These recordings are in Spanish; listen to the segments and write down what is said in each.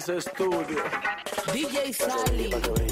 ese estudio. DJ Sally.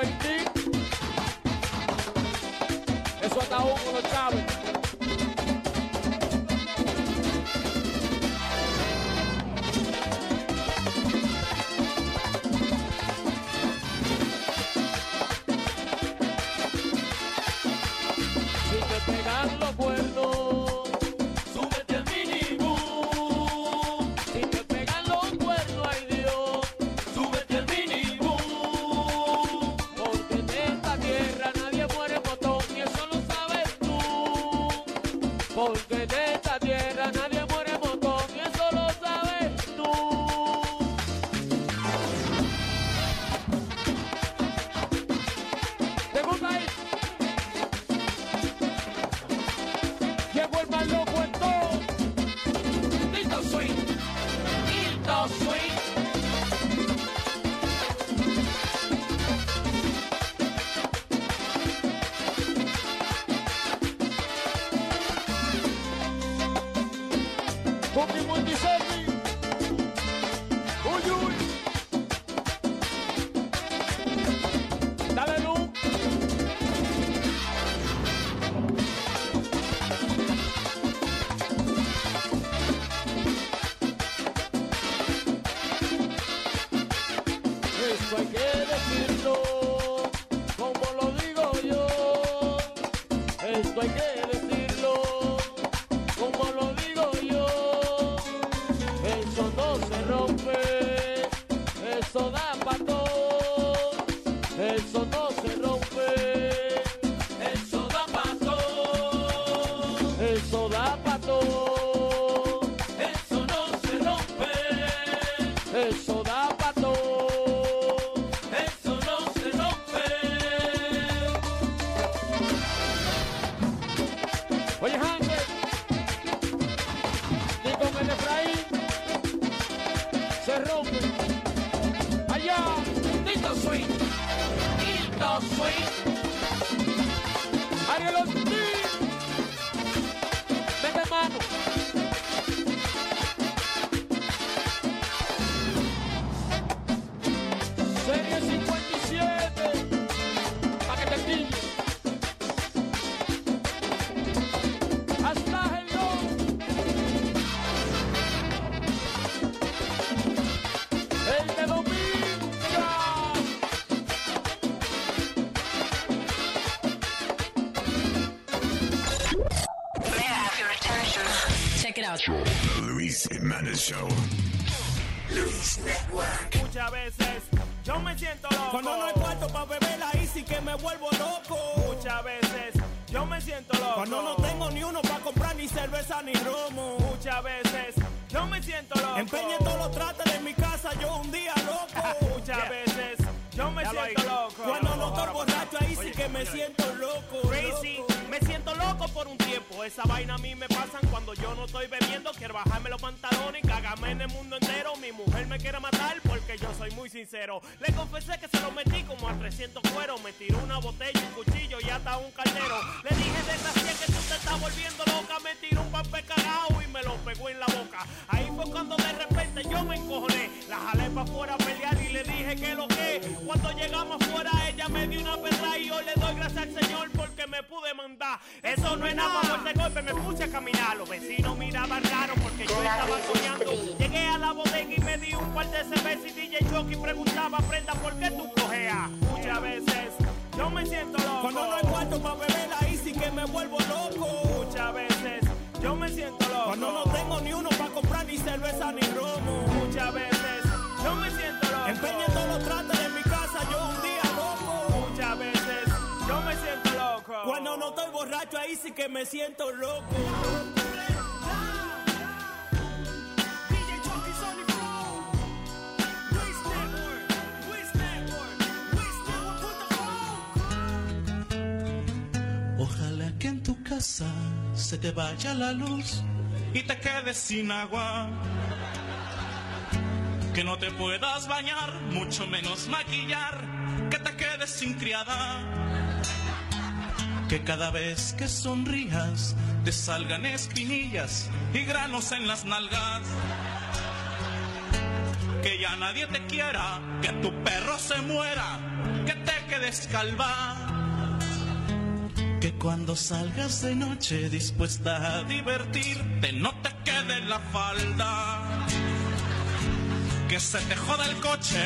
Sabes que yo tengo en ti. Eso Show. la luz y te quedes sin agua. Que no te puedas bañar, mucho menos maquillar, que te quedes sin criada. Que cada vez que sonrías te salgan espinillas y granos en las nalgas. Que ya nadie te quiera, que tu perro se muera, que te quedes calva cuando salgas de noche dispuesta a divertirte, no te quede la falda. Que se te joda el coche,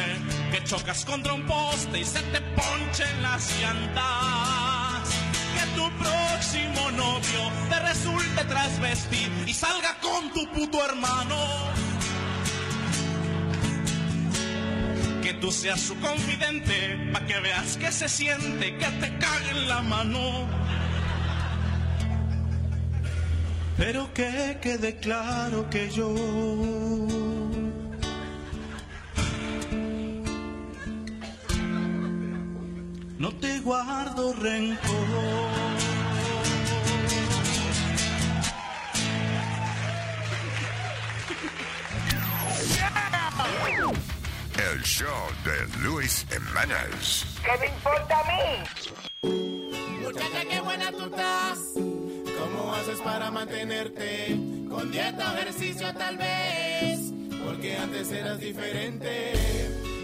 que chocas contra un poste y se te ponchen las llantas. Que tu próximo novio te resulte trasvestir y salga con tu puto hermano. Que tú seas su confidente, pa' que veas que se siente, que te cague en la mano Pero que quede claro que yo no te guardo rencor. El show de Luis Emanuels. ¿Qué me importa a mí? Muchacha, qué buena tú estás. ¿Cómo haces para mantenerte? Con dieta o ejercicio tal vez, porque antes eras diferente.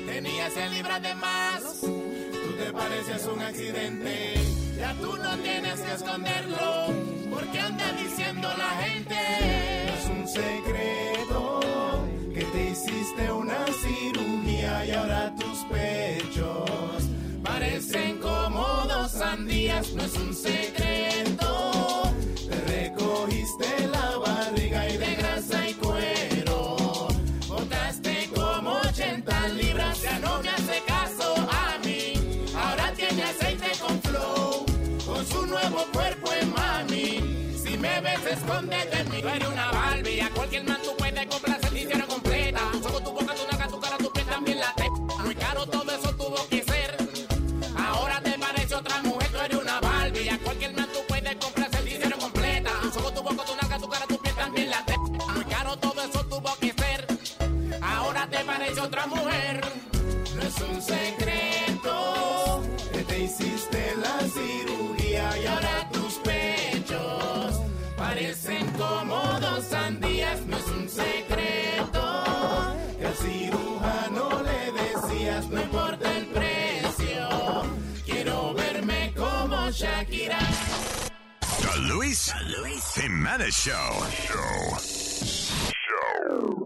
Tenías el libras de más, tú te parecías un accidente. Ya tú no tienes que esconderlo, porque anda diciendo la gente. No Es un secreto que te hiciste una cirugía y ahora tus pechos parecen como dos sandías. No es un secreto llenaste la barriga y de grasa y cuero. Botaste como 80 libras, ya no me hace caso a mí. Ahora tiene aceite con flow, con su nuevo cuerpo en mami. Si me ves, escóndete de mí. Tú eres una Barbie, a cualquier man tú puedes complacer. Hicieron otra mujer. No es un secreto que te hiciste la cirugía y ahora tus pechos parecen como dos sandías. No es un secreto que al cirujano le decías no importa el precio. Quiero verme como Shakira. The Luis, Jimenez Show. Show. Show.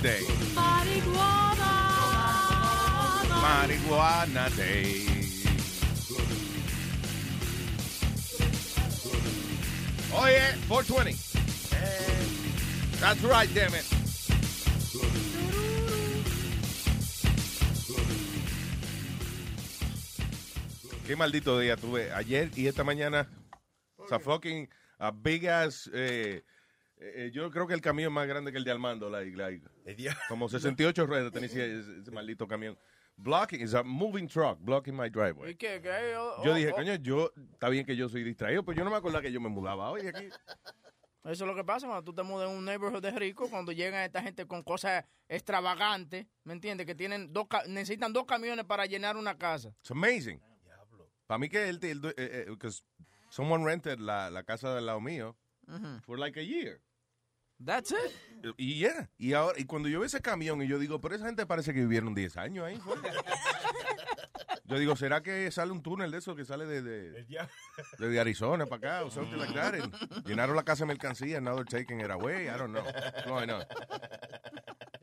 Today, today. Marijuana Day. Oh yeah, 420. Eh, That's right, damn it. Qué maldito día tuve ayer y esta mañana. O sea, fucking a big ass. eh, eh, yo creo que el camión es más grande que el de Armando. Like, like, como 68 ruedas tenía ese, ese maldito camión. blocking, is a moving truck blocking my driveway. ¿Y qué? qué? Oh, Yo oh, dije, oh. coño, yo, está bien que yo soy distraído, pero yo no me acordaba que yo me mudaba hoy aquí. Eso es lo que pasa cuando tú te mudas en un neighborhood de rico, cuando llegan esta gente con cosas extravagantes, ¿me entiendes? Que tienen dos ca- necesitan dos camiones para llenar una casa. It's amazing. Para mí que él, él, eh, eh, because someone rented la, la casa del lado mío Ujú. for like a year. That's it. Y yeah, y ahora, y cuando yo veo ese camión y yo digo, pero esa gente parece que vivieron 10 años ahí. fue. Yo digo, ¿será que sale un túnel de eso que sale de, de, de Arizona para acá o something like that? And llenaron la casa de mercancía now they're taking it away. I don't know. No, no.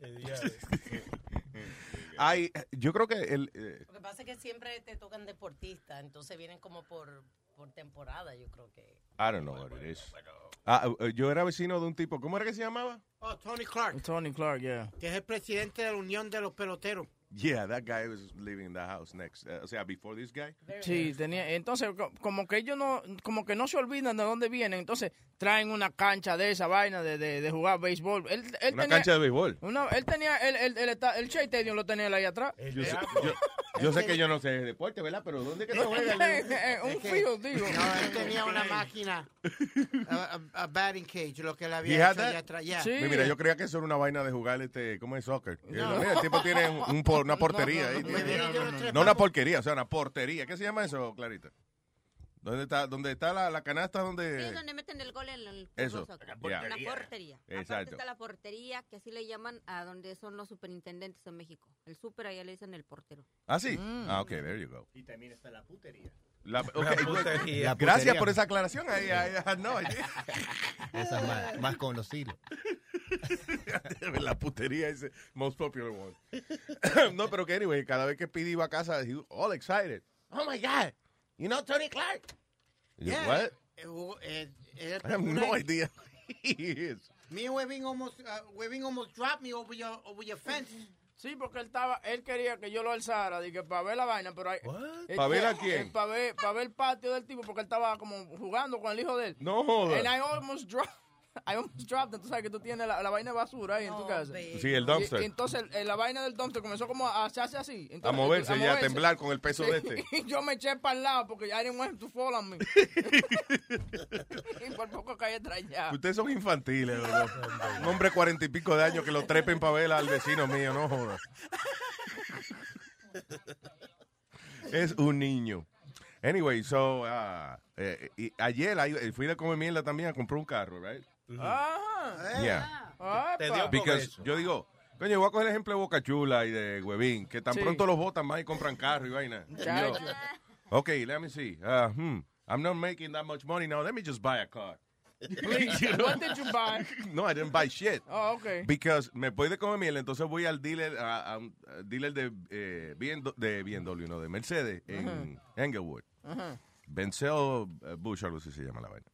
Ay, yo creo que el, eh, Lo que pasa es que siempre te tocan deportistas, entonces vienen como por, por temporada, yo creo que. I don't know what it is. Ah, eh, yo era vecino de un tipo, ¿cómo era que se llamaba? Oh, Tony Clark, Tony Clark, yeah. que es el presidente de la Unión de los Peloteros. Yeah, that guy was living in the house next. eh, o sea, before this guy. Sí, tenía, entonces co- como que ellos no, como que no se olvidan de dónde vienen, entonces traen una cancha de esa vaina de, de, de jugar béisbol. Él, él Una tenía- cancha de béisbol. una- él tenía el, el, el, el Shea Stadium lo tenía él ahí atrás. Yo sé, yo, yo sé que yo no sé de deporte, ¿verdad? Pero ¿dónde que se juega? un field, digo. No, él tenía una máquina, a, a- a batting cage, lo que le había hecho allá atrás. Yeah. Mira, yo creía que eso era una vaina de jugar, este, ¿cómo es soccer? Mira, el tipo tiene un, un por- una portería ahí. tiene- No una porquería, o sea, una portería. ¿Qué se llama eso, Clarita? ¿Dónde está, dónde está la, la canasta? Sí, Donde... donde meten el gol en el Eso. Una portería. Aparte Exacto. está la portería, que así le llaman a donde son los superintendentes en México. El super allá le dicen el portero. Ah, sí. Ah, ok, there you go. Y también está la putería. La, ok, La putería. La Gracias putería. por esa aclaración. I had no. Esa es más, más conocida. la putería es the most popular one. no, pero que anyway, cada vez que Speedy iba a casa, he was all excited. Oh my God, you know Tony Clark? Yeah. what? Eh, eh, eh, I have no idea who he is. Me and Webin almost, uh, Webin almost dropped me over your, over your fence. Sí, porque él estaba, él quería que yo lo alzara, dije, para ver la vaina, pero hay, ¿Pa ver a quién? Para ver, para ver el patio del tipo, porque él estaba como jugando con el hijo de él. No jodas. And I almost dropped, I almost dropped, it. tú sabes que tú tienes la, la vaina de basura ahí en tu casa. Sí, el dumpster. Y, y entonces eh, la vaina del dumpster comenzó como a hacerse así. A moverse y a temblar con el peso Sí, de este. Y yo me eché para el lado porque I didn't want him to fall on me. y por poco caí estrellado. Ustedes son infantiles, ¿verdad? Un hombre cuarenta y pico de años que lo trepen para ver al vecino mío, no jodas. Es un niño. Anyway, so, eh, y ayer ahí, fui de comer mierda también a comprar un carro, right? Ajá. Yeah. Epa. Te dio Because eso. yo digo, coño, voy a coger el ejemplo de Boca Chula y de Huevín, que tan Sí. pronto los votan más y compran carro y vaina. Yo, Chacho. okay, let me see. Uh, hmm, I'm not making that much money now. Let me just buy a car. Please, You know? what did you buy? No, I didn't buy shit. Oh, okay. Because me voy de comer miel, entonces voy al dealer, a, a un a dealer de, eh, BMW, de BMW, no, de Mercedes en Englewood. Benzel eh, Bush, algo así se llama la vaina.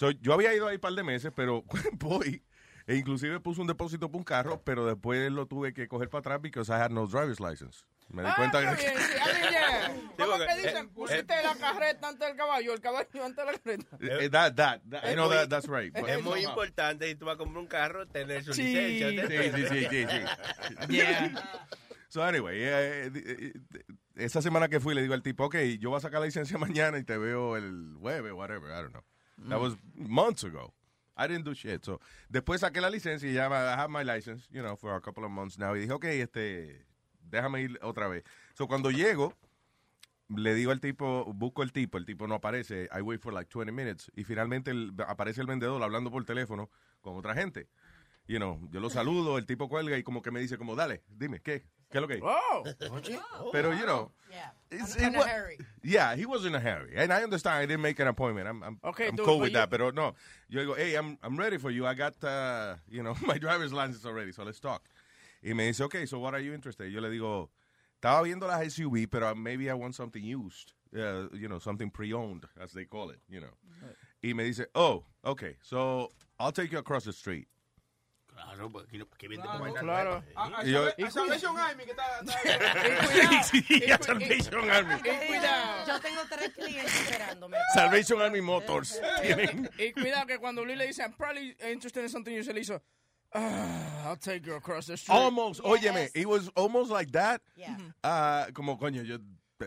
So, yo había ido ahí un par de meses, pero voy, e inclusive puse un depósito para un carro, pero después lo tuve que coger para atrás because I had no driver's license. Me di Ah, cuenta que... bien, sí. Yeah. ¿Cómo porque, que dicen? eh, Pusiste la carreta antes del caballo, el caballo antes de la carreta. Eh, that, that, that, I Es know muy- that, that's right. but- Es muy importante si tú vas a comprar un carro, tener su Sí. licencia. Sí, sí, sí, sí, sí. Yeah. So anyway, eh, eh, eh, eh, esa semana que fui le digo al tipo, ok, yo voy a sacar la licencia mañana y te veo el jueves, whatever, I don't know. That was months ago. I didn't do shit. So, después saqué la licencia y ya I have my license, you know, for a couple of months now. Y dije, ok, este, déjame ir otra vez. So, cuando llego, le digo al tipo, busco el tipo, el tipo no aparece, I wait for like 20 minutes. Y finalmente el- aparece el vendedor hablando por teléfono con otra gente. You know, yo lo saludo, el tipo cuelga y como que me dice como, dale, dime, ¿qué? ¿Qué es lo que hay? Oh. Pero, you know, Yeah. it's- I'm in a hurry. yeah, he was in a hurry. And I understand I didn't make an appointment. I'm, I'm, Okay, I'm dude, cool with you- that. Pero no, yo digo, hey, I'm, I'm ready for you. I got, uh, you know, my driver's license already, so let's talk. Y me dice, okay, so what are you interested? Yo le digo, estaba viendo las SUV, pero maybe I want something used. Uh, you know, something pre-owned, as they call it, you know. Y me dice, oh, okay, so I'll take you across the street. Claro, porque no- que bien te Claro, comentan. claro. Y yo- Y Salvation Army, que está... Sí, sí, a Salvation Army. Cuidado. Yo tengo tres clientes esperándome. Salvation Army Motors. Y cuidado que cuando Luis le dice, I'm probably interested in something, yo se le hizo, Ah, I'll take you across the street. Almost, óyeme, it was almost like that. Yeah. Ah, como, coño, yo eh,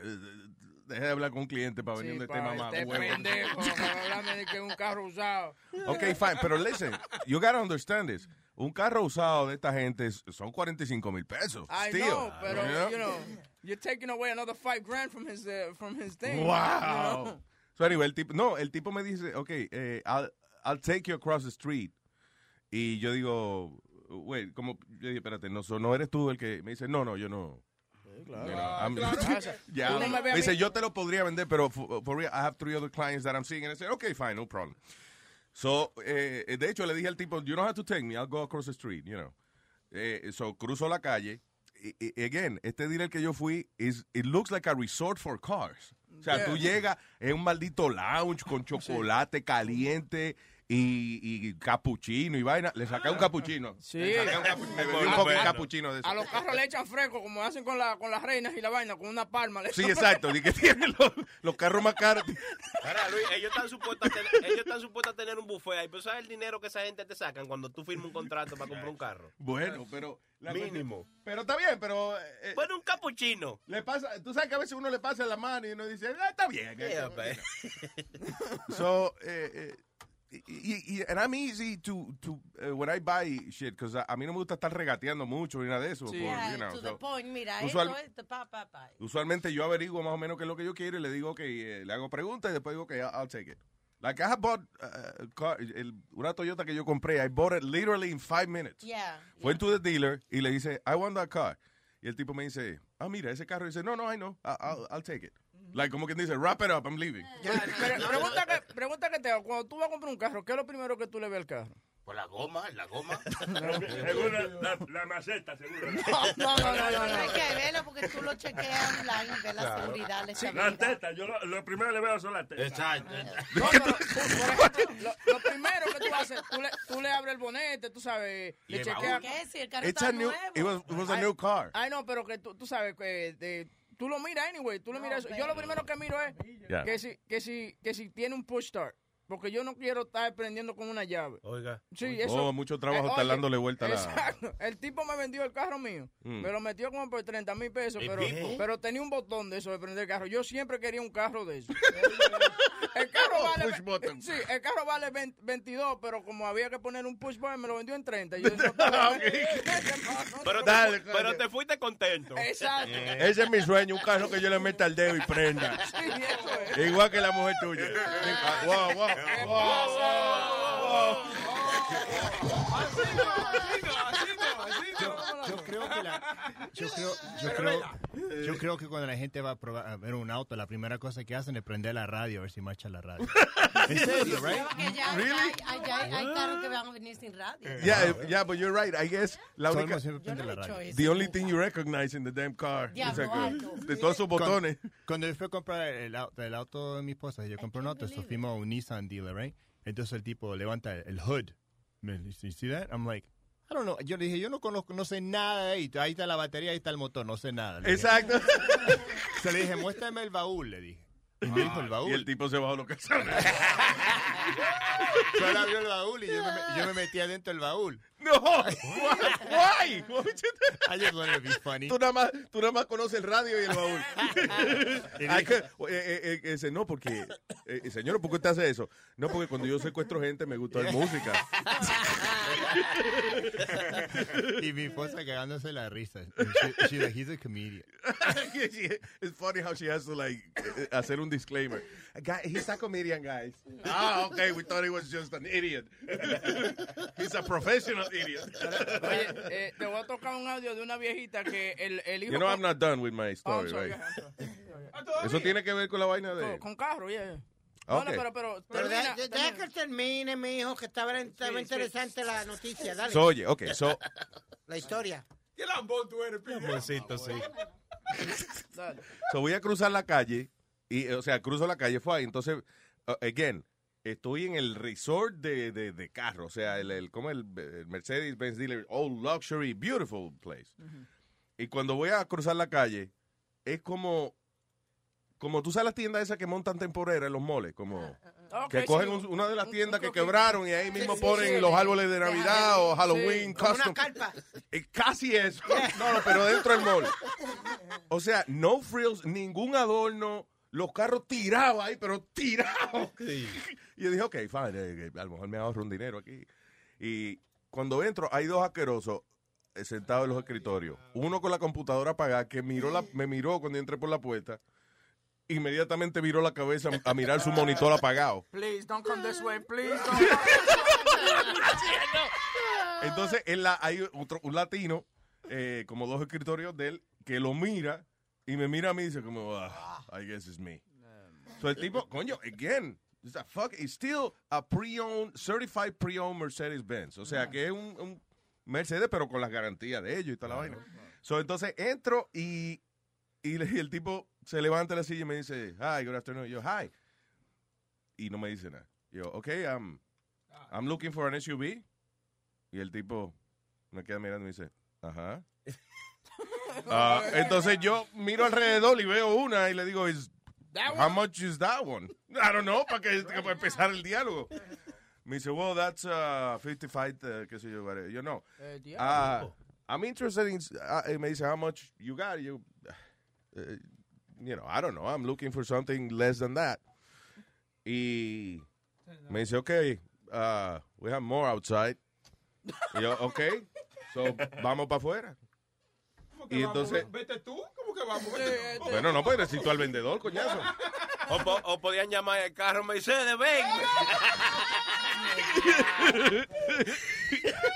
dejé de hablar con un cliente para venir de este mamá. Este huevo. pendejo, háblame de que es un carro usado. Ok, fine, pero listen, you gotta understand this. Un carro usado de esta gente son 45 mil pesos. I still, know, pero, you know? you know, you're taking away another five grand from his, uh, from his thing. Wow. You know? So anyway, el tipo, no, el tipo me dice, ok, eh, I'll, I'll take you across the street. Y yo digo, wait, como, yo dije, espérate, no, so- no eres tú el que me dice, no, no, yo no. claro. You know, me dice, yo te lo podría vender, pero for, for real, I have three other clients that I'm seeing. And I said, okay, fine, no problem. So, eh, de hecho, le dije al tipo, you don't have to take me, I'll go across the street, you know. Eh, so, cruzo la calle. Y, y- again, este dealer que yo fui, is, it looks like a resort for cars. O sea, Yeah. tú llegas, es un maldito lounge con chocolate caliente y, y capuchino y vaina. Le saqué un capuchino. Sí. Un capu- me bebí un Ah, fucking bueno. capuchino de eso. A los carros le echan fresco, como hacen con, la, con las reinas y la vaina, con una palma. le Sí, echan exacto. Di que tienen los, los carros más caros. Ahora, Luis, ellos están supuestos a tener, ellos están supuestos a tener un buffet ahí, pero ¿sabes el dinero que esa gente te sacan cuando tú firmas un contrato para comprar un carro? Bueno, pero... Mínimo. Pero está bien, pero... eh, bueno, un capuchino. Le pasa, tú sabes que a veces uno le pasa la mano y uno dice, ah, está bien. Yeah, eso". man. so, eh, eh, y, and I'm easy to, to uh, when I buy shit, because a, a mí no me gusta estar regateando mucho ni nada de eso. por, Yeah, you know, to so, the point, mira, usual- esto, esto, pa, pa, pa. Usualmente yo averiguo más o menos qué es lo que yo quiero y le digo que eh, le hago preguntas y después digo que I'll, I'll take it. Like I bought uh, car- el- una Toyota que yo compré, I bought it literally in five minutes. Yeah. Went to the dealer y le dice, I want that car. Y el tipo me dice, ah, mira, ese carro. Y dice, no, no, I know, I- I'll, I'll take it. Like, como quien dice, wrap it up, I'm leaving. Pero, pregunta, que, pregunta que te hago, cuando tú vas a comprar un carro, ¿qué es lo primero que tú le ves al carro? Por la goma, la goma. Seguro la, la maceta, seguro. No, no, no, no, no. Hay que verlo porque tú lo chequeas online, ves la Claro. seguridad, la las tetas, yo lo, lo primero que le veo son las tetas. Exacto. No, pero, por ejemplo, lo, lo primero que tú haces, tú le, tú le abres el bonete, tú sabes, Y le chequeas. ¿Qué? Si el carro It's está a new, nuevo. it was, it was a new car. Ay, no, pero que tú, tú sabes que de- tú lo miras anyway, tú lo miras. Yo lo primero que miro es Yeah. que, si, que, si, que si tiene un push start. Porque yo no quiero estar prendiendo con una llave. Oiga. Sí, eso. Oh, mucho trabajo Eh, estar dándole vuelta a la... Exacto. El tipo me vendió el carro mío. Mm. Me lo metió como por 30 mil pesos. ¿El Pero, tipo? pero tenía un botón de eso de prender el carro. Yo siempre quería un carro de eso. el carro vale. push button. Sí, el carro vale 20 22, pero como había que poner un push button, me lo vendió en 30. Y yo, no, Pero, Dale, te, pero te fuiste contento. Exacto. Ese es mi sueño, un carro que yo le meta el dedo y prenda. Sí, eso es. Igual que la mujer tuya. Ah, wow, wow, wow, wow. Yo creo que la, yo creo, yo creo, yo creo que cuando la gente va a probar a ver un auto, la primera cosa que hacen es prender la radio a ver si marcha la radio. en serio, right? Porque ya, ya hay, ya carros que van a venir sin radio. Yeah, yeah, but you're right. I guess la única, mundo siempre prende la radio. the only thing you recognize in the damn car. Sea, que alto. de todos sus botones. Cuando, cuando yo fui a comprar el, auto, el auto de mi esposa, yo compré un auto, esto fuimos a un Nissan dealer, right? Entonces el tipo levanta el, el hood. "You see that? I'm like, I don't know. Yo le dije, yo no conozco, no sé nada de ahí. Ahí está la batería, ahí está el motor, no sé nada. Le. Exacto. Se le dije, muéstrame el baúl, le dije. Y me dijo el baúl. Y el tipo se bajó lo que sabe. Solo abrió el baúl y yo me, yo me metí adentro del baúl. No, why? Why? I just wanted to be funny. Tú nada más, tú nada más conoces el radio y el baúl. Que- eh, eh, eh, ese, no, porque, eh, señor, ¿por qué usted hace eso? No, porque cuando yo secuestro gente me gusta la música. y mi esposa cagándose la risa. She, she's like, he's a comedian. It's funny how she has to like eh, hacer un disclaimer. Guy, he's a comedian, guys. Ah, okay, we thought he was just an idiot. he's a professional idiot. Oye, eh, te voy a tocar un audio de una viejita que el, el hijo. You know, con- I'm not done with my Oh, story, I'm sorry, right? Eso tiene que ver con la vaina Con, de... con carro, yeah. Ok. No, no, pero, pero, deja, deja termina. que termine, mi hijo, que estaba, estaba Sí, sí. interesante la noticia. Dale. So, oye, ok, so... La historia. ¿Qué lambón tú eres, pibe? Amorcito, sí. Dale. So voy a cruzar la calle, y, o sea, cruzo la calle, fue ahí. Entonces, uh, again, estoy en el resort de, de, de carro, o sea, el, el, como el, el Mercedes-Benz dealer, all luxury, beautiful place. Y cuando voy a cruzar la calle, es como, como tú sabes las tiendas esas que montan temporera en los moles, como, Ok, que sí, cogen un- un- una de las tiendas que quebraron y ahí mismo sí, ponen sí. los árboles de Navidad o Halloween custom. una carpa. Casi eso. No, no, pero dentro del mall. O sea, no frills, ningún adorno, los carros tirados ahí, pero tirados. Y yo dije, ok, fine, eh, eh, a lo mejor me ahorro un dinero aquí. Y cuando entro, hay dos asquerosos eh, sentados en los escritorios. Uno con la computadora apagada, que miró la, me miró cuando entré por la puerta. Inmediatamente viró la cabeza a mirar su monitor apagado. Please, don't come this way, please. Don't. Entonces, en la, hay otro, un latino, eh, como dos escritorios de él, que lo mira y me mira a mí y dice como, "Ah, I guess it's me. So el tipo, coño, again, it's a fuck, it's still a pre-owned, certified pre-owned Mercedes-Benz. O sea, que es un, un Mercedes, pero con las garantías de ellos y toda la vaina. So, entonces entro y, y, el tipo se levanta de la silla y me dice, hi, good afternoon. Yo, hi. Y no me dice nada. Yo, ok, I'm, I'm looking for an SUV. Y el tipo me queda mirando y me dice, ajá. Ah, entonces yo miro alrededor y veo una y le digo, is, how much is that one? I don't know, para que para empezar el diálogo. Me dice, well, that's uh, 55, uh, qué sé yo. Yo no. Eh, Ah, I'm interested in, y me dice, how much you got? Y yo, eh, you know, I don't know. I'm looking for something less than that. Y me dice, okay, uh, we have more outside. Y yo, okay, so vamos para afuera. Y entonces, Vete tú, ¿cómo que vamos? Vete tú. bueno, no, pues necesito al vendedor, coñazo. O, po- o podían llamar al carro Mercedes, ven.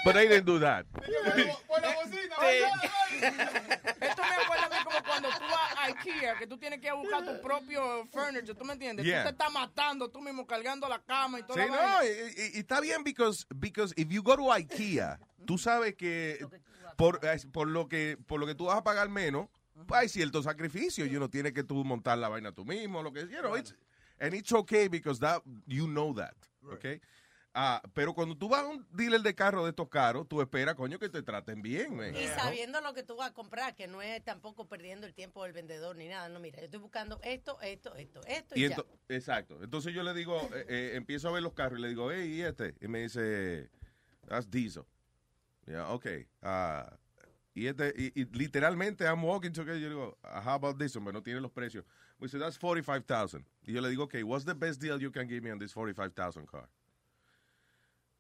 But I didn't do that. La Esto me acuerda a mí como cuando tú vas a IKEA, que tú tienes que ir a buscar tu propio furniture, ¿tú me entiendes? Yeah. Tú te estás matando tú mismo cargando la cama y todo Sí, no, y, y- y está bien because, because if you go to IKEA, tú sabes que por, por lo que por lo que tú vas a pagar menos, pues hay cierto sacrificio. Y uno tiene que tú montar la vaina tú mismo, lo que you know, it's, and it's okay because that you know that, okay? Ah, pero cuando tú vas a un dealer de carro de estos caros, tú esperas, coño, que te traten bien, man. Y sabiendo lo que tú vas a comprar, que no es tampoco perdiendo el tiempo del vendedor ni nada. No, mira, yo estoy buscando esto, esto, esto, esto y, Y ya. ento- exacto. Entonces yo le digo, eh, eh, empiezo a ver los carros y le digo, hey, ¿y este? Y me dice, that's diesel. Yeah, okay. Ah, y este, y, y literalmente I'm walking to it, yo digo, "Ah, how about this one? Pero no tiene los precios. We said, that's 45,000. Y yo le digo, okay, what's the best deal you can give me on this 45,000 car?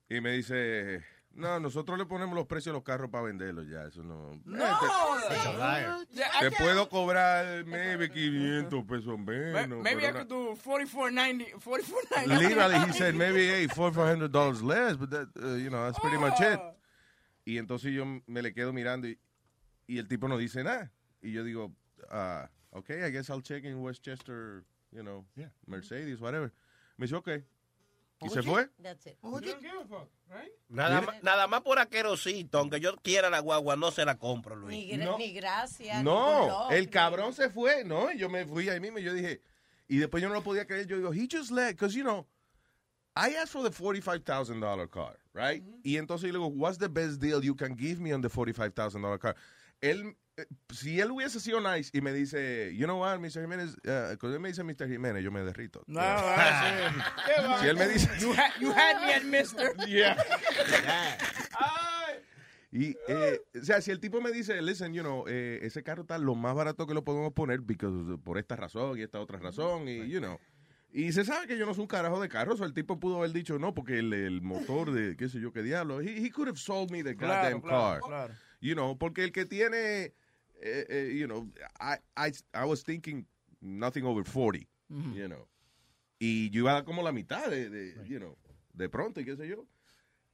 Y me dice, no, nosotros le ponemos los precios a los carros para venderlos ya, eso no. No. Te puedo cobrar maybe 500 pesos menos. Maybe I could do 44.90 44.90 Literally, he said maybe hey, four four hundred dollars less, but that, uh, you know, that's pretty much it. Y entonces yo me le quedo mirando y, y el tipo no dice nada. Y yo digo, ah, okay, I guess I'll check in Westchester, you know, Mercedes, whatever. Me dice, okay. Y se fue. That's it. Nada, más, nada más por aquerosito, aunque yo quiera la guagua, no se la compro, Luis. Ni, gra- ni gracias. No, el cabrón se fue, ¿no? Y yo me fui ahí mismo y yo dije, y después yo no lo podía creer. Yo digo, he just let, because, you know, I asked for the $45,000 car, right? Y entonces yo le digo, what's the best deal you can give me on the $45,000 car? Él, eh, si él hubiese sido nice y me dice, you know what, Mr. Jiménez, uh, cuando él me dice Mr. Jiménez, yo me derrito. No, ah, sí. Si él me dice... You, had, you had me at mister. Yeah. Y, eh, o sea, si el tipo me dice, listen, you know, eh, ese carro está lo más barato que lo podemos poner because, por esta razón y esta otra razón, y, you know. Y se sabe que yo no soy un carajo de carros, o el tipo pudo haber dicho no, porque el, el motor de qué sé yo qué diablo. He, he could have sold me the goddamn claro, car. claro. You know, porque el que tiene, eh, eh, you know, I, I, I was thinking nothing over 40, Ujú. you know. Y yo iba como la mitad de, de you know, de pronto y qué sé yo.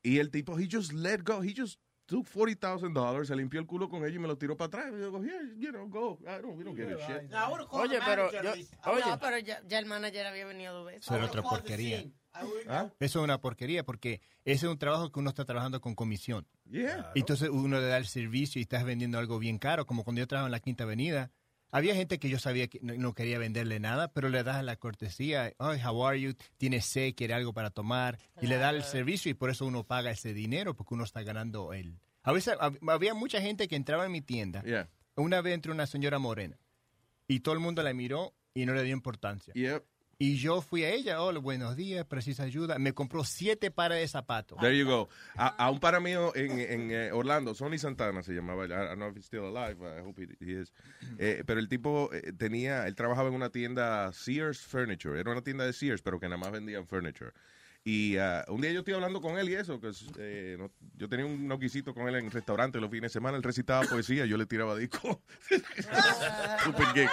Y el tipo, he just let go, he just took $40,000, se limpió el culo con ello y me lo tiró para atrás. Y yo digo, here, you know, go. I don't, we don't give a shit. Oye, pero yo, oye, No, pero ya, ya el manager había venido dos veces. Eso era otra porquería. ¿Ah? Eso es una porquería porque ese es un trabajo que uno está trabajando con comisión. Yeah. Entonces uno le da el servicio y estás vendiendo algo bien caro, como cuando yo trabajaba en la Quinta Avenida. Había gente que yo sabía que no, no quería venderle nada, pero le das la cortesía. Oh, how are you? Tiene sed, quiere algo para tomar. Y le da el servicio y por eso uno paga ese dinero porque uno está ganando el... A veces hab- había mucha gente que entraba en mi tienda. Yeah. Una vez entró una señora morena y todo el mundo la miró y no le dio importancia. Yep. Y yo fui a ella, hola, buenos días, precisa ayuda. Me compró siete pares de zapatos. There you go. A, a un para mío en, en eh, Orlando, Sonny Santana se llamaba. I don't know if he's still alive. I hope he, he is. Eh, pero el tipo eh, tenía, él trabajaba en una tienda Sears Furniture. Era una tienda de Sears, pero que nada más vendían furniture. Y ah, un día yo estoy hablando con él y eso, que eh, no- yo tenía un noquisito con él en el restaurante los fines de semana, él recitaba poesía, yo le tiraba disco. Super gay.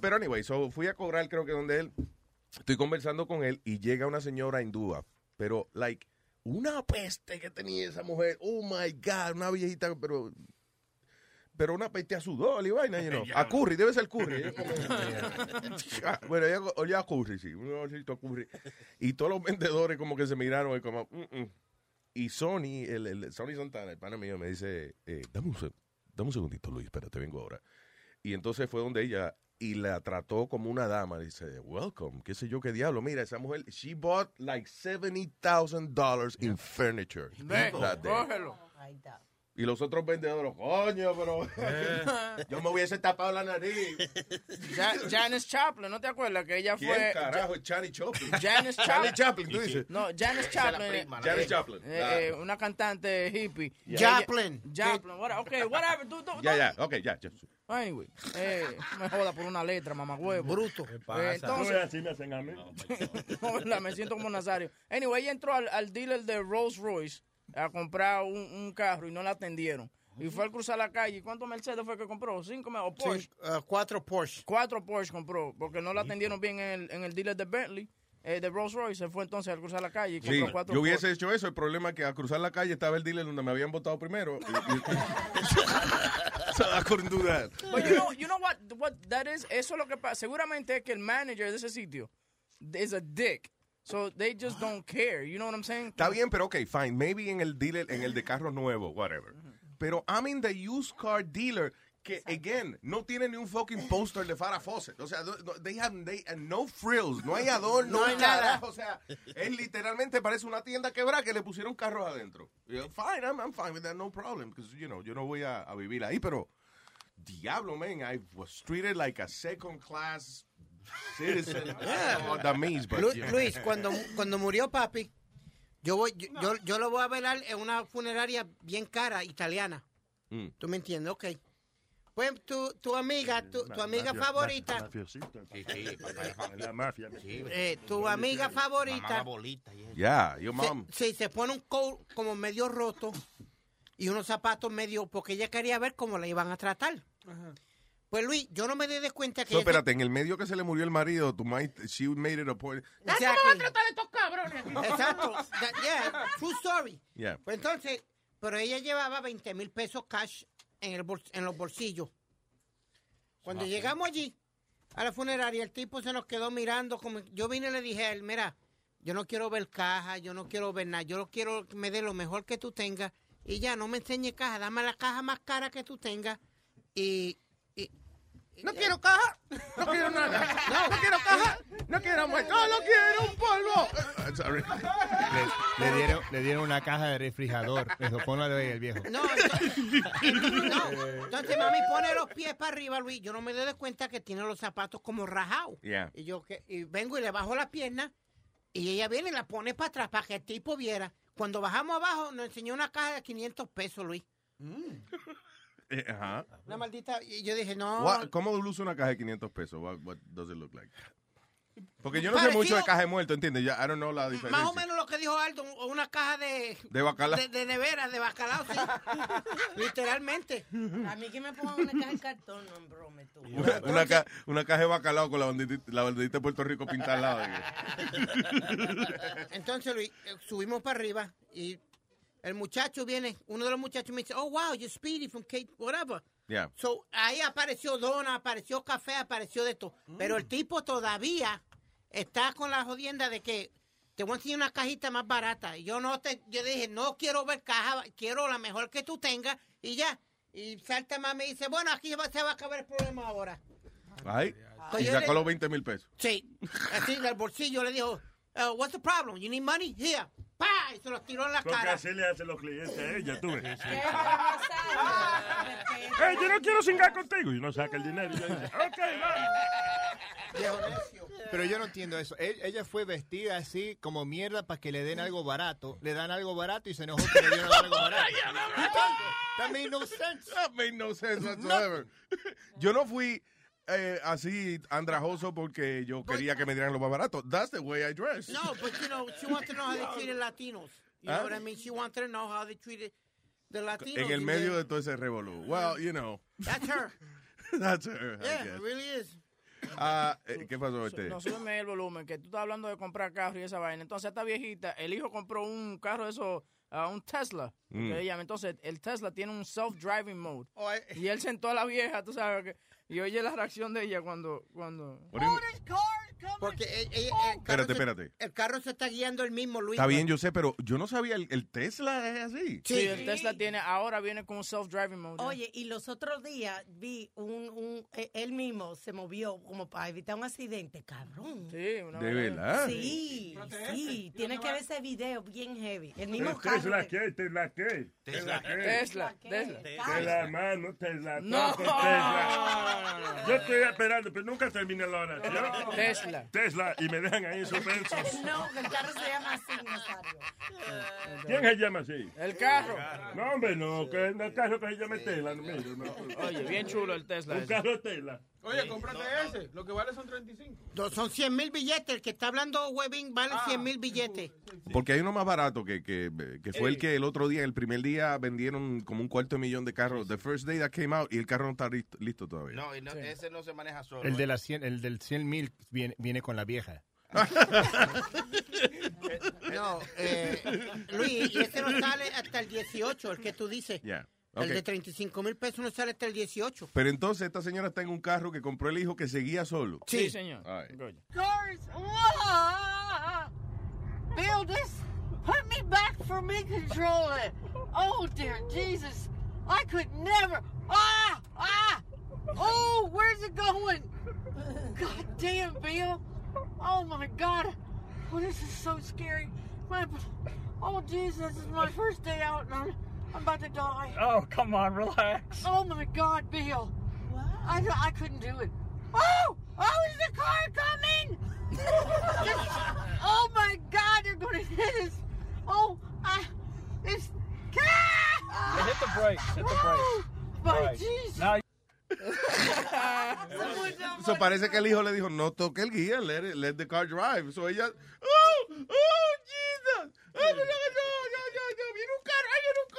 Pero anyway, so fui a cobrar creo que donde él, estoy conversando con él y llega una señora hindúa, pero like una peste que tenía esa mujer, oh my God, una viejita, pero pero una peste a sudor y vaina, you know. a curry, debe ser curry. Ah, bueno, ella olía a curry, sí, un olorcito a curry. Y todos los vendedores como que se miraron y como, "Mm, mm". y Sony, el, el Sony Santana, el pana mío, me dice, eh, dame, un, dame un segundito, Luis, espérate, vengo ahora. Y entonces fue donde ella y la trató como una dama. Dice, welcome, qué sé yo qué diablo. Mira, esa mujer, she bought like $70,000 in furniture. Ve, that day. cógelo. Y los otros vendedores, coño, pero yo me hubiese tapado la nariz. Ja- Janis Chaplin, ¿no te acuerdas que ella ¿Quién fue... carajo es Charlie Chaplin? Janis Charlie Chaplin. Chaplin, tú dices. No, la Chaplin. prima, eh, Janis eh, Joplin, eh, eh, una cantante hippie. Joplin. Ella- Joplin, whatever. Ok, whatever. Tú, tú, Ya, ya, ok, ya. ya. Anyway, eh, me joda por una letra, mamá huevo. Bruto. Eh, entonces, así me hacen a mí. no, me siento como Nazario. Anyway, ella entró al, al dealer de Rolls Royce a comprar un, un carro y no la atendieron. Y fue al cruzar la calle. ¿Cuántos Mercedes fue que compró? ¿Cinco o Porsche? Sí, uh, cuatro Porsche. Cuatro Porsche compró porque no la atendieron bien en el, en el dealer de Bentley, eh, de Rolls Royce. Se fue entonces al cruzar la calle y compró Sí, cuatro yo hubiese Porsche. hecho eso. El problema es que al cruzar la calle estaba el dealer donde me habían votado primero. Y- y- so I couldn't do that. But you know, you know what, what that is? Eso es lo que pasa. Seguramente es que el manager de ese sitio is a dick. So they just don't care. You know what I'm saying? Está bien, pero ok, fine. Maybe en el dealer, en el de carro nuevo, whatever. Pero I'm in the used car dealer que, again, no tiene ni un fucking poster de Farrah Fawcett. O sea, they have they, no frills, no hay adorno, No hay nada. O sea, es literalmente parece una tienda quebrada que le pusieron carros adentro. Fine, I'm, I'm fine with that, no problem. Because, you know, yo no voy a, a vivir ahí, pero diablo, man, I was treated like a second class citizen. I don't know what that means, but, Lu- you know. Luis, cuando, cuando murió papi, yo voy, yo, yo, yo lo voy a velar en una funeraria bien cara, italiana. Mm. ¿Tú me entiendes? Ok. Pues tu, tu amiga, tu, tu amiga Mafia- favorita. Sí, sí, papá. La mafia. eh, tu amiga favorita, Mamá. Yeah, your se, mom. sí, se pone un coat como medio roto y unos zapatos medio, porque ella quería ver cómo la iban a tratar. Pues Luis, yo no me di de cuenta que... So, ella- espérate, en el medio que se le murió el marido, tu might, she made it a point. Exactly. estos cabrones? Exacto. That- yeah, true story. Yeah. Pues entonces, pero ella llevaba 20 mil pesos cash en, el bol- en los bolsillos. Cuando llegamos allí, a la funeraria, el tipo se nos quedó mirando. como Yo vine y le dije a él, mira, yo no quiero ver caja, yo no quiero ver nada, yo no quiero que me dé lo mejor que tú tengas. Y ya, no me enseñe caja, dame la caja más cara que tú tengas. Y... no quiero caja, no quiero nada, no, quiero caja, no quiero muerto, no quiero un polvo. I'm sorry. Le, le dieron, le dieron una caja de refrigerador. Eso, ponla de ahí el viejo. No, entonces, no. Entonces, mami pone los pies para arriba, Luis. Yo no me doy de cuenta que tiene los zapatos como rajados. Yeah. Y yo que, y vengo y le bajo la pierna y ella viene y la pone para atrás para que el tipo viera. Cuando bajamos abajo, nos enseñó una caja de 500 pesos, Luis. Eh, Ajá. Una maldita. Y yo dije, no. What- ¿Cómo luce una caja de 500 pesos? What, what does it look like? Porque yo no sé Parecido- mucho de caja de muerto, ¿entiendes? Ya, I don't know la diferencia. Más o menos lo que dijo Aldo, una caja de. De bacalao. De, de nevera, de bacalao, sí. Literalmente. A mí que me pongan una caja de cartón, no brome tú. Una, una ca- una caja de bacalao con la bandita, la bandita de Puerto Rico pintada al lado. Entonces, Luis, eh, subimos para arriba y el muchacho viene, uno de los muchachos me dice, oh, wow, you're Speedy from Kate, whatever. Yeah. So, ahí apareció dona, apareció café, apareció de esto. Pero el tipo todavía está con la jodienda de que te voy a enseñar una cajita más barata. Y yo no te, yo dije, no quiero ver caja, quiero la mejor que tú tengas y ya. Y salta más me dice, bueno, aquí va- se va a acabar el problema ahora. Ay. Y sacó le- los 20 mil pesos. Sí, así del bolsillo le dijo, uh, what's the problem? You need money? Here. ¡Pa! Y se los tiró en la Porque cara. así le hacen los clientes a ella, tú ves. ¿Qué Ey, yo no quiero cingar contigo. Y uno saca el dinero y yo dice, ok, va. Pero yo no entiendo eso. E- Ella fue vestida así como mierda para que le den algo barato. Le dan algo barato y se enojó que le dieron algo barato. That made no sense. That made no sense whatsoever. Yo no fui eh, así andrajoso porque yo quería que me dieran lo más barato. That's the way I dress. No, but you know, she wanted to know how they treated Latinos. You Huh? know what I mean? She wanted to know how they treated the Latinos. en el medio de todo ese revolú. Well, you know. That's her. That's her, I Yeah, guess. it really is. Ah, eh, ¿Qué pasó este? No, súbeme el volumen, que tú estás hablando de comprar carro y esa vaina. Entonces, esta viejita, el hijo compró un carro de eso, ah, un Tesla. Mm. que. Entonces, el Tesla tiene un self-driving mode. Oh, y él sentó a la vieja, tú sabes, que, y oye la reacción de ella cuando... cuando What do you mean? Porque el, el- el carro Espérate, se- espérate. el carro se está guiando el mismo, Luis. Está bien, yo sé, pero yo no sabía, el, el Tesla es así. Sí, el Tesla tiene, ahora viene con un self-driving mode. Oye, y los otros días vi un, un eh, él mismo se movió como para evitar un accidente, cabrón. Sí, ¿De verdad? Sí, sí, tiene que ver ese video bien heavy. El mismo ¿Tesla carro. qué? ¿Tesla qué? ¿Tesla qué? Tesla, Tesla. Tesla, mano, Tesla. No. Tesla. Yo estoy esperando, pero nunca terminé la oración. Tesla. Tesla, y me dejan ahí suspensos. No, el carro se llama así, Nazario. ¿Quién se llama así? El carro. No, hombre, no, que el carro que se llama Tesla. No, mire, no. Oye, bien chulo el Tesla. Un ese. carro Tesla. Oye, cómprate ese. Lo que vale son 35. No, Son 100 mil billetes. El que está hablando Webbing vale 100 mil billetes. Porque hay uno más barato que, que, que fue el que el otro día, el primer día, vendieron como un cuarto de millón de carros. The first day that came out y el carro no está listo, listo todavía. No, y no- ese no se maneja solo. El, de ¿eh? la 100, el del 100 mil viene, viene con la vieja. No, eh, Luis, y ese no sale hasta el 18, el que tú dices. Yeah. El Okay. de 35 mil pesos no sale hasta el 18. Pero entonces esta señora está en un carro que compró el hijo que seguía solo. Sí, señor. All right. Cars. Bill, this put me back for me controlling. Oh dear Jesus, I could never. Ah, ah. Oh, where's it going? God damn, Bill. Oh my God. Oh, this is so scary. My, oh Jesus, this is my first day out, and I'm, I'm about to die. Oh, come on, relax. Oh my God, Bill. I, I couldn't do it. Oh! Oh, is the car coming? Just- oh my God, they're going to hit us. Oh, I, it's. Hey, hit the brakes. Hit the brakes. My All right. Jesus. Now So parece que el hijo le dijo, no toque el guía, let, it- let the car drive. So ella, oh, oh, Jesus. Oh, no, no, no, no, no, viene un carro, viene un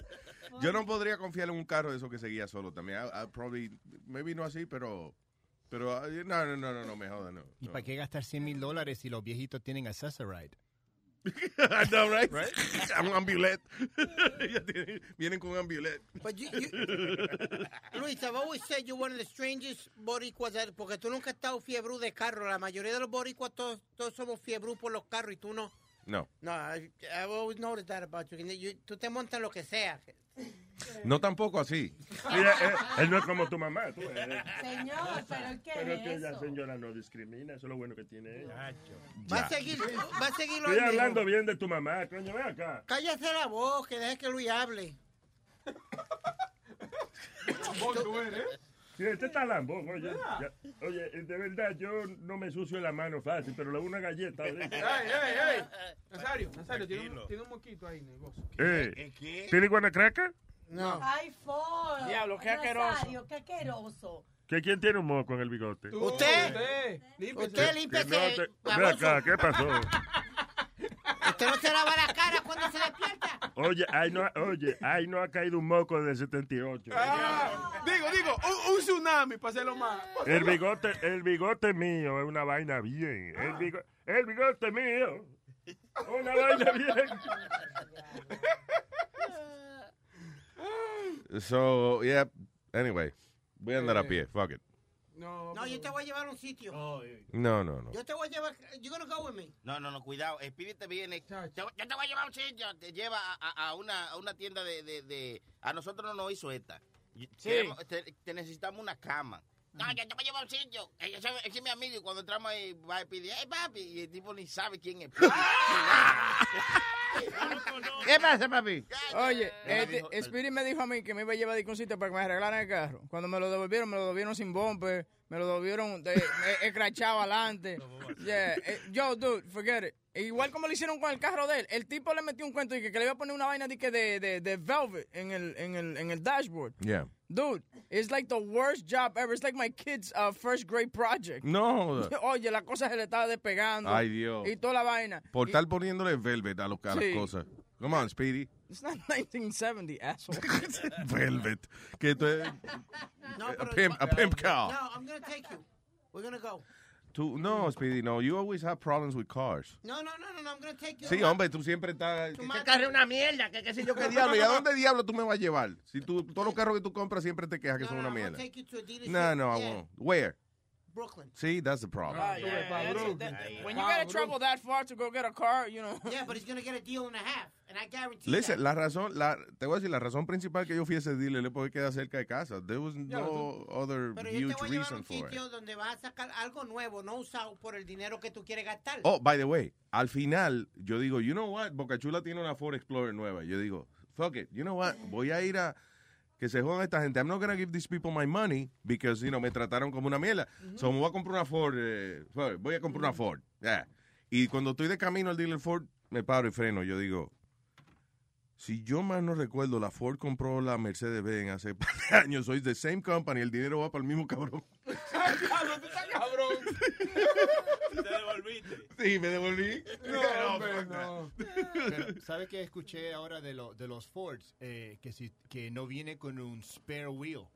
carro. Yo no podría confiar en un carro de eso que seguía solo también. I, I probably, maybe no así, pero, pero, uh, no, no, no, no, no me joda, no. ¿Y para qué gastar 100 mil dólares si los viejitos tienen accessoride? I know, right? Un ambulet. Ella tiene- Vienen con ambulet. But you, you, Luis, I've always said you're one of the strangest boricuas, porque tú nunca has estado fiebrú de carro. La mayoría de los boricuas todos, todos somos fiebrú por los carros y tú no. No, No, I, I've always noticed that about you. You- Tú te montas lo que sea. No tampoco así. Mira, él, él no es como tu mamá. Tú, eh. Señor, pero ¿qué Pero es que la eso? señora no discrimina, eso es lo bueno que tiene ella. Va a seguir, va a seguir lo Estoy mismo. hablando bien de tu mamá, coño, ven acá. Cállate la voz, que deje que Luis hable. Sí, este está lambón, oye. ya- oye, de verdad, yo no me sucio la mano fácil, pero le hago una galleta. ahorita. ¡Ey, ey, ey! Nazario, Nazario, tiene un, tiene un moquito ahí, negocio. Eh, ¿Tiene guanacraca? No. Ay, for. Diablo, qué asqueroso. Nazario, qué asqueroso. ¿Que ¿Quién tiene un moco en el bigote? Usted. Usted, límpiese. Usted Que límpiese. no te-. Ven acá, ¿qué pasó? Usted no se lava la cara cuando se despierta. Oye, ahí no, ha- oye, ahí no ha caído un moco del 78. Ah, digo, digo, un, un tsunami para hacerlo más. El bigote, el bigote mío es una vaina bien. El, bigo- el bigote mío. Una vaina bien. So, yeah, anyway, voy a andar a pie, fuck it. No, No, yo te voy a llevar a un sitio. No, no, no. Yo te voy a llevar. You gonna go with me? No, no, no, cuidado. Speedy te viene. te- yo te voy a llevar a un sitio. Te lleva a, a- a una, a una tienda de, de, de- A nosotros no nos hizo esta. Y- Sí. queremos- te, te necesitamos una cama. No, yo te voy a llevar a un sitio. Ese es mi amigo y cuando entramos ahí va a pedir, ¡ay, papi! Y el tipo ni sabe quién es. ¿Qué pasa, papi? Oye, Me este, dijo- Spirit me dijo a mí que me iba a llevar de un sitio para que me arreglaran el carro. Cuando me lo devolvieron, me lo devolvieron sin bumper, me lo debieron de, escrachado adelante. Yeah. eh, Yo, dude, forget it. E Igual como lo hicieron con el carro de él. El tipo le metió un cuento y que, que le iba a poner una vaina de, que de, de, de velvet en el, en, el, en el dashboard. Yeah. Dude, it's like the worst job ever. It's like my kid's uh, first grade project. No. Oye, la cosa se le estaba despegando. Ay, Dios. Y toda la vaina. Por Y- estar poniéndole velvet a, los, a las Sí. cosas. Come on, Speedy. It's not 1970, asshole. velvet. Que esto es No, a pimp, a pimp cow. No, I'm gonna take you. We're gonna go. Tú, no, Speedy, no. You always have problems with cars. No, no, no, no, no. I'm gonna take you. Sí, hombre, tú siempre estás... to ¿Qué my- carro es una mierda? ¿Qué, qué sé yo qué diablo? ¿Y a dónde diablo tú me vas a llevar? Si tú, todos los carros que tú compras siempre te quejas que son una I'm gonna mierda. take you to a dealership. No, no, I won't. Where? Brooklyn. See, that's the problem. Ah, yeah, that's it. That- when you gotta travel that far to go get a car, you know. Yeah, but he's gonna get a deal and a half, and I guarantee Listen, that. la razón, la, te voy a decir, la razón principal que yo fui a ese dealer es porque queda cerca de casa. There was no other Pero yo huge te voy a llevar a reason un for it. sitio donde vas a sacar algo nuevo, no usado por el dinero que tú quieres gastar. Oh, by the way, al final, yo digo, you know what, Boca Chula tiene una Ford Explorer nueva. Yo digo, fuck it, you know what, voy a ir a que se jodan esta gente. I'm not gonna give these people my money because, you know, me trataron como una mierda. So, me voy a comprar una Ford, eh, voy a comprar una Ford. Yeah. Y cuando estoy de camino al dealer Ford, me paro y freno. Yo digo, si yo más no recuerdo, la Ford compró la Mercedes-Benz hace un par de años. Soy the same company, el dinero va para el mismo cabrón. Diablo, tú estás cabrón. Te devolviste. Sí, me devolví. No, hombre, no. Pero, ¿sabe qué escuché ahora de, lo- de los Fords? Eh, que, si, que no viene con un spare wheel.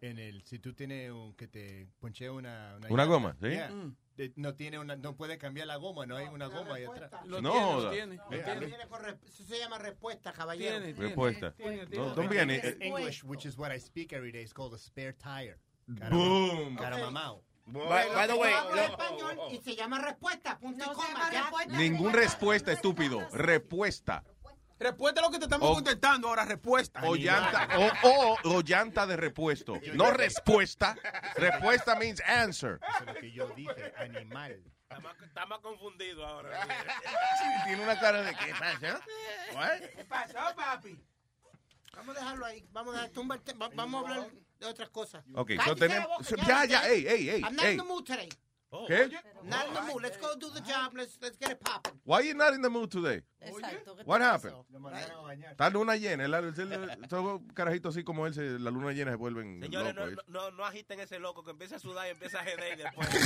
En el, si tú tienes un, que te ponche una... Una llanta, goma, ¿sí? yeah, Mm. de- no tiene una, no puede cambiar la goma, no hay una goma ahí atrás. Lo No tiene, lo joda. Tiene, Viene con re- Eso se llama respuesta, caballero. Tiene, Respuesta. No, don't be an- eh, English, which is what I speak every day, is called a spare tire. Boom. Caramamao. By, by the way, Yo hablo lo- español y se llama respuesta, punto y coma. ya. Ningún respuesta, estúpido. Respuesta. Respuesta a lo que te estamos O- contestando ahora, respuesta. O llanta, o, o, o llanta de repuesto. No respuesta. Respuesta means answer. Eso es lo que yo dije, animal. Está más, está más confundido ahora. Tiene una cara de ¿qué pasa? ¿Qué pasó, papi? Vamos a dejarlo ahí. Vamos a dejar, Vamos a hablar de otras cosas. Ok, so tenemos- ya, ya, ey, ey, ey, I'm not ey. in the mood today. ¿Qué? Not in the mood. Let's go do the job. Let's, let's get it popping. Why you not in the mood today? Exacto. ¿qué What happened? Está luna llena. el- el- el- Todo carajito así como él, se- la luna llena se vuelven Señores, no, locos. no, no, no agiten ese loco que empieza a sudar y empieza a jeder y después.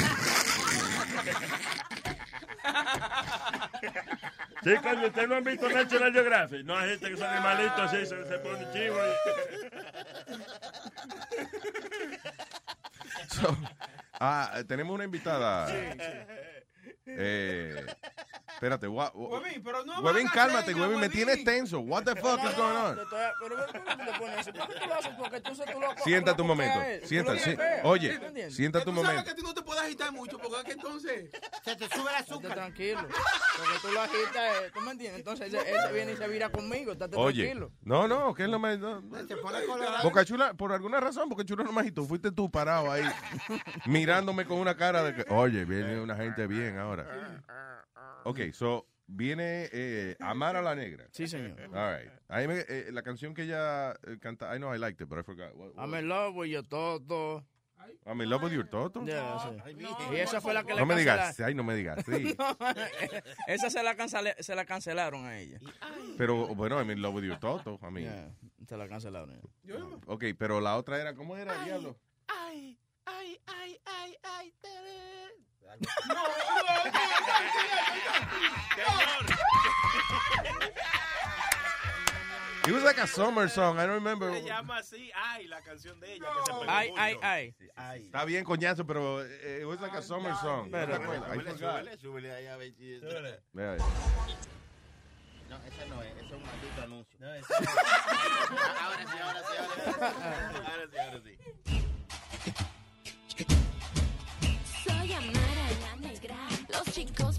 Sí, cuando ustedes no han visto National Geographic, no que son animalitos así, se, se pone chivo. So, ah, tenemos una invitada. Eh, espérate, gua- gua- Huevín, pero no Huevín, hagas cálmate, señas, Huevín, me tienes tenso. What the fuck is going on? Te estoy- Pero ¿por qué tú le pones eso? ¿Por qué tú lo haces? Porque tú, tú lo Siéntate un lo momento. él. Siéntate. lo. Oye, ¿Sí me siéntate un Tú sabes momento. que tú no te puedes agitar mucho porque es que entonces... Se te sube el Estate azúcar. tranquilo. Porque tú lo agitas, eh, ¿tú me entiendes? Entonces ese, viene y se vira conmigo. Estate Oye, tranquilo. no, no, que es lo más. no. Se pone colorado. Boca Chula, por alguna razón, Boca Chula no más y tú fuiste tú parado ahí, mirándome con una cara de que, oye, viene una gente bien ahora. Ok, so, viene eh, Amara la Negra. Sí, señor. All right. Ahí me- eh, la canción que ella eh, canta, I know I liked it, but I forgot. What- what- I'm in love with you, todo. I'm in love with your toto. Yeah, sí. Y esa fue la que le No me digas, ay, no me digas, sí. No, esa se la, cancele- se la cancelaron a ella. Pero, bueno, I'm in love with your toto. I mean, Yeah, se la cancelaron. ok, pero la otra era, ¿cómo era, diablo? Ay, ay, ay, ay, ay. It was like a summer song, I don't remember. Se llama así, ay, la canción de ella que se pegó Ay, mucho. ay, ay. Está bien, coñazo, pero eh, it was like a summer song. ¿No Pero- Súbele, súbele, súbele ahí a ver si-. No, ese no es, ese es un maldito anuncio. ahora sí, ahora sí, ahora sí. Ahora sí, ahora sí.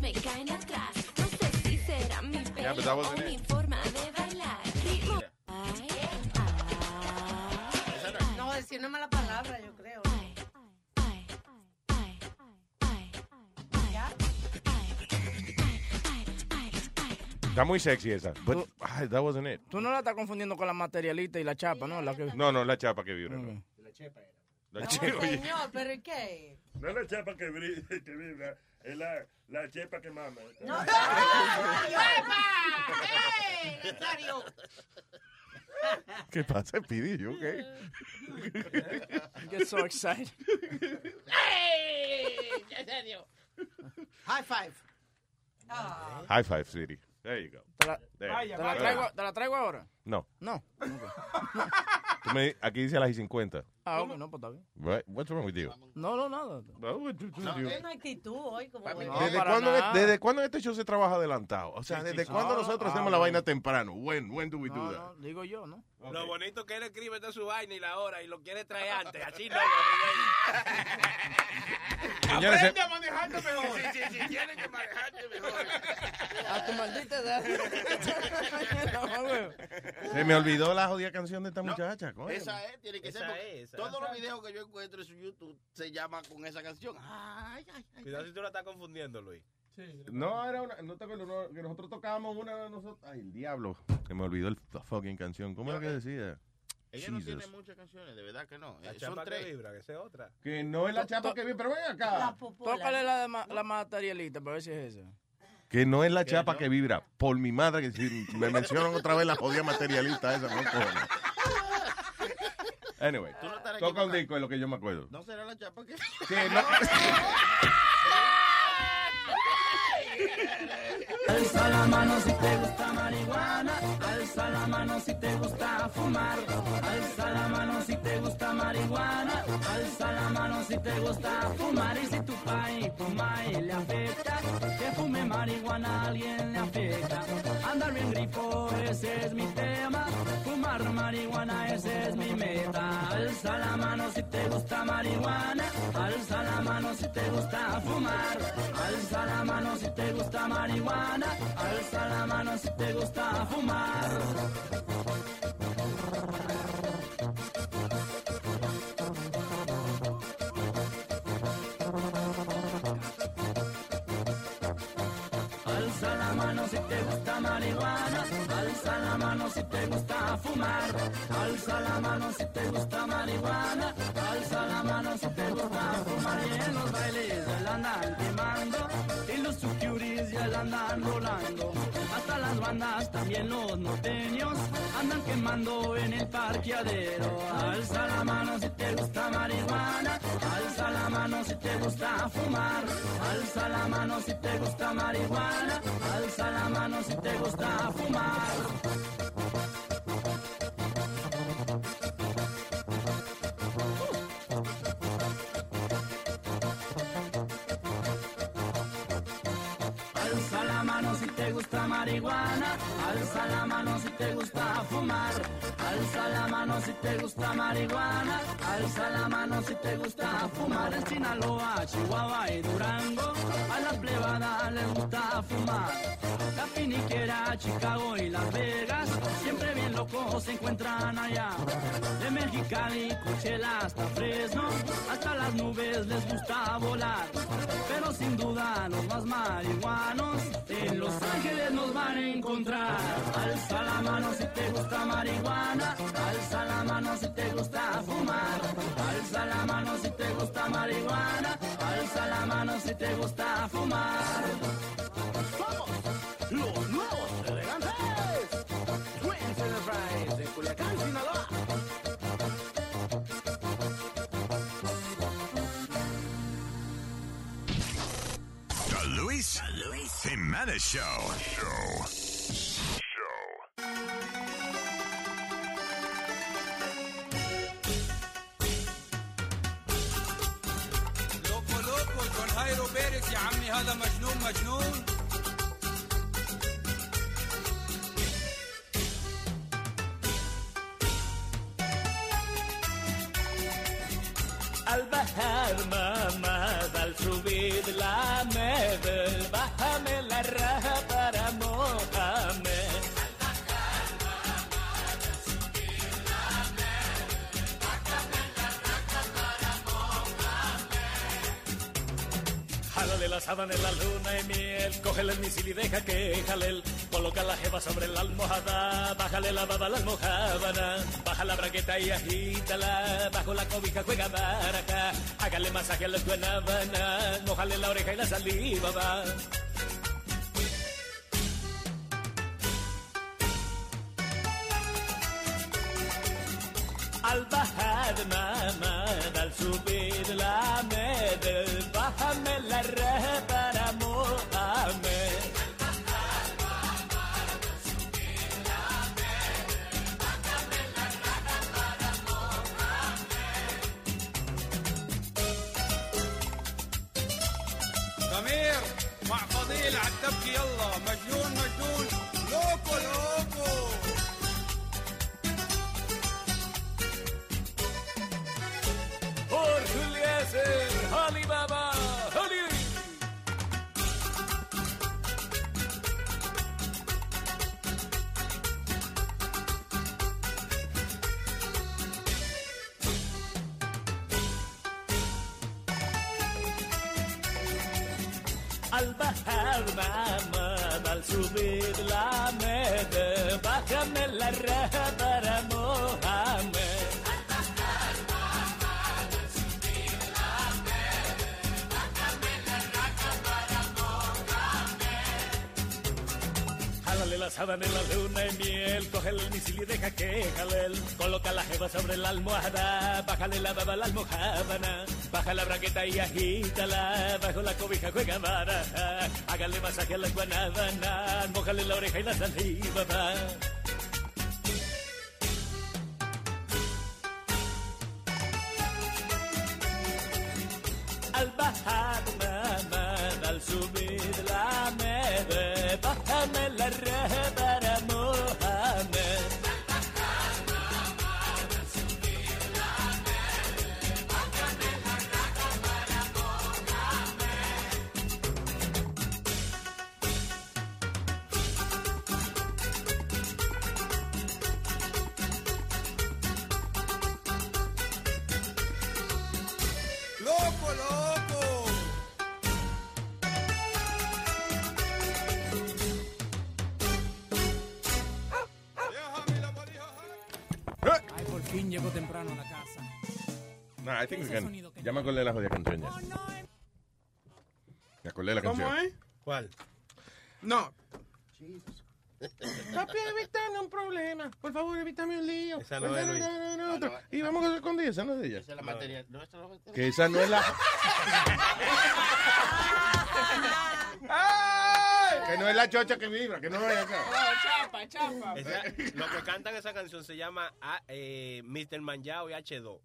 Me caen atrás. No sé si será mi Yeah, pelo that o mi it. forma de bailar. Ritmo. Ay, No, decir una mala palabra, yo creo. Está muy sexy esa. But ah, that wasn't it. Tú no la estás confundiendo con la materialista y la chapa, ¿no? La que... No, no, la chapa que vi. No, Mm. La No, chepa. señor, pero ¿y qué? No es la bri- que vibra, es la, la chepa que mama. No, ¡Ey, Nazario! ¿Qué pasa, Pidi? ¿You okay? Get so excited. ¡Ey, Nazario! High five. High five, City. There you go. ¿Te la, There. te la traigo, ¿Te la traigo ahora? No. No. Tú me- aquí dice a las y 50. Ah, ok, no, pues está bien. Right? What's wrong with you? No, no, nada. No, es una actitud hoy como ¿Desde, cuándo. ¿Desde cuándo en este show se trabaja adelantado? O sea, Sí, sí, ¿desde sí. cuándo No, nosotros ah, hacemos la vaina temprano? When, when do we do No, that? no, digo yo, ¿no? Lo bonito que él escribe toda su vaina y la hora y lo quiere traer antes. Así no. Señores, Aprende a manejarte mejor. Sí, sí, sí. Tienes que manejarte mejor. A tu maldita edad. Se me olvidó la jodida canción de esta muchacha. coño. Esa es, tiene que Esa ser. es, esa Todos los videos que yo encuentro en su YouTube se llaman con esa canción. Ay, ay, ay. Cuidado si tú la estás confundiendo, Luis. No, era una, no te acuerdas, no, que nosotros tocábamos una de nosotros. Ay, el diablo. Se me olvidó el, la fucking canción. ¿Cómo era que decía? Ella no tiene muchas canciones, de verdad que no. La Eh, Son chapa que tres. vibra, que esa es otra. Que no es la chapa que vi, pero ven acá. Tócale la, de ma- la materialista para ver si es esa. Que no es la chapa que vibra. Por mi madre, que si me mencionan otra vez la jodida materialista esa, no cojones. Anyway, no toca un disco, es lo que yo me acuerdo. No será la chapa que. Que no. Alza la mano si te gusta marihuana, alza la mano si te gusta fumar, alza la mano si te gusta marihuana, alza la mano si te gusta fumar y si tu país fuma y le afecta, que fume marihuana a alguien le afecta. Andar bien grifo, ese es mi tema, fumar marihuana, ese es mi meta. Alza la mano si te gusta marihuana, alza la mano si te gusta fumar, alza la mano si te gusta marihuana, alza la mano si te gusta fumar. Alza la mano si te gusta marihuana, alza la mano si te gusta fumar. Y en los bailes ya la andan quemando. Y los securities ya la andan rolando, hasta las bandas también los norteños andan quemando en el parqueadero, alza la mano si te gusta marihuana, alza la mano si te gusta fumar, alza la mano si te gusta marihuana, alza la mano si te gusta fumar. Marihuana, alza la mano si te gusta fumar, alza la mano si te gusta marihuana, alza la mano si te gusta fumar. En Sinaloa, Chihuahua y Durango, a la plebada les gusta fumar, la finiquera, Chicago y Las Vegas, siempre bien locos se encuentran allá, de Mexicali, Coachella hasta Fresno, hasta las nubes les gusta volar, pero sin duda los más marihuanos en Los Ángeles nos van a encontrar. Alza la mano si te gusta marihuana, alza la mano si te gusta fumar, alza la mano si te gusta marihuana, alza la mano si te gusta fumar. Jimenez Show. Show. لوكو لوكو جون هايرو بيرك يا عمي هذا مجنون مجنون Al bajar mamá, al subir la mebel, bájame la raja Sábana en la luna y miel, cógele el misil y deja que jale él. Coloca la jeva sobre la almohada, bájale la baba la almohábana, baja la bragueta y agítala, bajo la cobija juega baraja, hágale masaje a la guanábana, mojale la oreja y la saliva va. Al bajar mamá, al subir la med, bájame la reja Baba, Ali. Al bajar mamá, al subir la med, bájame la raja para mojarme. La sábana en la luna y miel, cógele el misil y deja que jale él. Coloca la jeva sobre la almohada, bájale la baba a la almohábana, baja la braqueta y agítala, bajo la cobija juega baraja, hágale masaje a la guanábana, mójale la oreja y la saliva va. Al bajar mamá, al subir I think we can. Ya me acordé de la jodida canción ya. Me acordé de la ¿Cómo canción. es? ¿Cuál? No. Papi, evítame un problema. Por favor, evítame un lío. Esa no es, Luis. no, no, no. Y vamos a con esa, no es de ella. Esa es la materia. No, esa no es la Que esa no es la. Que no es la chocha que vibra, que no es acá. chapa, chapa. Esa- lo que cantan esa canción se llama ah, eh, Mr. Manjao y H2.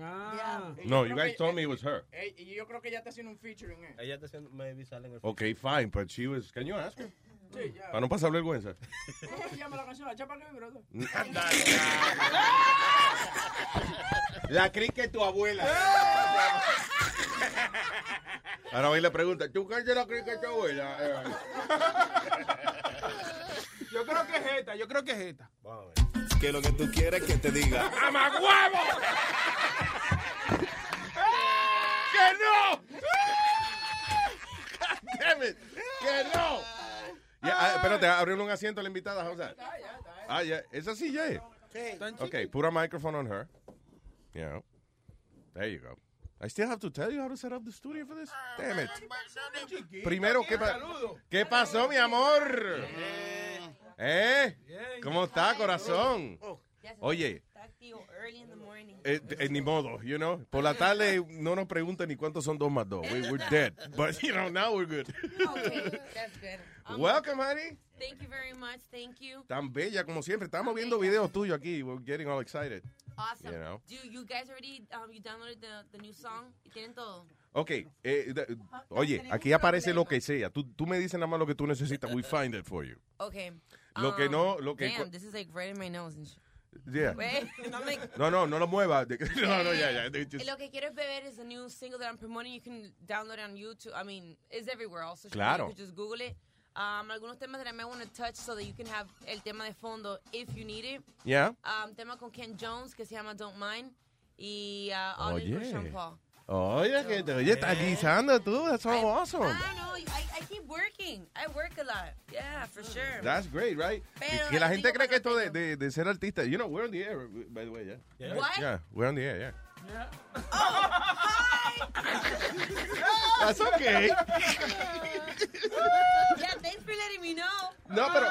Ah. No, you guys told me it was her. Y yo creo que ya está haciendo un featuring, eh. Ella está haciendo, maybe sale en el Okay, fine, but she was. Can you ask her? Sí, ya. Para no pasar vergüenza. ¿Cómo se llama la canción? La chapa que vibró. La cri que tu abuela. Ahora hoy le pregunta, ¿tú cantas la cri que tu abuela? Yo creo que es esta, yo creo que es esta. Que lo que tú quieres que te diga. ¡Amagüevo! ¡Que no! Damn it. ¡Que no! Ya, ah, espérate, un asiento a la invitada, José. Ah, ya, esa sí ya. Okay, put a microphone on her. Yeah. There you go. I still have to tell you how to set up the studio for this. Damn it. Primero, ¿qué, pa- ¿qué pasó, mi amor? ¿Eh? ¿Cómo está, corazón? Oye, eh, eh, ni modo, you know. Por la tarde no nos preguntan ni cuántos son dos más dos. We, we're dead. But, you know, now we're good. Okay, that's good. Um, Welcome, honey. Thank you very much. Thank you. Tan bella como siempre. Estamos viendo videos tuyos aquí. We're getting all excited. Awesome. You know. Do you guys already um, you downloaded the, the new song? ¿Y tienen todo? Ok, eh, de- oye, aquí aparece lo que sea. Tú, tú me dices nada más lo que tú necesitas. We find it for you. Okay. Lo que Um, no- lo que- Damn, this is like right in my nose and shit. Yeah. Wait, No, no, no lo muevas. No, no, ya, ya. Just- Lo que quiero es beber is a new single that I'm promoting. You can download it on YouTube. I mean, it's everywhere. Also, Claro. You can just Google it. Um, algunos temas that I may want to touch so that you can have el tema de fondo if you need it. Yeah. Um, tema con Ken Jones que se llama Don't Mind y uh, All Oh, yeah. Sean Paul. Oye, que oye, estás guisando tú. That's so awesome. I know, I, I keep working. I work a lot. Yeah, for sure. That's great, right? Pero que la gente cree que esto de, de, de ser artista, you know, we're on the air, by the way, yeah. Yeah. What? Yeah, we're on the air, yeah. Oh, That's okay. yeah, thanks for letting me know. No, pero,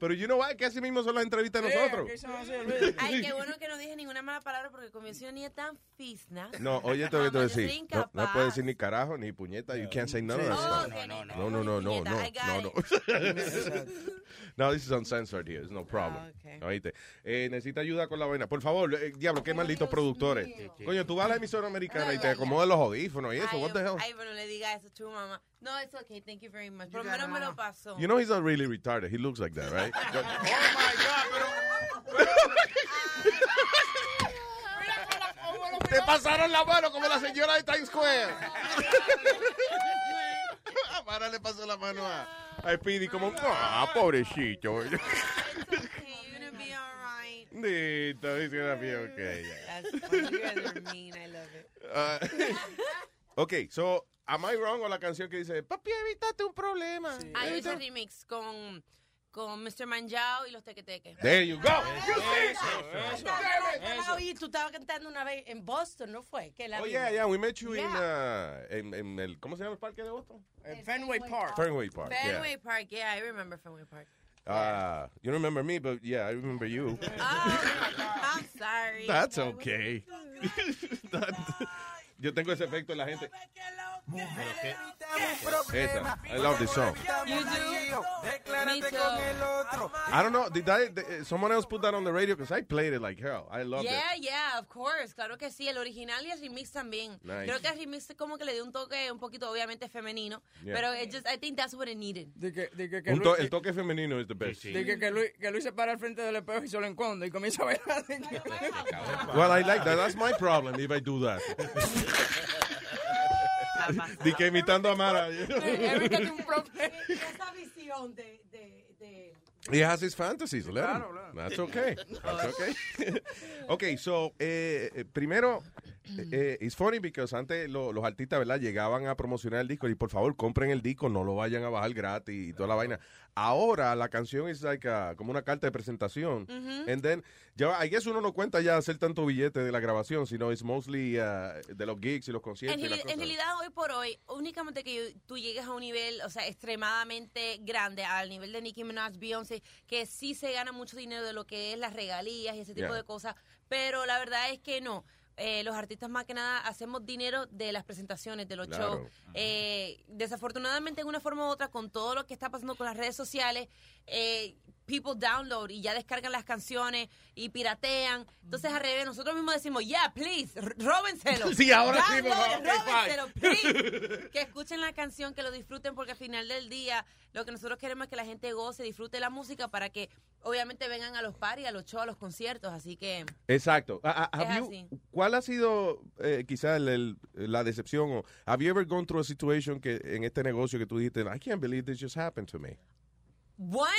pero you know what, que así mismo son las entrevistas de nosotros. Ay, qué bueno que no dije ninguna mala palabra porque soy una niña tan fisna. No, oye, te voy a decir. No, no puedes decir ni carajo, ni puñeta. You can't say none of that Oh, stuff. no, No, no, no, no, no, no, no. No, this is uncensored here. It's no problem. Oíste. Eh, necesita ayuda con la vaina. Por favor, eh, diablo, qué malditos productores. Coño, tú vas a la emisora americana y te acomodas los audífonos y eso. What the hell? Ay, bueno, le diga eso a tu mamá. No, it's okay, thank you very much. Por lo me lo pasó. You know he's not really retarded. He looks like that, right? Oh my God! Te pasaron la mano como la señora de Times Square. Amara le pasó la mano a, a Speedy como, ah, pobrecito. Dito, he's gonna be okay. yeah. That's funny. You guys are mean. I love it. Uh, ok, so, am I wrong con la canción que dice, papi, evítate un problema? Hay ese remix con, con Mr. Manjao y los Tequeteques. There you go. Oye, tú estabas cantando una vez en Boston, ¿no fue? Que la Oh, yeah, yeah, we met you in, Yeah. uh, en, en el, ¿cómo se llama el parque de Boston? Fenway Park. Fenway Park, yeah. Fenway Park, yeah, I remember Fenway Park. Uh, you don't remember me, but yeah, I remember you. I'm sorry. That's okay. Yo tengo ese efecto en la gente. Esa. I love this song. You do? Me too. I don't know. Did I, did someone else put that on the radio? Because I played it like hell. I Yeah, it. yeah, of course. Claro que sí. El original y el remix también. Nice. Creo que el remix como que le dio un toque un poquito, obviamente, femenino. Yeah. Pero it just, I think that's what it needed. De que, de que, que to- Luis, el toque femenino is the best. de que, que Luis, que Luis se para al frente del espejo y se lo enconde y comienza a bailar. Well, I like that. That's my problem if I do that. Di que imitando a Mara. Esa visión de, de, de He has his fantasies. Let him. Claro, claro. That's okay. That's okay. okay, so, eh, eh, primero, eh, it's funny because antes lo- los artistas, ¿verdad? Llegaban a promocionar el disco y por favor compren el disco, no lo vayan a bajar gratis y toda la vaina. Ahora la canción es like a- como una carta de presentación. And then, ya, I guess uno no cuenta ya hacer tanto billete de la grabación, sino es mostly uh, de los gigs y los conciertos. En, y las reali- cosas. en realidad, hoy por hoy, únicamente que tú llegues a un nivel, o sea, extremadamente grande, al nivel de Nicki Minaj, Beyoncé, que sí se gana mucho dinero de lo que es las regalías y ese tipo Yeah. de cosas, pero la verdad es que no. Eh, los artistas más que nada hacemos dinero de las presentaciones, de los Claro. shows. Eh, desafortunadamente, en una forma u otra, con todo lo que está pasando con las redes sociales, eh, people download y ya descargan las canciones y piratean. Entonces, al revés, nosotros mismos decimos, yeah, please, róbenselo. Sí, ahora sí, Download, por favor, róbenselo, please. Que escuchen la canción, que lo disfruten, porque al final del día, lo que nosotros queremos es que la gente goce, disfrute la música para que, obviamente, vengan a los parties, a los shows, a los conciertos. Así que, Exacto. Ah, ah, you- así. ¿Cuál ha sido eh, quizás la decepción? O, have you ever gone through a situation que en este negocio que tú dijiste, I can't believe this just happened to me? one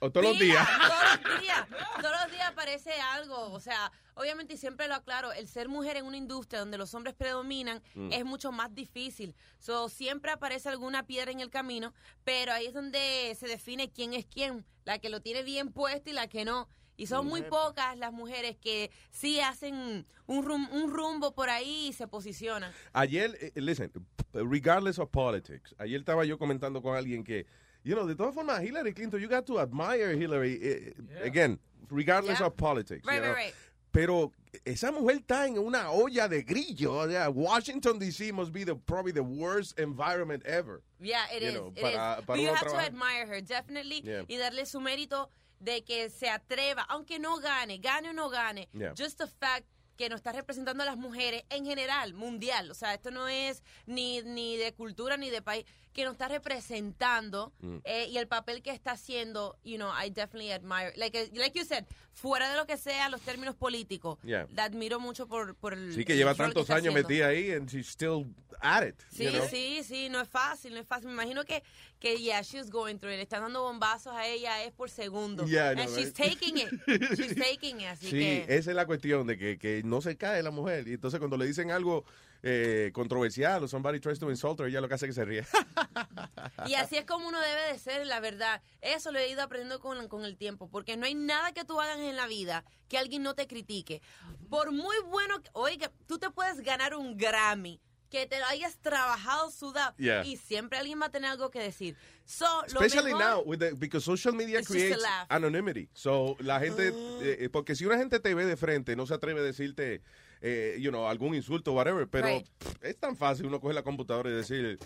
O todos los días. Todos los días. Todos los días aparece algo. O sea, obviamente, y siempre lo aclaro, el ser mujer en una industria donde los hombres predominan Mm. es mucho más difícil. So, siempre aparece alguna piedra en el camino, pero ahí es donde se define quién es quién. La que lo tiene bien puesto y la que no. Y son muy pocas las mujeres que sí hacen un, rum- un rumbo por ahí y se posicionan. Ayer, eh, listen, regardless of politics, ayer estaba yo comentando con alguien que, you know, de todas formas, Hillary Clinton, you got to admire Hillary, eh, again, regardless Yeah. of politics. you Right, know. right, right. Pero esa mujer está en una olla de grillo. O sea, Washington, D.C. must be the, probably the worst environment ever. Yeah, it You is. know, it para- is. para But you have to admire her, definitely, Yeah. y darle su mérito de que se atreva, aunque no gane, gane o no gane, Yeah. just the fact que nos está representando a las mujeres en general, mundial. O sea, esto no es ni, ni de cultura ni de país, que nos está representando Mm. eh, y el papel que está haciendo, you know, I definitely admire. Like, uh, like you said, fuera de lo que sea los términos políticos, Yeah. la admiro mucho por, por el Sí, que lleva que tantos años metida ahí and she's still at it. Sí, you know? sí, sí, no es fácil, no es fácil. Me imagino que, que yeah, she's going through it. Le están dando bombazos a ella, es por segundo. Yeah, And she's right? taking it. She's taking it, así Sí, que... esa es la cuestión de que, que no se cae la mujer. Y entonces cuando le dicen algo eh, controversial o somebody tries to insult her, ella lo que hace es que se ríe. Y así es como uno debe de ser, la verdad. Eso lo he ido aprendiendo con, con el tiempo, porque no hay nada que tú hagas en la vida que alguien no te critique. Por muy bueno, que- oiga, tú te puedes ganar un Grammy, que te lo hayas trabajado, sudado, Yeah. y siempre alguien va a tener algo que decir. So, lo Especially now, with the- because social media creates anonymity. So, la gente, Ah. eh, eh, porque si una gente te ve de frente, no se atreve a decirte, eh, you know, algún insulto, whatever, pero Right. pff, es tan fácil uno coger la computadora y decir,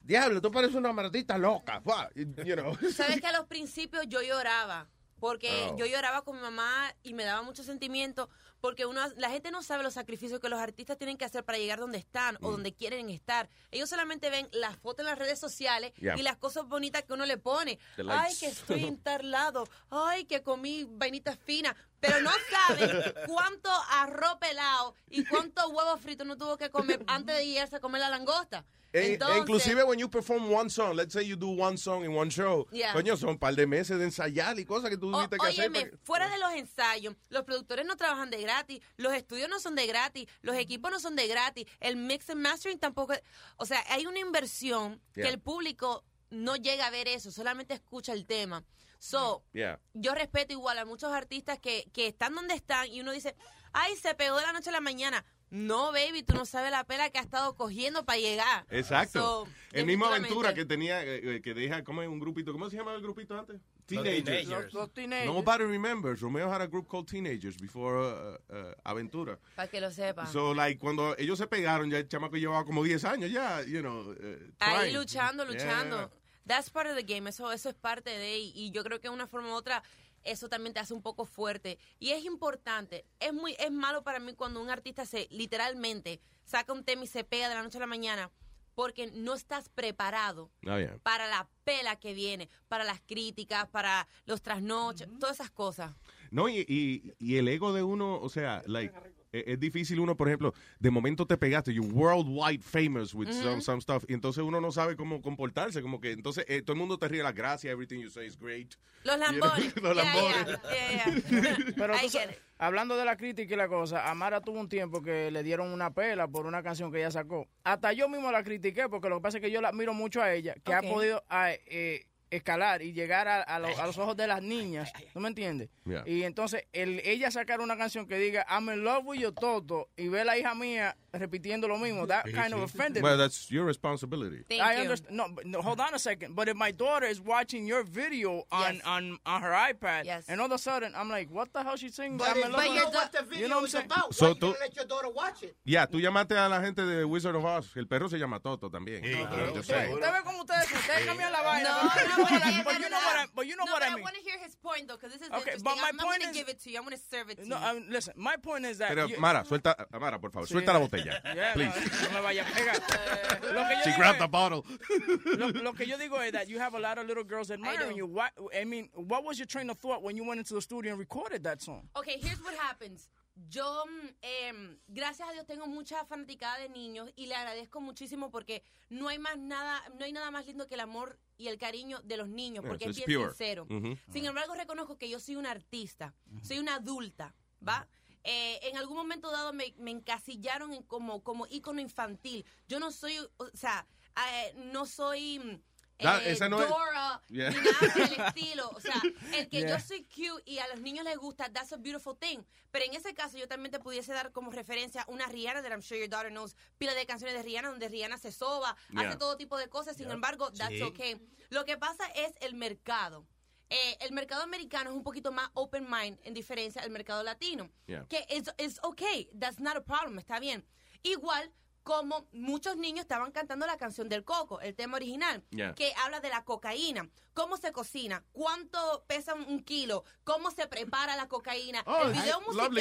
diablo, tú pareces una maldita loca, fuck", you know. Sabes que a los principios yo lloraba. Porque Oh. yo lloraba con mi mamá y me daba mucho sentimiento. Porque uno, la gente no sabe los sacrificios que los artistas tienen que hacer para llegar donde están Mm. o donde quieren estar. Ellos solamente ven las fotos en las redes sociales Yeah. y las cosas bonitas que uno le pone. Ay, que estoy en tal lado. Ay, que comí vainitas finas. Pero no saben cuánto arroz pelado y cuánto huevo frito no tuvo que comer antes de irse a comer la langosta. E- e Entonces, inclusive when you perform one song, let's say you do one song in one show, Yeah. coño, son un par de meses de ensayar y cosas que tú tuviste que hacer. óyeme, para que- fuera de los ensayos, los productores no trabajan de gratis, los estudios no son de gratis, los equipos no son de gratis, el mix and mastering tampoco. es- O sea, hay una inversión Yeah. que el público no llega a ver eso, solamente escucha el tema. So, Yeah. yo respeto igual a muchos artistas que, que están donde están y uno dice, ay, se pegó de la noche a la mañana. No, baby, tú no sabes la pela que ha estado cogiendo para llegar. Exacto. So, el mismo aventura que tenía, eh, eh, que deja, ¿cómo es un grupito? ¿Cómo se llamaba el grupito antes? Teenagers. Los, los teenagers. Nobody remembers. Romeo had a group called Teenagers before uh, uh, Aventura. Para que lo sepan. So, like, cuando ellos se pegaron, ya el chamaco llevaba como 10 años ya, you know. uh, Ahí luchando, luchando. Yeah. That's part of the game. Eso, eso es parte de. Y, y yo creo que de una forma u otra, eso también te hace un poco fuerte. Y es importante. Es muy, es malo para mí cuando un artista se literalmente saca un tema y se pega de la noche a la mañana. Porque no estás preparado Oh, yeah. para la pela que viene, para las críticas, para los trasnoches, todas esas cosas. No, y, y, y el ego de uno, o sea, like, es difícil uno, por ejemplo, de momento te pegaste, you worldwide famous with some, some stuff, y entonces uno no sabe cómo comportarse, como que entonces eh, todo el mundo te ríe las gracias, everything you say is great. Los lambones. Los lambones. yeah, yeah, yeah. Pero tú hablando de la crítica y la cosa, Amara tuvo un tiempo que le dieron una pela por una canción que ella sacó. Hasta yo mismo la critiqué porque lo que pasa es que yo la admiro mucho a ella, que Ok. ha podido ah, eh, escalar y llegar a, a lo- a los ojos de las niñas. ¿No me entiendes? Yeah. Y entonces el, ella sacar una canción que diga I'm in love with your toto y ve a la hija mía repitiendo lo mismo, that kind of offended me. Well, that's your responsibility. Thank I you. understand. No, but no, hold on a second. But if my daughter is watching your video on Yes. on, on her iPad, Yes. and all of a sudden I'm like, what the hell she singing? But, I'm love you know what the video You know is saying? about. So Why you tú- gonna let your daughter watch it? Ya, tú llamaste a la gente de Wizard of Oz, el perro se llama Toto también. Yo usted, sé. usted ve cómo ustedes, ustedes cambian la vaina. No, but, no, but, but but you know what I, but you know no, what I mean. want to hear his point though, because this is Okay, interesting. but my I'm point going to is- give it to you. I'm going to serve it to No, you. um, listen. My point is that. Pero, you- Mara, suelta, Mara, por favor, Sí, suelta la eh, botella. yeah, Please. No, no me vaya a pegar. Lo que yo She digo grabbed es- the bottle. lo, lo que yo digo es that you have a lot of little girls admiring you. What, I mean, what was your train of thought when you went into the studio and recorded that song? Okay, here's what happens. Yo, mm, em, gracias a Dios, tengo mucha fanaticada de niños y le agradezco muchísimo porque no hay más nada, no hay nada más lindo que el amor y el cariño de los niños, Yeah, porque so es bien pure. sincero. Sin embargo, reconozco que yo soy una artista, soy una adulta, ¿va? Eh, en algún momento dado me, me encasillaron en como, como ícono infantil. Yo no soy, o sea, eh, no soy eh, esa no es- Dora, Yeah. ni nada por el estilo. O sea, el que Yeah. yo soy cute y a los niños les gusta, that's a beautiful thing. Pero en ese caso yo también te pudiese dar como referencia una Rihanna, that I'm sure your daughter knows, pila de canciones de Rihanna donde Rihanna se soba, Yeah. hace todo tipo de cosas, sin embargo, that's Sí. okay. Lo que pasa es el mercado. Eh, el mercado americano es un poquito más open mind en diferencia al mercado latino. Yeah. Que es okay, that's not a problem, está bien. Igual como muchos niños estaban cantando la canción del coco, el tema original, Yeah. que habla de la cocaína, cómo se cocina, cuánto pesa un- kilo, cómo se prepara la cocaína. Oh, el video musical,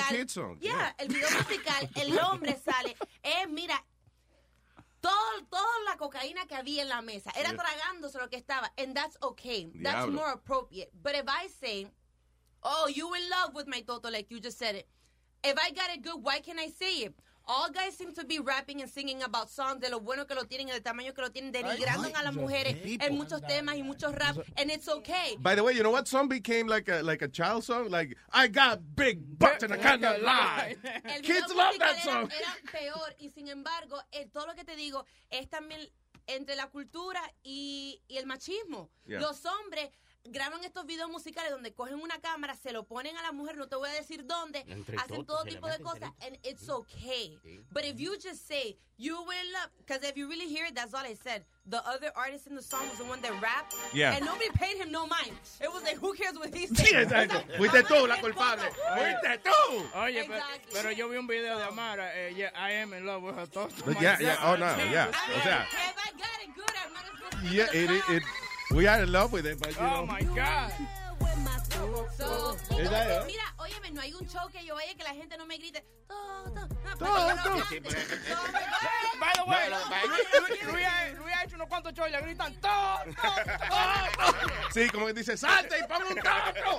Yeah, yeah. el video musical, el hombre sale, eh, mira, todo, toda la cocaína que había en la mesa, era tragándose lo que estaba, and that's okay, that's more appropriate. But if I say, oh, you in love with my toto, like you just said it, if I got it good, why can't I say it? All guys seem to be rapping and singing about songs de lo bueno que lo tienen, el tamaño que lo tienen, denigrando a las mujeres en muchos temas y muchos rap, and it's okay. By the way, you know what song became like a like a child song? Like I got big butts and I cannot lie. Kids love that song. Era, era peor y sin embargo, eh, todo lo que te digo es también entre la cultura y, y el machismo. Yeah. Los hombres graban estos videos musicales donde cogen una cámara, se lo ponen a la mujer, no te voy a decir dónde, Entre hacen todo le tipo de cosas, and it's okay. But if you just say, you will love, because if you really hear it, that's all I said. The other artist in the song was the one that rapped, Yeah. and nobody paid him no mind. It was like, who cares what he said? Sí, exacto. Fuiste tú la culpable. Fuiste tú. Oye, pero, Exactly. pero yo vi un video de Amara. Eh, yeah, I am in love with her. Yeah, yeah. Oh no, yeah. O sea, If I got it good, I might as well yeah, it, it, it we are in love with it, but you Oh know. my God. Is that it? Óyeme, no hay un show que yo vaya que la gente no me grite. "Todo, todo". No, Todo, porque yo no- todo. Sí, pero- By the way, No, no, Luis, ha, hecho unos cuantos shows y le gritan todo, todo, todo. Sí, como que dice, salte y ponme un taco.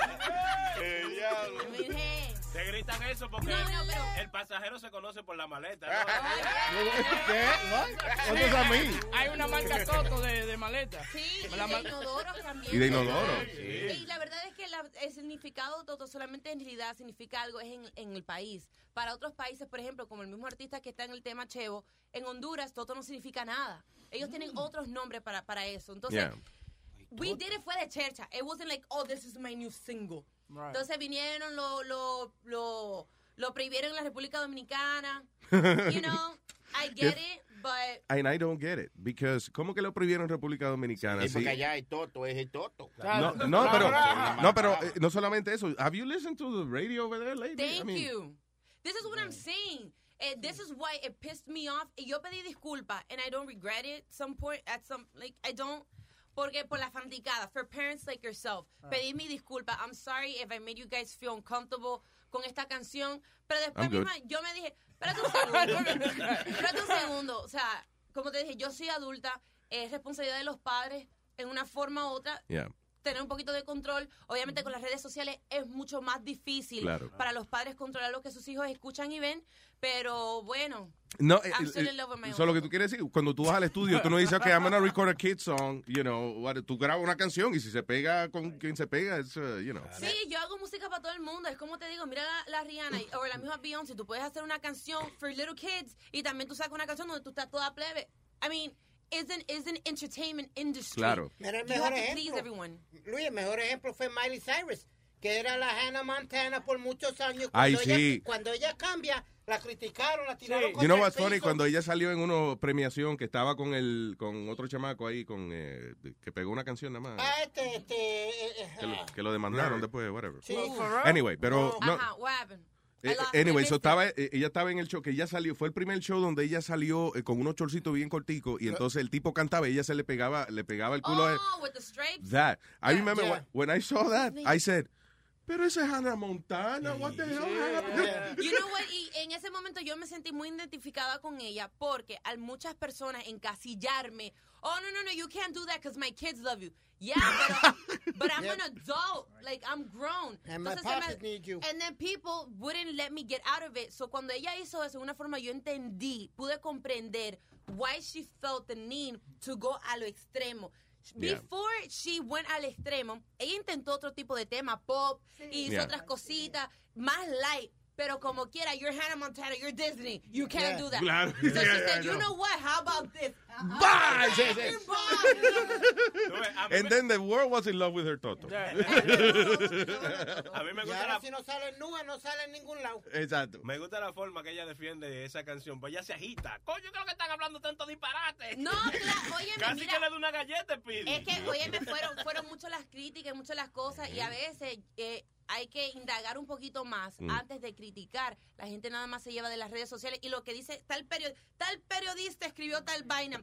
Te gritan eso porque No, no, pero- el pasajero se conoce por la maleta. ¿Qué? ¿Dónde es a mí? Hay una marca Toto de, de maleta. Sí, y de inodoros también. Y de inodoro. Y la verdad es que la- el significado Toto solamente en significa algo es en, en el país. Para otros países, por ejemplo, como el mismo artista que está en el tema Chevo, en Honduras Toto no significa nada. Ellos tienen otros nombres para, para eso. Entonces, Yeah. we did it fue de chercha. It wasn't like, oh, this is my new single. Right. Entonces vinieron, lo, lo, lo, lo prohibieron en la República Dominicana. You know, I get it, but And I don't get it, because ¿cómo que lo prohibieron en República Dominicana? Sí, Sí. porque allá hay Toto, es el Toto. No, no, pero, no, pero eh, no solamente eso. Have you listened to the radio over there lately? I Thank mean, you. This is what I'm saying. Eh, this is why it pissed me off. Yo pedí disculpa, and I don't regret it. Some point, at some, like, I don't. Porque por la fanaticada, for parents like yourself, Ah. pedí mi disculpa. I'm sorry if I made you guys feel uncomfortable con esta canción. Pero después misma, yo me dije, espérate un segundo. espérate un segundo. O sea, como te dije, yo soy adulta. Es responsabilidad de los padres, en una forma u otra, yeah. tener un poquito de control. Obviamente con las redes sociales es mucho más difícil Claro. para los padres controlar lo que sus hijos escuchan y ven, pero bueno. No, I'm still in love with my eso es lo que tú quieres decir. Cuando tú vas al estudio, tú no dices, ok, I'm gonna record a kid song, you know, what- tú grabas una canción y si se pega con quien se pega, es, uh, you know. Sí, yo hago música para todo el mundo. Es como te digo, mira la, la Rihanna y- o la misma Beyoncé. Tú puedes hacer una canción for little kids y también tú sacas una canción donde tú estás toda plebe. I mean, it's an entertainment industry. Claro. Mira, el You mejor have to please ejemplo. everyone. Luis, el mejor ejemplo fue Miley Cyrus, que era la Hannah Montana por muchos años. Ay, Cuando ella- sí. Cuando ella cambia, la criticaron, la tiraron You contra know what's funny? Cuando ella salió en una premiación que estaba con el con otro chamaco ahí con eh, que pegó una canción nada más. Ah, este, este... eh, eh, Que lo, que lo demandaron después, whatever. Sí. Anyway, pero no, Ajá, what happened? Eh, anyway, so estaba, eh, ella estaba en el show, que ella salió, fue el primer show donde ella salió eh, con unos chorcitos bien corticos y entonces el tipo cantaba y ella se le pegaba, le pegaba el culo a él. Oh, with the stripes? That. I remember yeah. when, when I saw that, I said, pero esa es Hannah Montana, what the hell happened? You know what? Y en ese momento yo me sentí muy identificada con ella porque al muchas personas encasillarme, oh no no no, you can't do that because my kids love you. Yeah, but, but I'm Yep. an adult, like I'm grown. And my need you. And then people wouldn't let me get out of it. So cuando ella hizo eso de una forma yo entendí, pude comprender why she felt the need to go a lo extremo. Yeah. Before she went al extremo, ella intentó otro tipo de tema, pop, y hizo Yeah. otras cositas, más light. Pero como quiera, you're Hannah Montana, you're Disney. You can't Yeah. do that. Claro. So she Yeah, said, you know. know what? How about this? Bye, sí. And then the world was in love with her Toto. A mí me gusta la, si no sale nua, no sale en ningún lado. Exacto. me gusta la forma que ella defiende esa canción, pues ella se agita. Coño, creo que están hablando tanto disparate. No, claro, óyeme, Casi mira. que le da una galleta, Speedy. Es que, óyeme, fueron, fueron muchas las críticas, muchas las cosas, y a veces eh, hay que indagar un poquito más Mm. antes de criticar. La gente nada más se lleva de las redes sociales y lo que dice tal, perio- tal periodista escribió tal vaina.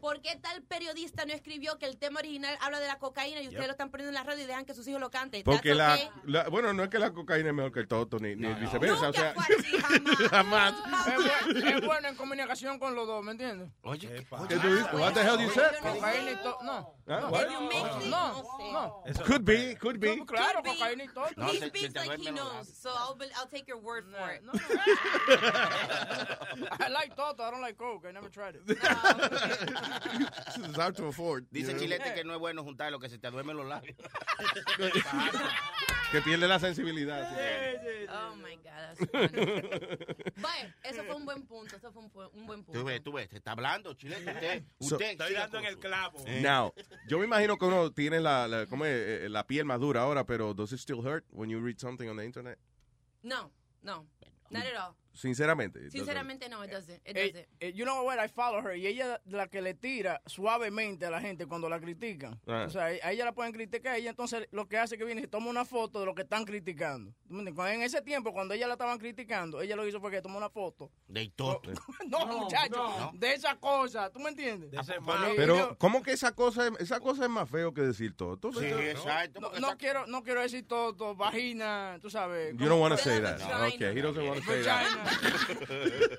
¿Por qué tal periodista no escribió que el tema original habla de la cocaína y ustedes Yep. lo están poniendo en la radio y dejan que sus hijos lo canten? Porque la, okay. la- bueno, no es que la cocaína es mejor que el Toto, ni, ni viceversa. o sea, jamás. jamás. Es, es bueno en comunicación con los dos, ¿me entiendes? Oye, ¿Qué tú dices? What the hell you said? Cocaína y to- no. Ah, No, no, no. Could be, could be. Claro, Could be. cocaína y todo. No, he speaks like he knows, so I'll, be- I'll take your word for it. I like Toto, I don't like Coke. I never tried it. Hard to afford. Dice you know? Chilete que no es bueno juntar lo que se te duermen los labios. Que pierde la sensibilidad. Oh my God, that's eso fue un buen punto, eso fue un, buen punto. Tú ves, tú ves, te está hablando, Chilete. Usted, So- usted dando en el clavo. Now, yo me imagino que uno tiene la, la, ¿cómo es? Eh, la piel más dura ahora, pero does it still hurt when you read something on the internet? No, no, not at all. Sinceramente. Sinceramente, no, it doesn't. It Eh, doesn't. eh, you know what? I follow her. Y ella la que le tira suavemente a la gente cuando la critican. Ah. O sea, a ella la pueden criticar. Ella entonces lo que hace es que viene y toma una foto de lo que están criticando. En ese tiempo, cuando ella la estaban criticando, ella lo que hizo fue que tomó una foto. De todo. No, muchacho, de esa cosa. ¿Tú me entiendes? De ese Pero- malo. Pero, ¿cómo que esa cosa, es- esa cosa es más feo que decir todo? ¿Tú Sí, exacto. No, porque no esa- quiero, no quiero decir todo, vagina, tú sabes. You don't want to say that. Okay, he doesn't want to say that.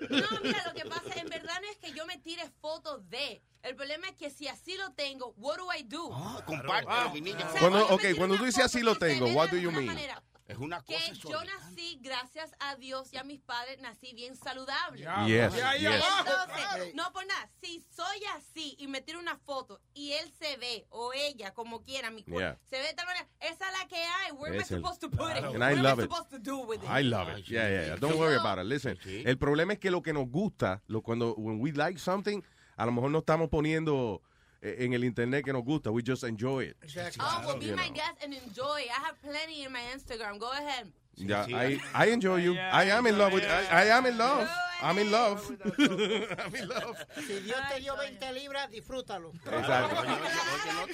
No, mira, lo que pasa en verdad no es que yo me tire fotos de. El problema es que si así lo tengo, what do I do? Ah, compártelo, Ah. mi niña. Cuando- ok, cuando tú dices así lo tengo, what do you mean? manera. Es una Que cosa yo sólida. nací, gracias a Dios y a mis padres, nací bien saludable. Yes, ya, yes. ya. Entonces, no por nada, si soy así y me tiro una foto y él se ve, o ella, como quiera, mi cuerpo, Yeah. se ve de tal manera, esa es la que hay. Where am I supposed to put it? And What I am love I it. supposed to do with it? I love it. Yeah, yeah, yeah. Don't worry about it. Listen, Sí. el problema es que lo que nos gusta, lo cuando when we like something, a lo mejor no estamos poniendo en el internet que nos gusta. We just enjoy it. Exactly. Oh, well, be You my know. guest and enjoy. I have plenty in my Instagram. Go ahead. Yeah, sí. I, I enjoy you. Yeah, I am in love with. I, I am in love. I'm in love. I'm in love. Si Dios te dio 20 libras, disfrútalo. Exacto. Claro,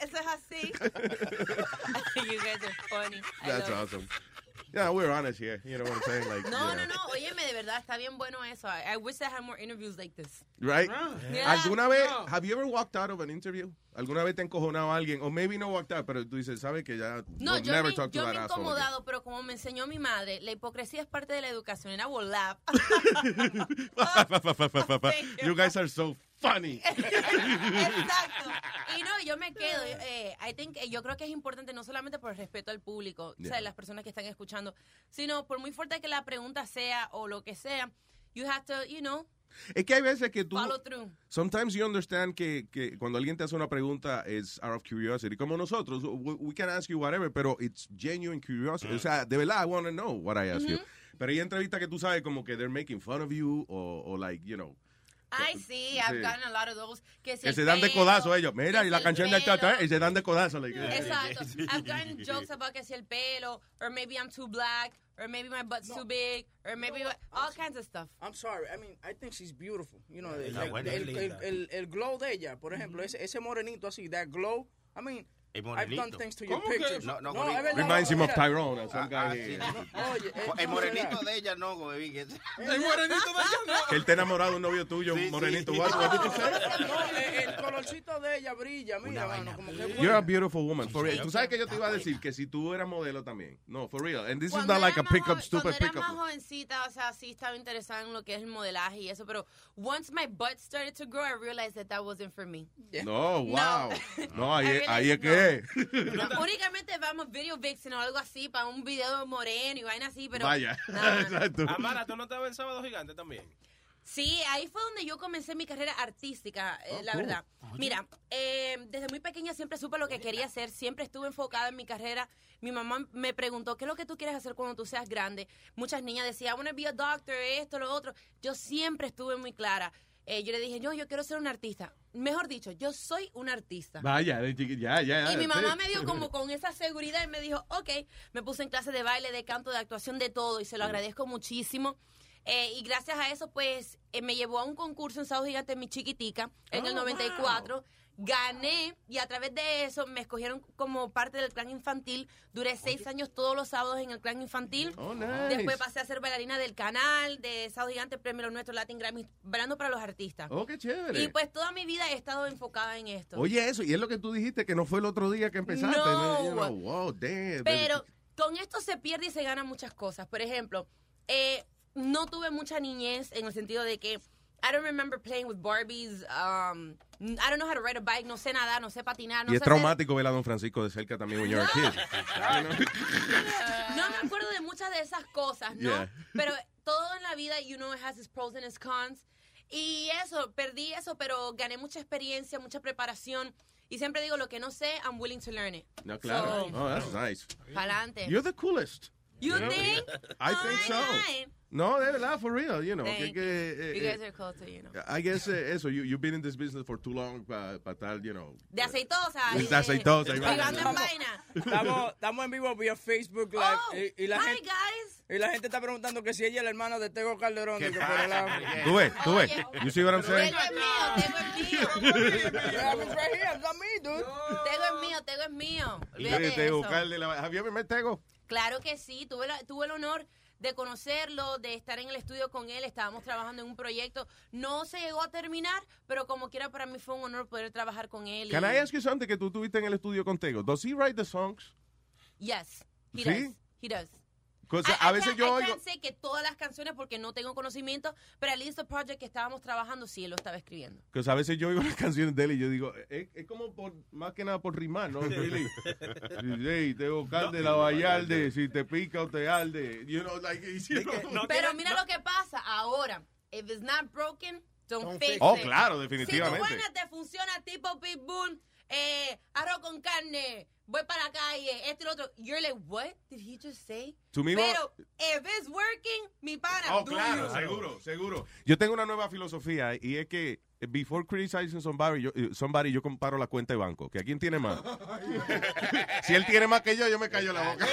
eso es así. you guys are funny. That's awesome. Yeah, we're honest here. You know what I'm saying? Like, No, you no, no. Óyeme, de verdad, está bien bueno eso. I, I wish I had more interviews like this. Right? Yeah. ¿Alguna vez, have you ever walked out of an interview? ¿Alguna vez te ha encojonado a alguien? O maybe no walked out, pero tú dices, ¿sabes que ya No, yo never me, talk to yo me he incomodado, pero como me enseñó mi madre, la hipocresía es parte de la educación. I will laugh. you guys are so funny. Exacto. Y no, yo me quedo. Eh, I think, eh, yo creo que es importante no solamente por el respeto al público, o sea, Yeah. las personas que están escuchando, sino por muy fuerte que la pregunta sea o lo que sea, you have to, you know, Es que hay veces que tú... follow through. Sometimes you understand que, que cuando alguien te hace una pregunta es out of curiosity. Como nosotros, we, we can ask you whatever, pero it's genuine curiosity. O sea, de verdad, I want to know what I ask you. Pero hay entrevistas que tú sabes como que they're making fun of you o, o like, you know, Ay, sí, I've gotten a lot of those. Que, si que se dan de codazo ellos. Mira, y la canción del tata, y se dan de codazo. like, Exacto. I've gotten jokes about que si el pelo, or maybe I'm too black, or maybe my butt's too big, or maybe what- all kinds of stuff. I'm sorry. I mean, I think she's beautiful. You know, el, el, el, el glow de ella, por ejemplo, ese, ese morenito así, that glow. I mean, El I've done morenito. things to your pictures. No, no, es bonito. verdad, Reminds him of. Tyrone, or some Ah, guy. Oye, eh, El no, morenito de ella no, güey. que- El morenito de ella no. Que él te enamorado de un novio tuyo, morenito. No, el colorcito de ella brilla, mira, mano, como que You're a beautiful woman. For real. Tú sabes que yo te iba a decir que si tú eras modelo también. No, for real. And this is not like a pickup, stupid Cuando era pickup. más jovencita, o sea, sí estaba interesada en lo que es el modelaje y eso, pero once my butt started to grow, I realized that that wasn't for me. No, wow. No, ahí, es- es que No, únicamente vamos video vixen o algo así para un video moreno y vaina así, pero Vaya. Exacto. Amara, ¿tú no estabas en Sábado Gigante también? Sí, ahí fue donde yo comencé mi carrera artística, eh, Oh, la cool. verdad. Mira, eh, desde muy pequeña siempre supe lo que quería hacer, siempre estuve enfocada en mi carrera. Mi mamá me preguntó, ¿qué es lo que tú quieres hacer cuando tú seas grande? Muchas niñas decían, I want to be a doctor, esto, lo otro. Yo siempre estuve muy clara. Eh, yo le dije, yo, yo quiero ser una artista. Mejor dicho, yo soy una artista. Vaya, de ya, ya. Y mi sí. mamá me dio como con esa seguridad y me dijo, ok, me puse en clase de baile, de canto, de actuación, de todo y se lo agradezco muchísimo. Eh, y gracias a eso, pues, eh, me llevó a un concurso en Sábado Gigante, mi chiquitica, en el Oh, 94. Gané y a través de eso me escogieron como parte del clan infantil. Duré seis años todos los sábados en el clan infantil. Oh, nice. Después pasé a ser bailarina del canal, de Sábado Gigante, Premio Nuestro Latin Grammy, bailando para los artistas. Oh, qué chévere. Y pues toda mi vida he estado enfocada en esto. Oye, eso, y es lo que tú dijiste, que no fue el otro día que empezaste. No. You know, wow, damn. Pero con esto se pierde y se ganan muchas cosas. Por ejemplo, eh, no tuve mucha niñez en el sentido de que I don't remember playing with Barbies. Um, I don't know how to ride a bike. No sé nadar, no sé patinar. No y es sé traumático ver a Don Francisco de cerca también when you're a kid. No me acuerdo de muchas de esas cosas, ¿no? Yeah. Pero todo en la vida, you know, it has its pros and its cons. Y eso, perdí eso, pero gané mucha experiencia, mucha preparación. Y siempre digo, lo que no sé, I'm willing to learn it. No, claro. So, oh, that's nice. Pa'lante. You're the coolest. You know? think? I think so. Alright. No, de verdad, for real, you know. Thank que, que, eh, You eh, guys are cool too, you know. I guess eh, eso, you, you've been in this business for too long para tal, you know. De aceitosa. De y de- aceitosa, privando en vaina. Estamos, estamos en vivo vía Facebook Live. Oh, y, y la hi, gente, guys. y la gente está preguntando que si ella es la hermana de Tego Calderón. Tú ves, tú ves. You see what I'm saying? Tego es mío, Tego es mío. Tego es mío, Tego es mío. Olvídate Te- de te eso. buscarle la- Have you ever met Tego? Claro que sí, tuve, la- tuve el honor de conocerlo, de estar en el estudio con él, estábamos trabajando en un proyecto, no se llegó a terminar, pero como quiera para mí fue un honor poder trabajar con él. Can y- I ask you something que tú tuviste en el estudio con Tego? Does he write the songs? Yes, he ¿Sí? does, he does. I- a veces yo oigo... say que todas las canciones porque no tengo conocimiento, pero least the project que estábamos trabajando sí él lo estaba escribiendo. Que a veces yo oigo las canciones de él y yo digo, es, es como por, más que nada por rimar, ¿no? Really. hey, Tego Calde, la Vallarde, si te pica o te arde. You know, like, you know. pero mira lo que pasa ahora. If it's not broken, don't, Don't fix fix Oh, it. claro, definitivamente. Si tu vaina te funciona tipo Pitbull, eh, arroz con carne, voy para la calle, esto y lo otro. You're like, what did he just say? Tú mismo- Pero if it's working, mi pana, Oh, do claro, you. seguro, seguro. Yo tengo una nueva filosofía y es que eh, before criticizing somebody yo, eh, somebody, yo comparo la cuenta de banco. Que a quién tiene más. si él tiene más que yo, yo me callo la boca.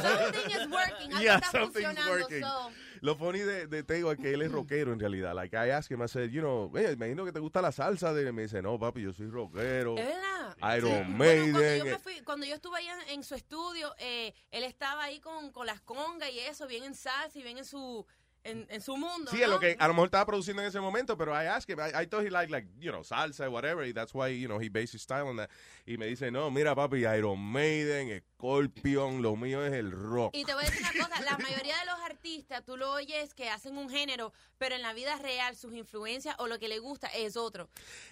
Something is working, algo Yeah, está funcionando. working. So, Lo funny de, de Tego es que él es rockero en realidad. Like I asked him, I said, you know, "Oye, me imagino que te gusta la salsa. De... Me dice, no, papi, yo soy rockero. ¿Es verdad? Iron Sí. Maiden. Bueno, cuando, yo me fui- cuando yo estuve ahí en, en su estudio, eh, él estaba ahí con, con las congas y eso, bien en salsa y bien en su, en, en su mundo. Sí, ¿no? es lo que a lo mejor estaba produciendo en ese momento, pero I asked him, I, I thought he liked like, you know, salsa, whatever, y that's why, you know, he based his style on that. Y me dice, no, mira papi, Iron Maiden, Scorpion, lo mío es el rock. Y te voy a decir una cosa, la mayoría de los artistas, tú lo oyes que hacen un género, pero en la vida real sus influencias o lo que le gusta es otro.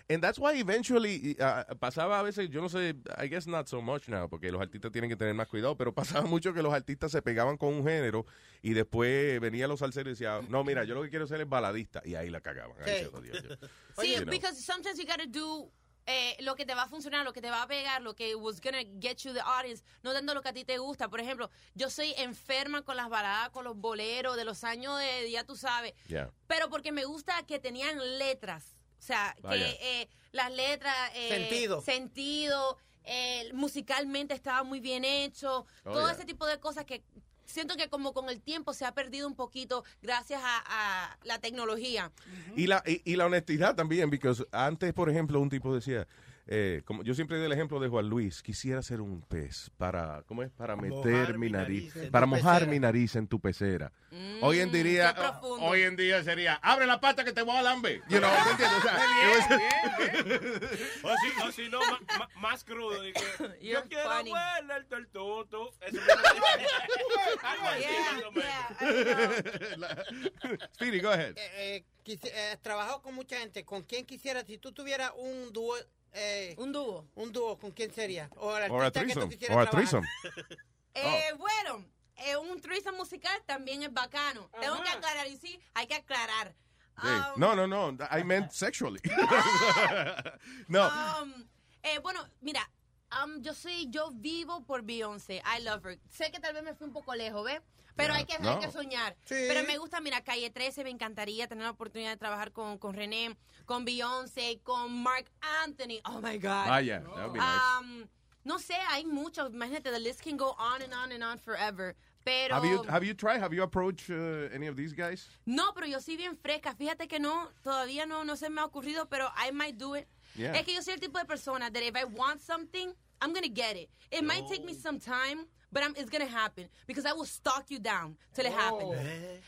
And that's why eventually uh, pasaba a veces, yo no sé, I guess not so much now, porque los artistas tienen que tener más cuidado, pero pasaba mucho que los artistas se pegaban con un género y después venían los salseros no, mira, yo lo que quiero ser es baladista, y ahí la cagaban. Ahí Sí. se jodió yo. Sí, You know. because sometimes you gotta do eh, lo que te va a funcionar, lo que te va a pegar, lo que was gonna get you the audience, no dando lo que a ti te gusta. Por ejemplo, yo soy enferma con las baladas, con los boleros de los años de, ya tú sabes, Yeah. pero porque me gusta que tenían letras. O sea, Vaya. que eh, las letras... eh, Sentido. Sentido, eh, musicalmente estaba muy bien hecho. Oh, todo yeah. ese tipo de cosas que siento que como con el tiempo se ha perdido un poquito gracias a, la tecnología. Y la, y, y la honestidad también, porque antes, por ejemplo, un tipo decía, eh, como yo siempre doy el ejemplo de Juan Luis, quisiera ser un pez para, ¿cómo es? Para meter mi nariz, para mojar pecera. mi nariz en tu pecera. hoy en qué profundo. hoy en día sería, abre la pata que te voy a lamber. You know, ¿me entiendes? O sea, O si, o si no, ma- ma- más crudo. de que, yo quiero huele el tortuto. Eso. Speedy, go ahead. Eh, eh, quisi- eh, trabajado con mucha gente. ¿Con quién quisiera, si tú tuvieras un dúo? Eh, un dúo. Un dúo, ¿con quién sería? O el Or a artista que tú quisieras Or a trabajar. threesome. Eh, Bueno, eh, un threesome musical también es bacano. Tengo que aclarar, y sí, hay que aclarar. Sí. Um, No, no, no. I meant sexually. no. Um, eh, bueno, mira, um, yo soy, yo vivo por Beyoncé. I love her. Sé que tal vez me fui un poco lejos, ¿ves? Pero hay, que, hay no. que soñar. Sí. Pero me gusta, mira, Calle 13, me encantaría tener la oportunidad de trabajar con, con René, con Beyoncé, con Mark Anthony. Oh my God. Vaya, that would be nice. Um, no sé, hay muchos. Imagínate, the list can go on and on and on forever. Pero. Have you, have you tried, have you approached uh, any of these guys? No, pero yo soy bien fresca. Fíjate que no, todavía no, no se me ha ocurrido, pero I might do it. Yeah. Es que yo soy el tipo de persona that if I want something, I'm gonna get it. It might take me some time, but I'm, it's gonna happen because I will stalk you down till it happens.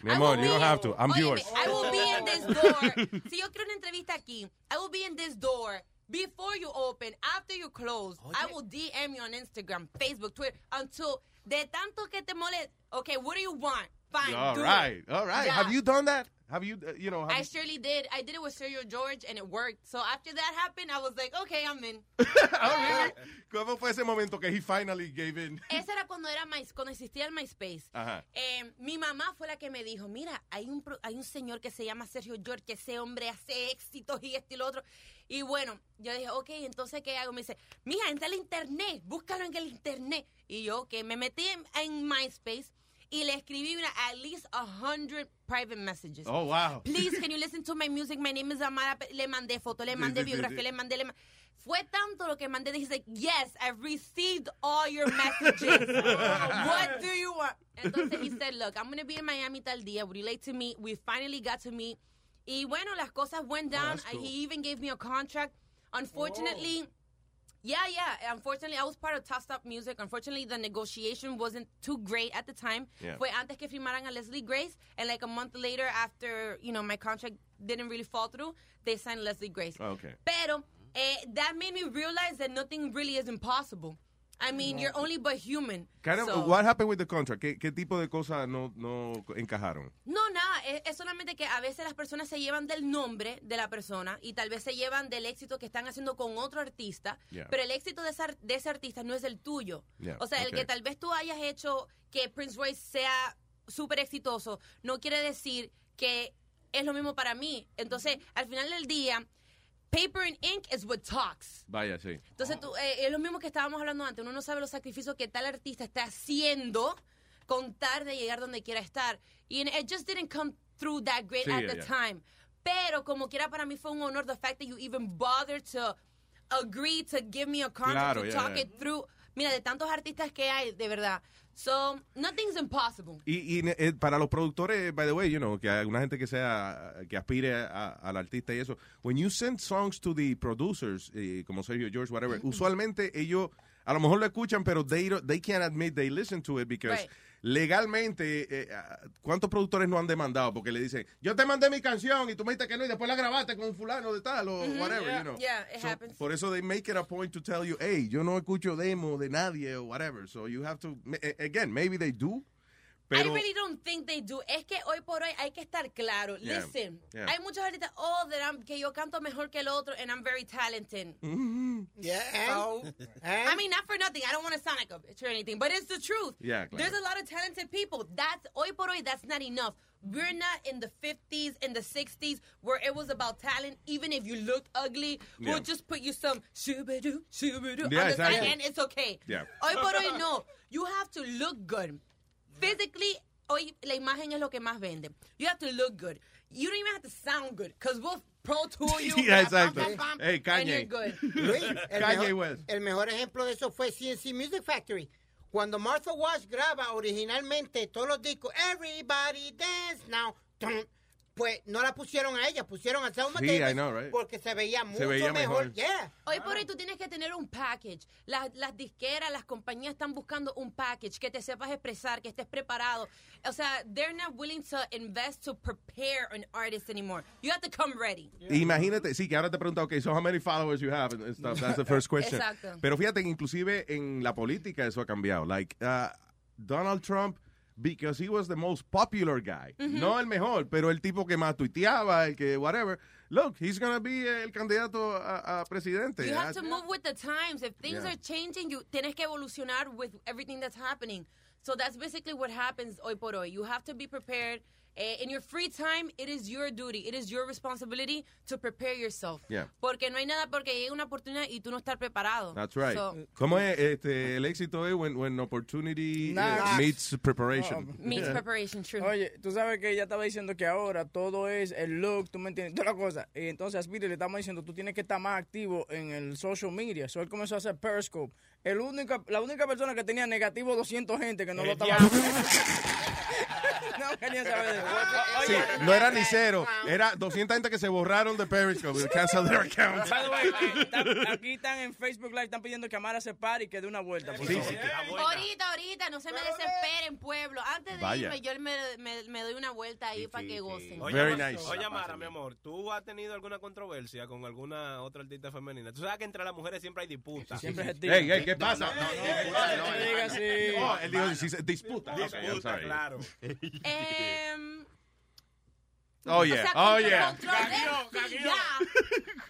Mi I amor, will you don't be- have to. I'm Óyeme, yours. I will be in this door. si yo quiero una entrevista aquí, I will be in this door before you open, after you close. I will DM you on Instagram, Facebook, Twitter, until de tanto que te moleste. Okay, what do you want? fine. All do it. right, all right. Yeah. Have you done that? Have you, uh, you know? I surely did. I did it with Sergio George and it worked. So after that happened, I was like, okay, I'm in. ¿Cómo fue ese momento que he finally gave in? Ese era cuando era My- cuando existía el MySpace. Ajá. Eh, mi mamá fue la que me dijo, mira, hay un, hay un señor que se llama Sergio George, que ese hombre hace éxitos y esto y lo otro. Y bueno, yo dije, ok, entonces, ¿qué hago? Me dice, mija, entra al internet, búscalo en el internet. Y yo, que me metí en, en MySpace y le escribí una, at least a hundred private messages. Oh, wow. Please, can you listen to my music? My name is Amara. Le mandé foto, le mandé biografía, le mandé, le ma- Fue tanto lo que mandé. He's like, yes, I've received all your messages. what do you want? Entonces he said, look, I'm going to be in Miami tal día. Would you like to meet? We finally got to meet. Y bueno, las cosas went oh, down. that's cool. He even gave me a contract. Unfortunately, oh. Yeah, yeah. Unfortunately, I was part of Top Stop Music. Unfortunately, the negotiation wasn't too great at the time. Yeah. Fue antes que firmaran a Leslie Grace, and like a month later, after you know my contract didn't really fall through, they signed Leslie Grace. Okay. Pero eh, that made me realize that nothing really is impossible. I mean, you're only but human. So- what happened with the contract? ¿Qué, qué tipo de cosas no, no encajaron? No, nada, es, es solamente que a veces las personas se llevan del nombre de la persona y tal vez se llevan del éxito que están haciendo con otro artista, Yeah. pero el éxito de, esa- de ese artista no es el tuyo. Yeah, O sea, el que tal vez tú hayas hecho que Prince Royce sea súper exitoso, no quiere decir que es lo mismo para mí. Entonces, al final del día, paper and ink is what talks. Vaya, sí. Entonces, tú, eh, es lo mismo que estábamos hablando antes. Uno no sabe los sacrificios que tal artista está haciendo con tal de llegar donde quiera estar. Y it just didn't come through that great Sí, at yeah, the yeah. time. Pero como quiera para mí fue un honor the fact that you even bothered to agree to give me a contract Claro, to yeah, talk it through. Mira, de tantos artistas que hay, de verdad. So, nothing's impossible. Y, y, eh, para los productores, by the way, you know, que alguna gente que sea, que aspire al artista y eso, when you send songs to the producers, eh, como Sergio George, whatever, usualmente ellos a lo mejor lo escuchan, pero they, they can't admit they listen to it because Right. Legalmente, eh, ah, ¿cuántos productores no han demandado? Porque le dicen, yo te mandé mi canción y tú me dijiste que no y después la grabaste con un fulano de tal o whatever, Yeah, you know. yeah, it So, happens. Por eso they make it a point to tell you, hey, yo no escucho demo de nadie o whatever. So you have to, eh, again, maybe they do, pero... I really don't think they do. Es que hoy por hoy hay que estar claro. Yeah, Listen, yeah. hay muchos artistas, oh, that I'm- que yo canto mejor que el otro and I'm very talented. Mm-hmm. Yeah, So, and- I mean, not for nothing. I don't want to sound like a bitch or anything, but it's the truth. Yeah, claro. There's a lot of talented people. That's hoy por hoy. That's not enough. We're not in the 50s, in the 60s, where it was about talent. Even if you look ugly, Yeah. we'll just put you some shoo-ba-doo, shoo-ba-doo Yeah, on the side, exactly. and it's okay. Yeah. Hoy por hoy no. You have to look good. Physically, hoy la imagen es lo que más vende. You have to look good. You don't even have to sound good, because we'll pro tour you. Yeah, bam, exacto. bam, bam, Hey, Kanye. Luis, el, Kanye mejor, West. el mejor ejemplo de eso fue CNC Music Factory. Cuando Martha Wash graba originalmente todos los discos, Everybody Dance Now, pues no la pusieron a ella, pusieron a Selma Sí, Davis I know, right? porque se veía mucho veía mejor. mejor. Yeah. Hoy por hoy tú tienes que tener un package. Las, las disqueras, las compañías están buscando un package que te sepas expresar, que estés preparado. O sea, they're not willing to invest to prepare an artist anymore. You have to come ready. Imagínate, sí, que ahora te pregunto, okay, so how many followers you have and stuff. That's the first question. Exacto. Pero fíjate que inclusive en la política eso ha cambiado. Like, uh, Donald Trump, because he was the most popular guy. Ujú. No el mejor, pero el tipo que más tuiteaba, el que whatever. Look, he's gonna be eh, el candidato a, a presidente. You have to move with the times. If things Yeah. are changing, you tienes que evolucionar with everything that's happening. So that's basically what happens hoy por hoy. You have to be prepared. Eh, in your free time, it is your duty, it is your responsibility to prepare yourself. Yeah. Porque no hay nada porque llegue una oportunidad y tú no estar preparado. That's right. So, ¿Cómo es este, el éxito es when, when opportunity Nah. eh, meets preparation? meets Yeah. preparation, true. Oye, tú sabes que ella estaba diciendo que ahora todo es el look, tú me entiendes, toda la cosa. Y entonces a Speedy le estamos diciendo, tú tienes que estar más activo en el social media. So él comenzó a hacer Periscope. El única, la única persona que tenía negativo 200 gente que no lo estaba... no quería saber de eso. Sí, no era ni cero, era 200 gente que se borraron de Periscope, cancel their account. By the way, eh, está- aquí están en Facebook Live, están pidiendo que Amara se pare y que dé una vuelta. por Sí, favor. sí, Ahorita, ahorita, no se me desesperen, pueblo. Antes de Vaya. irme, yo me, me- me doy una vuelta ahí para que gocen. Oye, Very nice. Oye, Amara, mi amor, ¿tú has tenido alguna controversia con alguna otra artista femenina? Tú sabes que entre las mujeres siempre hay disputas. Siempre se Ey, ey, ¿qué pasa? No, no, no, no, no diga así. Oh, él dijo, sí, disputa. Disputa, Okay, I'm sorry. claro. Em, Oh, o yeah. sea, Oh, yeah.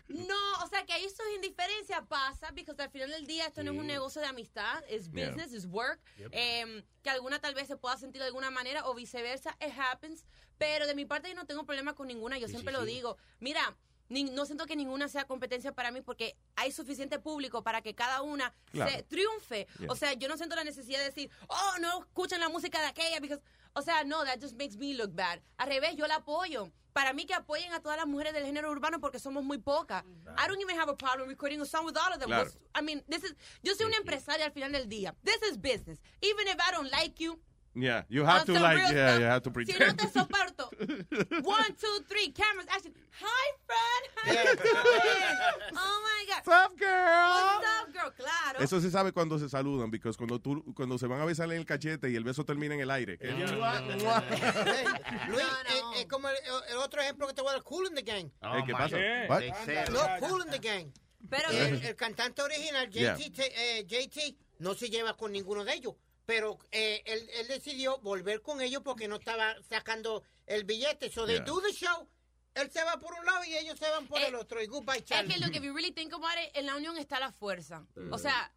No, o sea, que ahí sus indiferencias pasa, porque al final del día esto no es un negocio de amistad, es business, es work. Yep. Em, que alguna tal vez se pueda sentir de alguna manera o viceversa, it happens. Pero de mi parte yo no tengo problema con ninguna, yo Sí, siempre sí, lo sí. digo. Mira, ni- no siento que ninguna sea competencia para mí porque hay suficiente público para que cada una Claro. se triunfe. Yeah. O sea, yo no siento la necesidad de decir, oh, no escuchan la música de aquella, because, o sea, no, that just makes me look bad. Al revés, yo la apoyo. Para mí que apoyen a todas las mujeres del género urbano porque somos muy pocas. I don't even have a problem recording a song with all of them. Claro. I mean, this is, yo soy una empresaria al final del día. This is business. Even if I don't like you, Yeah, you have to like, yeah, stuff, you have to si no pretend. te soporto. One, two, three, cameras, action. Hi, friend. You doing? Oh, my God. What's up, girl? What's up, girl? Claro. Eso se sabe cuando se saludan, porque cuando tú, cuando se van a besar en el cachete y el beso termina en el aire. Luis, es como el, el otro ejemplo que te voy a dar, Cool in the Gang. Eh, ¿Qué pasa? Eh, What? No, Cool in the Gang. Pero el, el cantante original, Yeah. JT, eh, JT, no se lleva con ninguno de ellos. Pero eh, él, él decidió volver con ellos porque no estaba sacando el billete. So they Yeah. do the show. Él se va por un lado y ellos se van por el otro. Y goodbye, Es Charlie. que lo que if you really think about it, en la unión está la fuerza. O sea,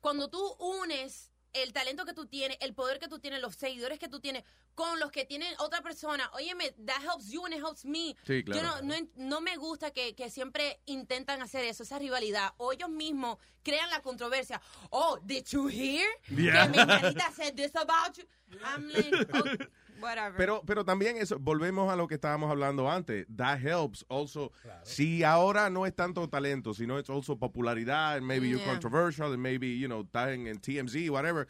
cuando tú unes el talento que tú tienes, el poder que tú tienes, los seguidores que tú tienes, con los que tienen otra persona, óyeme, that helps you and it helps me. Sí, claro. Yo no, no, no me gusta que, que siempre intentan hacer eso, esa rivalidad. O ellos mismos crean la controversia. Oh, did you hear? Yeah. Que Menganita said this about you. I'm like, oh, whatever. Pero, pero también eso, volvemos a lo que estábamos hablando antes. That helps also. Si ahora no es tanto talento, sino es also popularidad, and maybe you're Yeah. controversial, and maybe, you know, estás en, en TMZ, whatever.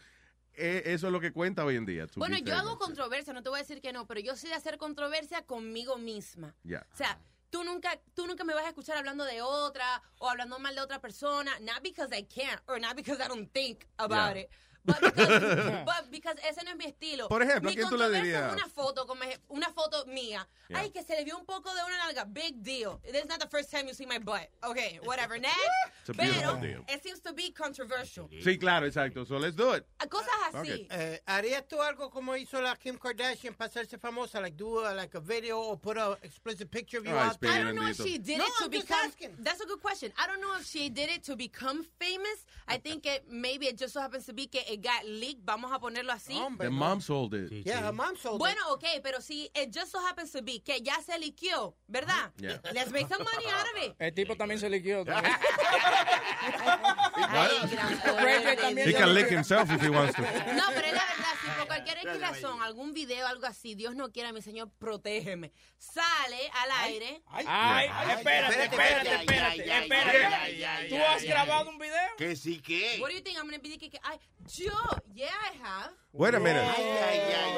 Eh, eso es lo que cuenta hoy en día. Bueno, yo hago controversia, no te voy a decir que no, pero yo de hacer controversia conmigo misma. Yeah. O sea, tú nunca, tú nunca me vas a escuchar hablando de otra o hablando mal de otra persona, not because I can't or not because I don't think about Yeah. it. But because, but because ese no es mi estilo. Por ejemplo, ¿a quién tú le dirías? una foto, una foto mía. Yeah. Ay, que se le vio un poco de una nalga. Big deal. This is not the first time you see my butt. Okay, whatever. Next. It's a beautiful Pero deal. it seems to be controversial. Sí, claro, exacto. So let's do it. Cosas así. Eh, ¿Harías tú algo como hizo la Kim Kardashian para hacerse famosa? Like do a, like a video or put a explicit picture of you out there? I don't know if she did No, it to I'm just become. asking. That's a good question. I don't know if she did it to become famous. I think it maybe it just so happens to be que it got leaked. Vamos a ponerlo así. The mom sold it. Yeah, her mom sold Bueno, ok, pero si it just so happens to be que ya se liqueó, ¿verdad? Yeah. Let's make some money out of it. El tipo también se. Ay, también He can lick himself if he wants to. No, pero es la verdad, si por cualquier razón, algún video, algo así, Dios no quiera, mi Señor, protégeme, sale al aire. Ay, espérate, espérate, espérate, espérate. ¿Tú has grabado un video? Que sí que. What do you think? I'm gonna be like, ay, yo, yeah, I have. Wait a minute.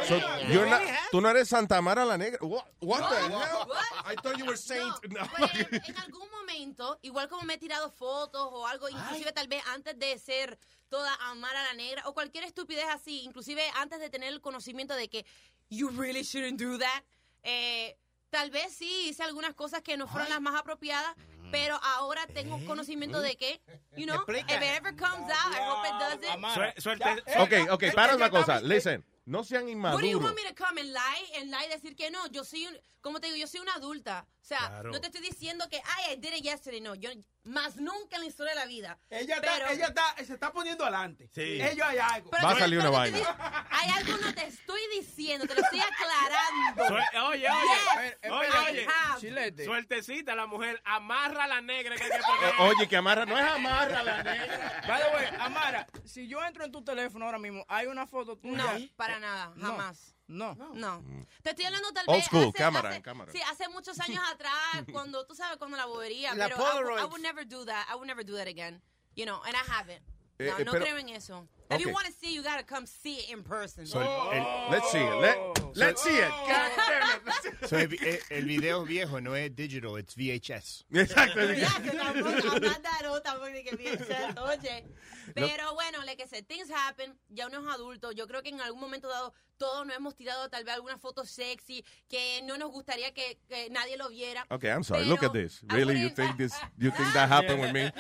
So, you're not, tú no eres Santa Mara la Negra. What, what the hell? I thought you were Saint. No. Pues, en algún momento, igual como me he tirado fotos o algo, inclusive tal vez antes de ser toda amar a la negra o cualquier estupidez así, inclusive antes de tener el conocimiento de que you really shouldn't do that, eh, tal vez sí hice algunas cosas que no fueron las más apropiadas, pero ahora tengo conocimiento de que, you know, if it ever comes out, I hope it doesn't. suerte. Ok, ok, para una cosa. Listen, no sean What do you inmaduros. want me to come and lie, and lie decir que no? Yo soy un, como te digo, yo soy una adulta. O sea, Claro. no te estoy diciendo que, ay, I did it yesterday. No, yo, más nunca en la historia de la vida. Ella, Pero- está, ella está, se está poniendo adelante. Sí. Ella hay algo. Pero Va a salir una vaina. Hay algo no te estoy diciendo, te lo estoy aclarando. Suel- oye, Yes, oye, oye, oye. Chilete. suertecita la mujer, amarra a la negra que hay que Eh, poner. Oye, que amarra, no es amarra la negra. By the way, Amara, si yo entro en tu teléfono ahora mismo, hay una foto tuya. No, para nada, No. Jamás. No. No. Te estoy hablando tal Old vez school, hace, cámara, hace- en cámara. Sí, hace muchos años atrás, cuando tú sabes cuando la bobería, La pero I, would- I would never do that. I would never do that again. You know, and I haven't. Eh, No, eh, no pero- creo en eso. If you want to see, you gotta come see it in person. So, el- el- Let's see it. Let, let's see it. God damn it. So, el, vi- eh, el video viejo no es digital, it's VHS. Exacto. Ya, que tampoco, I'm not that old, tampoco ni que oye. Pero bueno, like I said, things happen, ya uno es adulto, yo creo que en algún momento dado todos nos hemos tirado tal vez alguna foto sexy que no nos gustaría que, que nadie lo viera. Okay, I'm sorry. Pero Look at this. I Really, you wouldn't- think this? You think that happened with me?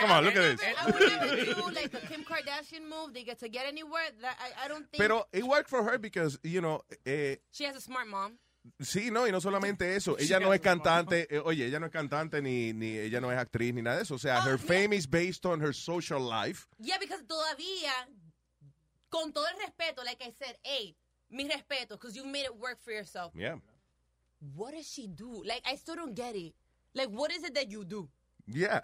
Come on, look at this. I would never do like a Kim Kardashian fashion move. They get to get anywhere. That, I, I don't think Pero it worked for her because, you know, eh, she has a smart mom. Sí, no, y no solamente eso. Ella no es cantante, eh, oye, ella no es cantante ni, ni ella no es actriz ni nada de eso. O sea, her fame is based on her social life. Yeah, because todavía, con todo el respeto, like I said, hey, mi respeto, because you made it work for yourself. Yeah. What does she do? Like, I still don't get it. Like, what is it that you do? Yeah.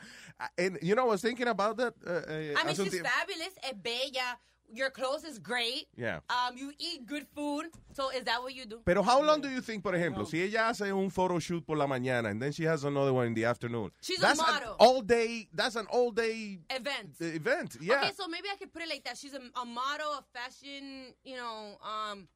And, you know, I was thinking about that. uh, uh, I mean, she's fabulous, es bella, your clothes is great. Yeah. Um, you eat good food. So is that what you do? Pero how long do you think, por ejemplo, si ella hace un photo shoot por la mañana and then she has another one in the afternoon? She's a that's model. An all day, that's an all day Event. event. Yeah. Okay, so maybe I could put it like that. She's a, a model, a fashion, you know, um,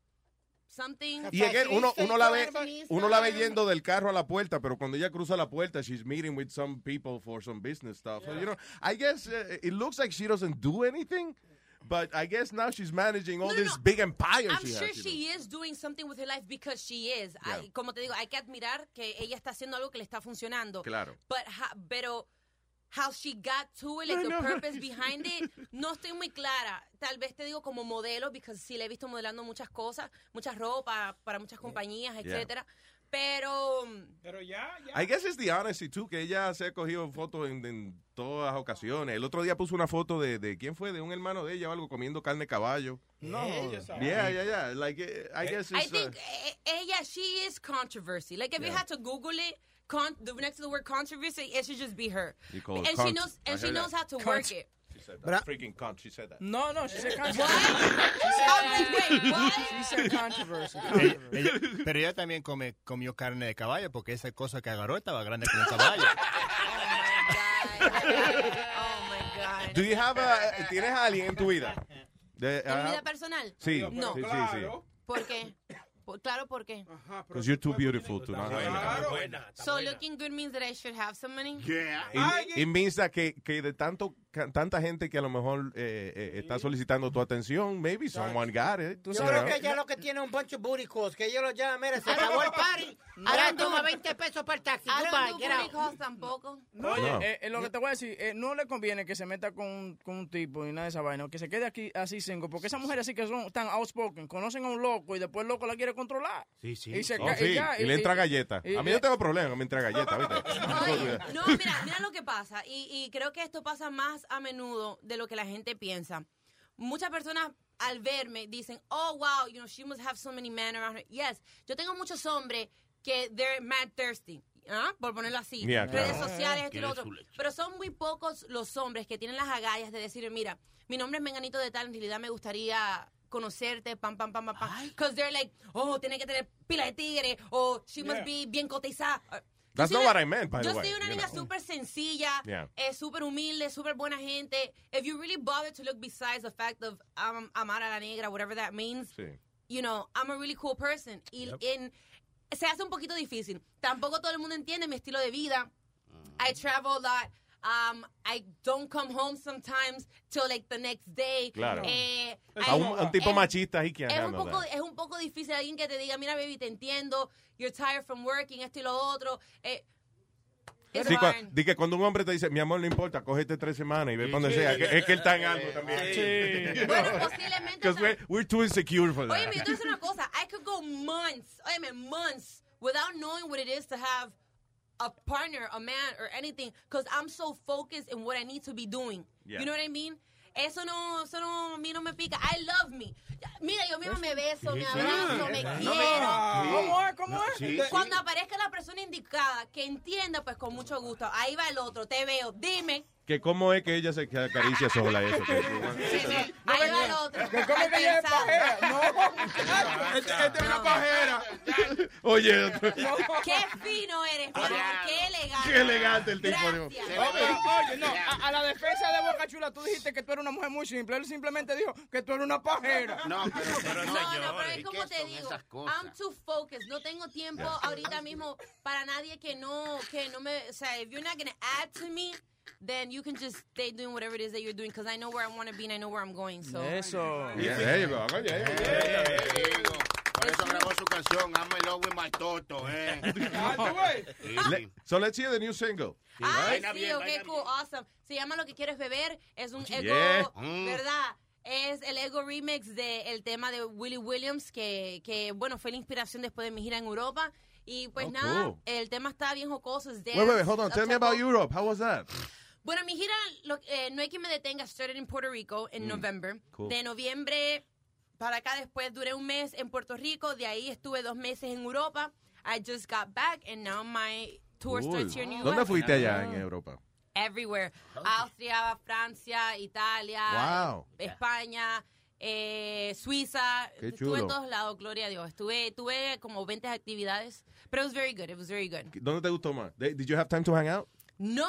something. Y again, uno, uno, la ve, uno la ve yendo del carro a la puerta, pero cuando ella cruza la puerta, she's meeting with some people for some business stuff. So, you know, I guess uh, it looks like she doesn't do anything, but I guess now she's managing all this big empire I'm she sure has. you know. she is doing something with her life because she is. Yeah. Hay- como te digo, hay que admirar que ella está haciendo algo que le está funcionando. Claro. But ha- pero how she got to it, like I the know. purpose behind it, no estoy muy clara. Tal vez te digo como modelo, because sí le he visto modelando muchas cosas, muchas ropa para muchas compañías, Yeah. etcétera. Pero Pero ya, ya. I guess it's the honesty too, que ella se ha cogido fotos en, en todas las ocasiones. El otro día puso una foto de, de quién fue, de un hermano de ella o algo comiendo carne de caballo. No. Ella sabe. Yeah, yeah, yeah. Like, eh, I guess I it's, uh, think eh, ella, she is controversy. Like if you Yeah. had to Google it, con- the next to the word controversy, it should just be her. You call it and she knows, I and she heard knows that. how to Cunt. work it. She said But that. I- Freaking cunt. She said that. No, no, she said controversy. What? She said, I was like, wait, what? She said controversy. Ella- ella- pero ella también come, comió carne de caballo porque esa cosa que agarró estaba grande como un caballo. Oh my God. Do you have a, ¿Tienes a alguien en tu vida? De- ¿En mi ah, vida personal? Sí, No. sí, sí, sí. ¿Por qué? Claro, ¿por qué? Because you're too beautiful to not have. So looking good means that I should have some money? It, it means that que, que de tanto tanta gente que a lo mejor eh, eh, está solicitando tu atención, maybe someone got it. Yo you creo que ella lo que tiene es un bunch of booty calls, que ellos lo llaman, mira, se acabó el party, ahora toma 20 pesos para el taxi, tampoco. Oye, No. eh, eh, lo que te voy a decir, eh, no le conviene que se meta con, un- con un tipo ni nada de esa vaina, que se quede aquí así cinco, porque esas mujeres así que son tan outspoken, conocen a un loco y después el loco la quiere controlar. Sí, sí. Y se Oh, sí, ya, y le entra galleta. y- A mí no tengo problema, me entra galleta, ¿viste? Oye, no, mira, mira lo que pasa. Y, y creo que esto pasa más a menudo de lo que la gente piensa. Muchas personas al verme dicen, oh, wow, you know, she must have so many men around her. Yes, yo tengo muchos hombres que they're mad thirsty. ¿ah? Por ponerlo así. Yeah, Redes sociales, esto y lo otro. Pero son muy pocos los hombres que tienen las agallas de decir, mira, mi nombre es Menganito de tal, en realidad me gustaría conocerte, pam, pam, pam, pam, pam. Because they're like, oh, tiene que tener pila de tigre, o she must be bien cotizada. That's not what I meant, by Yo the way, soy una niña súper sencilla, Yeah. eh, súper humilde, súper buena gente. If you really bother to look besides the fact of um, amar a la negra, whatever that means, Sí. you know, I'm a really cool person. Y en- se hace un poquito difícil. Tampoco todo el mundo entiende mi estilo de vida. I travel a lot. Um, I don't come home sometimes till like the next day. Claro. Eh, A un, un tipo es- machista y que es un, poco, es un poco difícil alguien que te diga, mira, baby, te entiendo, you're tired from working, esto y lo otro. Eh, Sí, di que cuando un hombre te dice, mi amor, no importa, cógete tres semanas y ve para donde Sí. sea, que, es que él está en algo también. Bueno, posiblemente. We're, we're too insecure for Oye, that. voy a decir una cosa. I could go months, oye, months, without knowing what it is to have a partner, a man, or anything, because I'm so focused in what I need to be doing. Yeah. You know what I mean? Eso no, eso no, a mí no me pica. I love me. Mira, yo mismo me beso, me abrazo, me quiero. ¿Cómo es? ¿Cómo es? Cuando aparezca la persona indicada que entienda, pues con mucho gusto. Ahí va el otro, te veo, dime. Que cómo es que ella se acaricia sola eso. que- Ahí va el otro. ¿Cómo es que ella es pajera? No, Este este es una pajera. Oye, Qué fino eres, qué elegante. qué elegante el tipo. oye, no, a, a la defensa de Boca Chula tú dijiste que tú eres una mujer muy simple. Él simplemente dijo que tú eres una pajera. No, pero, pero No, no, pero es ¿y como te digo? I'm too focused. No tengo tiempo ahorita mismo para nadie que no, que no me, o sea, if you're not gonna add to me, then you can just stay doing whatever it is that you're doing because I know where I want to be and I know where I'm going. So. Eso. Yeah, there you go. Oye, oye, oye. Por eso grabó su canción, I'm in love with my toto, eh. Le- so let's hear the new single. Ay, Vaina sí, ok, cool, awesome. Se llama Lo que quieres beber. Es un ego, Yeah. Mm. ¿verdad? Es el ego remix del tema de Willie Williams, que, que, bueno, fue la inspiración después de mi gira en Europa. Y pues Oh, nada, cool. el tema está bien jocoso. Es Wait, wait, wait, hold on. Tell me about Europe. How was that? Bueno, mi gira, lo- eh, no hay quien me detenga, started in Puerto Rico en Mm, November. cool. De noviembre para acá después duré un mes en Puerto Rico, de ahí estuve dos meses en Europa. I just got back and now my tour Cool. starts here in New ¿Dónde York. fuiste allá en Europa? Everywhere. Austria, Francia, Italia, Wow. España, eh, Suiza. Qué Estuve en todos lados, gloria a Dios. Estuve, tuve como 20 actividades, pero it was very good, it was very good. ¿Dónde te gustó más? Did you have time to hang out? No!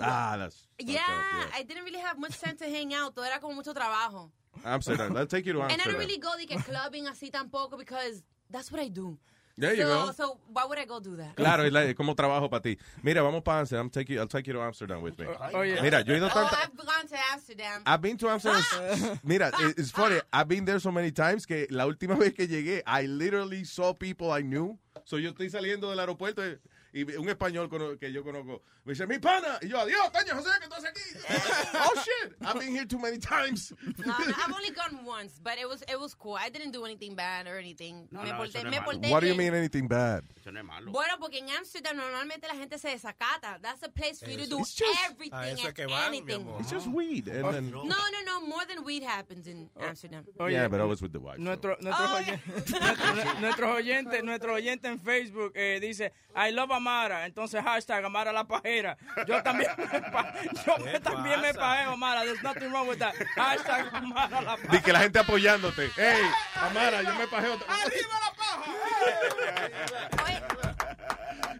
Ah, that's yeah, up, I didn't really have much time to hang out. Todo era como mucho trabajo. yeah. Amsterdam. Let's take you to And I Amsterdam. don't really go que clubbing así tampoco because that's what I do. There you so, go. So why would I go do that? Claro, es, como trabajo para ti. Mira, vamos para Amsterdam. Take you, I'll take you to Amsterdam with me. Oye. Mira, yo he ido Oh, tantas... I've gone to Amsterdam. I've been to Amsterdam. Mira, it- it's funny. I've been there so many times que la última vez que llegué, I literally saw people I knew. So yo estoy saliendo del aeropuerto y, y un español que yo conozco me dice, mi pana. Y yo, adiós, Taño José, que estás aquí. oh, shit. I've been here too many times. No, no, I've only gone once, but it was it was cool. I didn't do anything bad or anything. No, me no, porté, no me porté What do you mean anything bad? Eso no es malo. Bueno, porque en Amsterdam normalmente la gente se desacata. That's a place for you to do just- everything A and van, anything. It's just weed. And then, No, no, no. More than weed happens in Oh. Amsterdam. Oye, yeah, but always with the wife. so. Nuestro, nuestros, Oh, oyen- nuestro- nuestros oyentes, nuestro oyente en Facebook eh, dice I love Amara, entonces hashtag Amara la pajera. Yo también me, pa- yo ¿Qué también me pajeo, Amara. There's nothing wrong with that. Hashtag Amara la pajera. que la gente apoyándote. Hey, Amara, yo me pajeo. ¡Arriba la paja!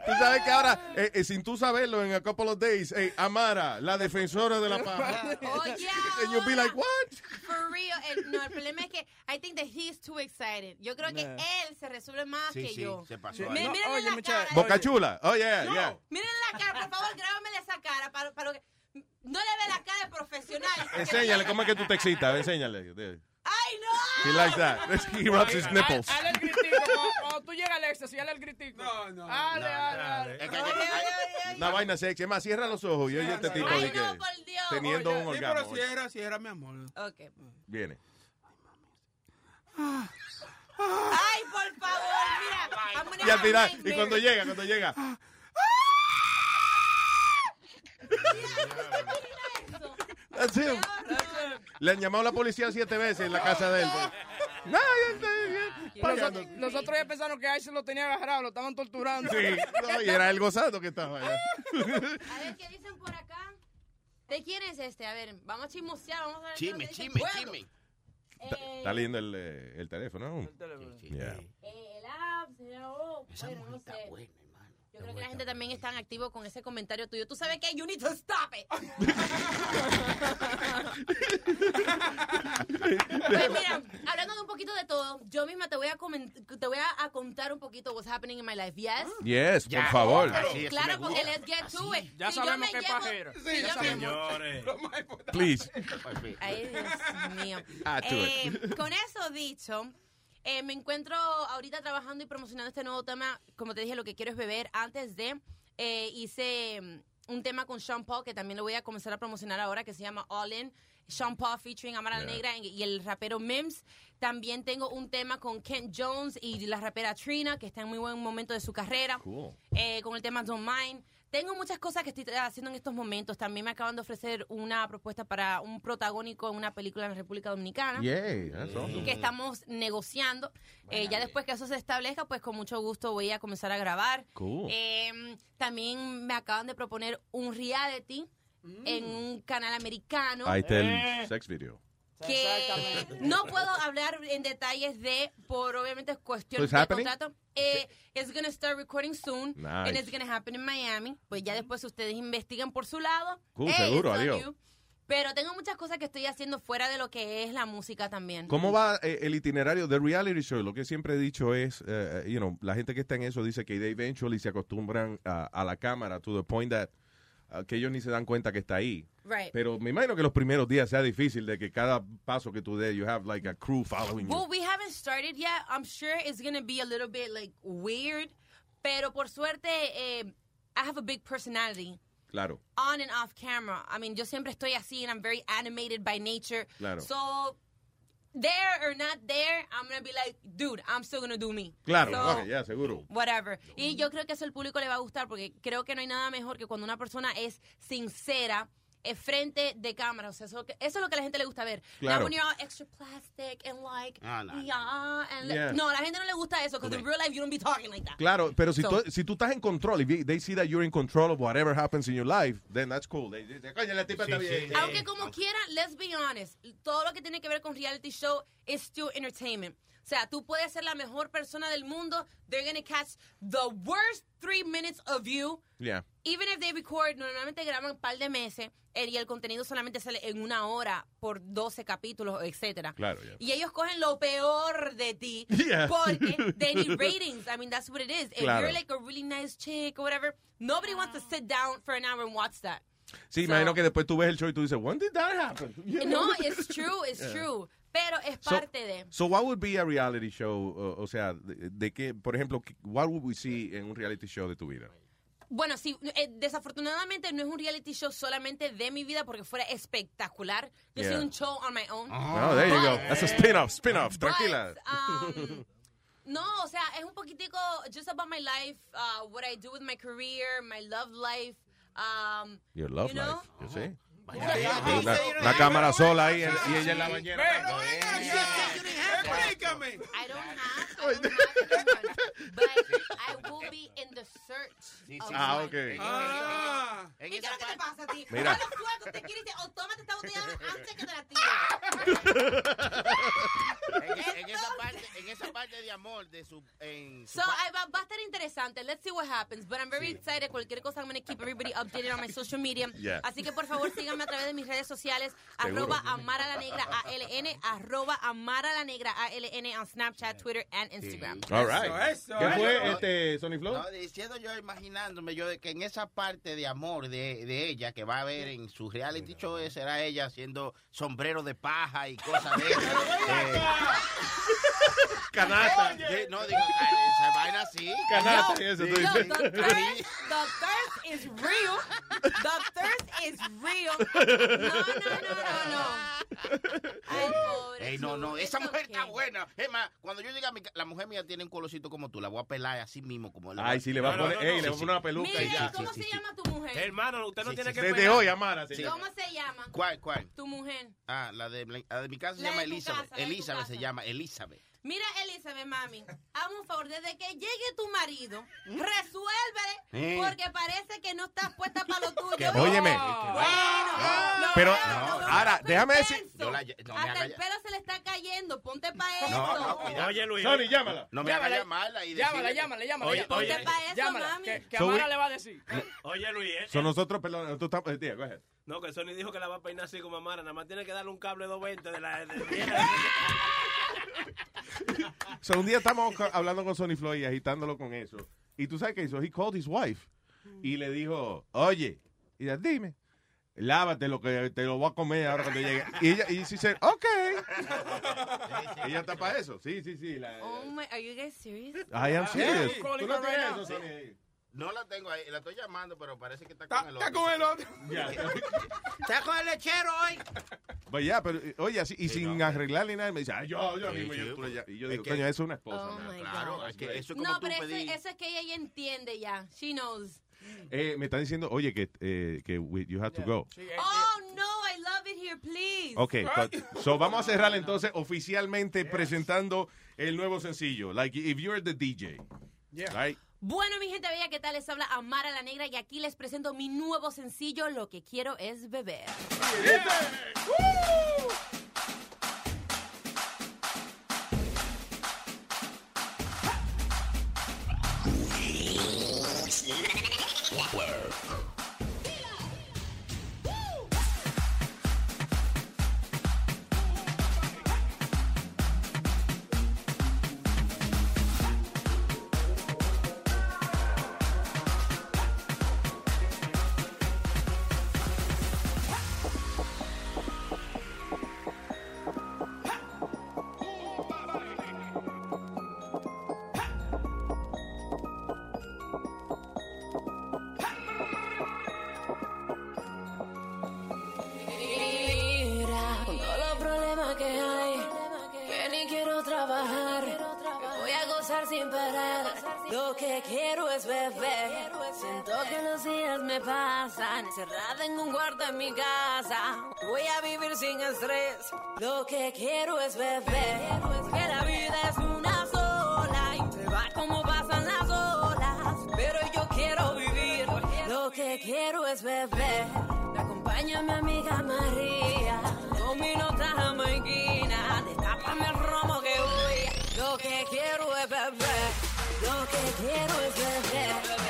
Tú sabes que ahora, eh, eh, sin tú saberlo, en a couple of days, hey, Amara, la defensora de la paja. Oh, yeah. And you'll be like, what? For real. El- no, el problema es que I think that he's too excited. Yo creo que Nah. él se resuelve más Sí, que sí, yo. se pasó no, oye, la muchacha, cara. Boca Chula. Oh, yeah, yeah. Miren la cara, por favor, grábamele esa cara para, para que no le ve la cara de profesional. Enséñale cómo es que tú te excitas. Enséñale. Ay, no. He likes that. He rubs his nipples. Hale el gritico. Cuando, cuando tú llegas al éxtasis, hale el gritico. No, no. Oye, oye, oye. Una vaina sexy. Es más, cierra los ojos y oye este tipo Ay, de que no, por Dios. teniendo un Sí, pero orgasmo. cierra, cierra, mi amor. Ok. Viene. Ay, por favor, mira. Y al final, y cuando llega, cuando llega. That's him. Le han llamado a la policía siete veces en la casa de él. No, ya pensaron que Ice lo tenía agarrado, lo estaban torturando. Sí, no, y era él gozando que estaba allá. A ver, ¿qué dicen por acá? ¿De quién es este? A ver, vamos a chismosear, vamos a ver. Chisme, el chisme, chisme. Eh, Está lindo el, eh, el teléfono. Yeah. eh, el app, oh, bueno, no sé. Yo creo que la gente también está en activo con ese comentario tuyo. ¿Tú sabes qué? You need to stop it. Pues mira, hablando de un poquito de todo, yo misma te voy a coment- te voy a, a contar un poquito what's happening in my life. Yes. Yes, por favor. Así, así Claro, porque let's get to it. Ya Si yo sabemos me que llevo- pajero. si Sí, yo ya Señores. Please. Ay, Dios mío. Ah, Eh, con eso dicho, eh, me encuentro ahorita trabajando y promocionando este nuevo tema. Como te dije, lo que quiero es beber. Antes de, eh, hice mm, un tema con Sean Paul, que también lo voy a comenzar a promocionar ahora, que se llama All In. Sean Paul featuring Amara Yeah. Negra y el rapero Mims. También tengo un tema con Kent Jones y la rapera Trina, que está en muy buen momento de su carrera Cool. eh, con el tema Don't Mind. Tengo muchas cosas que estoy haciendo en estos momentos. También me acaban de ofrecer una propuesta para un protagónico en una película en la República Dominicana. Yay, that's awesome. Que estamos negociando. Eh, ya después que eso se establezca, pues con mucho gusto voy a comenzar a grabar. Cool. Eh, también me acaban de proponer un reality en un canal americano Ahí está el sex video. Que no puedo hablar en detalles de por obviamente cuestiones What's de contrato. Eh, it's gonna start recording soon Nice. and it's gonna happen in Miami. Pues ya después ustedes investigan por su lado. Cool, Hey, seguro, adiós. you. Pero tengo muchas cosas que estoy haciendo fuera de lo que es la música también. ¿Cómo va eh, el itinerario de reality show? Lo que siempre he dicho es, eh, you know, la gente que está en eso dice que they eventually se acostumbran a, a la cámara to the point that que ellos ni se dan cuenta que está ahí. Right. Pero me imagino que los primeros días sea difícil de que cada paso que tú des, you have like a crew following you. Well, we haven't started yet. I'm sure it's going to be a little bit like weird. Pero por suerte, eh, I have a big personality. Claro. On and off camera. I mean, yo siempre estoy así and I'm very animated by nature. Claro. So, there or not there, I'm to be like, dude, I'm still to do me. Claro, So, ya, seguro. Whatever. Y yo creo que eso al público le va a gustar porque creo que no hay nada mejor que cuando una persona es sincera frente de cámara. O sea, eso, eso es lo que a la gente le gusta ver. Claro. Now when you're all extra plastic and like, Ah, no, yeah, and Yeah. no, a la gente no le gusta eso because in real life you don't be talking like that. Claro, pero si, So- tú, si tú estás en control, if they see that you're in control of whatever happens in your life, then that's cool. They dicen, coño, la tipa está bien. Aunque como quiera, let's be honest, todo lo que tiene que ver con reality show is still entertainment. O sea, tú puedes ser la mejor persona del mundo, they're gonna catch the worst three minutes of you. Yeah. Even if they record, normalmente graban un par de meses eh, y el contenido solamente sale en una hora por 12 capítulos, etcétera. Claro, ya. Y ellos cogen lo peor de ti Yeah. porque they need ratings. I mean, that's what it is. If Claro. you're like a really nice chick or whatever, nobody wants to sit down for an hour and watch that. Sí, imagino que después tú ves el show y tú dices, when did that happen? You know? No, it's true, it's Yeah. true. Pero es So- parte de. So what would be a reality show? O, o sea, de, de que, por ejemplo, what would we see en un reality show de tu vida? Bueno, sí, eh, desafortunadamente no es un reality show solamente de mi vida porque fuera espectacular. Yo Yeah. soy un show on my own. Oh, there you go. That's a spin-off, spin-off. But, Tranquila. um, no, o sea, es un poquitico just about my life, uh, what I do with my career, my love life. Um, Your love you know? life, yo sé. Una cámara sola ahí y ella en la bañera. Explícame. I don't have, I don't have but I will be in the search. of Ah, one. ok. Ah. ¿Y qué es lo que te pasa a ti? Mira. Dale suelto, te quieres o tómate esta botella antes que te la tire. En, en esa parte, esa parte de amor de su en su So, I- va, va a estar interesante. Let's see what happens. But I'm very excited. Cualquier cosa, I'm going to keep everybody updated on my social media. Yeah. Así que, por favor, síganme a través de mis redes sociales. Seguro. Arroba Amara la Negra ALN. Arroba Amara la Negra ALN on Snapchat, Twitter, and Instagram. All right. Eso, ¿Qué eso. fue, este, Sony Flow? No, diciendo yo, imaginándome yo que en esa parte de amor de, de ella que va a ver en su reality show eh, será ella haciendo sombrero de paja y cosas de esas. Eh, Canasta. sí, no, digo, esa vaina así. Canasta y eso, tú Yo, dices. the, thirst, the thirst is real. The thirst is real. No, no, no, no, no. Ay, pobre Ey, no, no, esa mujer está buena. Es más, cuando yo llegue a mi la mujer mía tiene un colorcito como tú, la voy a pelar así mismo como él. Ay, sí, le va a No, no, poner, no, ey, no. le va a poner una peluca y ya. ¿y ¿cómo se llama tu mujer? Hermano, usted no Sí, tiene sí, que Desde hoy, Amara. ¿Cómo se llama ¿Cuál, cuál? tu mujer? Ah, la de, la de mi casa se La llama Elizabeth. la Elizabeth se llama Elizabeth. Mira, Elizabeth, mami, hazme un favor, desde que llegue tu marido, resuélvele, Eh. porque parece que no estás puesta para lo tuyo. Óyeme. Bueno, lo Pero, veo, lo veo ahora, déjame decir- la no Hasta el pelo se le está cayendo, ponte para eso. No, no. Oye, Luis. Sony, llámala. No me haga Llámala. llamarla y Llámala, llámala, llámala. Oye. Ponte para eso, Llámala, mami. que, que So Amara we- le va a decir. Oye, Luis. eh, So nosotros, perdón, tú estás, eh, tía. No, que Sony dijo que la va a peinar así como Amara. Nada más tiene que darle un cable 220 de la. De, So, un día estamos hablando con Sony Floyd y agitándolo con eso. Y tú sabes qué hizo? He called his wife. Y le dijo, oye, y ella, dime, lávate lo que te lo voy a comer ahora cuando llegue. Y ella, y she said, ok. ella está para eso. Sí, sí, sí. La, Oh my, are you guys serious? I am serious. Sí. ¿Tú no tienes eso, Sony? No la tengo ahí, la estoy llamando, pero parece que está Está con el está otro. con el otro. Está con el lechero hoy. Pues ya, pero eh, oye, así, y Sí, sin no. arreglar ni nada, me dice, ay, yo, yo Sí, mismo, sí, yo, tú le ll-". Y yo es digo, que- coño, eso es una esposa. Oh my Claro, God. es que eso es como No, tú pero eso, pedir. eso es que ella ya entiende ya. She knows. Eh, me está diciendo, oye, que, eh, que we- you have to go. Oh, no, I love it here, please. Ok, but- so vamos a cerrar entonces oficialmente presentando el nuevo sencillo. Like, if you're the DJ, Yeah. right? Bueno, mi gente bella, ¿qué tal? Les habla Amara la Negra y aquí les presento mi nuevo sencillo, Lo que quiero es beber. encerrada en un cuarto en mi casa. Voy a vivir sin estrés. Lo que quiero es beber. Que la vida es una sola y se va como pasan las olas. Pero yo quiero vivir. Lo que quiero es beber. Me acompaña mi amiga María. Con mi nota. Destápame el romo que voy. Lo que quiero es beber. Lo que quiero es beber.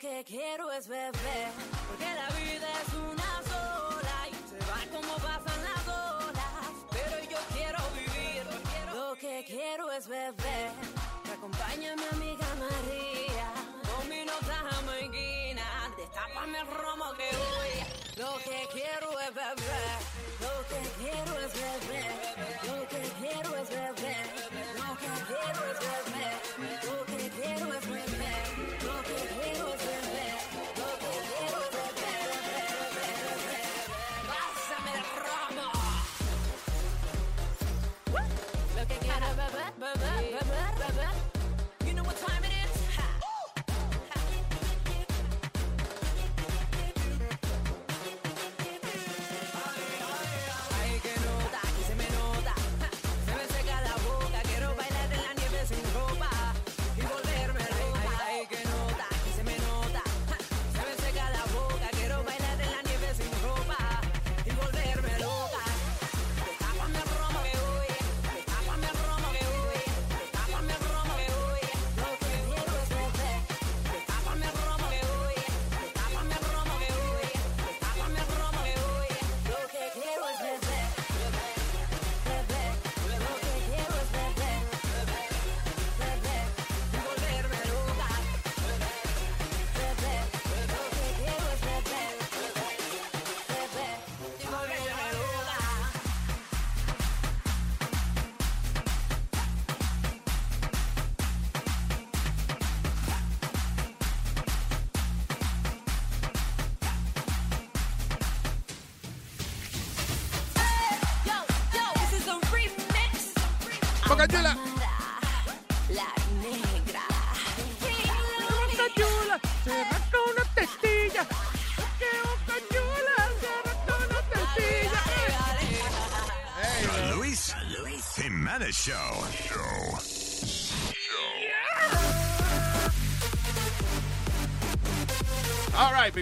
Lo que quiero es beber, porque la vida es una sola y se va como pasan las horas. Pero yo quiero vivir, lo que quiero es beber. Que acompaña mi amiga María, con mi nota jamaiquina, destápame el romo que voy. Lo que quiero es beber.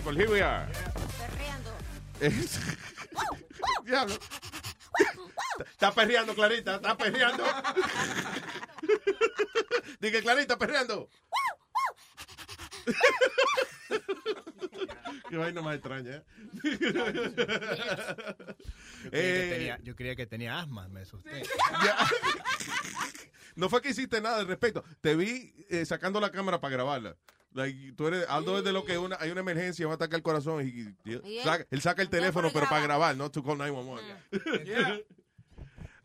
people, here we are. Diablo. Está perreando, Clarita, está perreando. Dije, Clarita, perreando. Qué vaina más extraña. ¿eh? Eh, yo creía, que tenía, asma, me asusté. No fue que hiciste nada al respecto. Te vi eh, sacando la cámara para grabarla. Like, tú eres, Aldo es de lo que una, hay una emergencia, va a atacar el corazón y, y- Yeah. saca- él saca el teléfono, pero para grabar, no to call 911.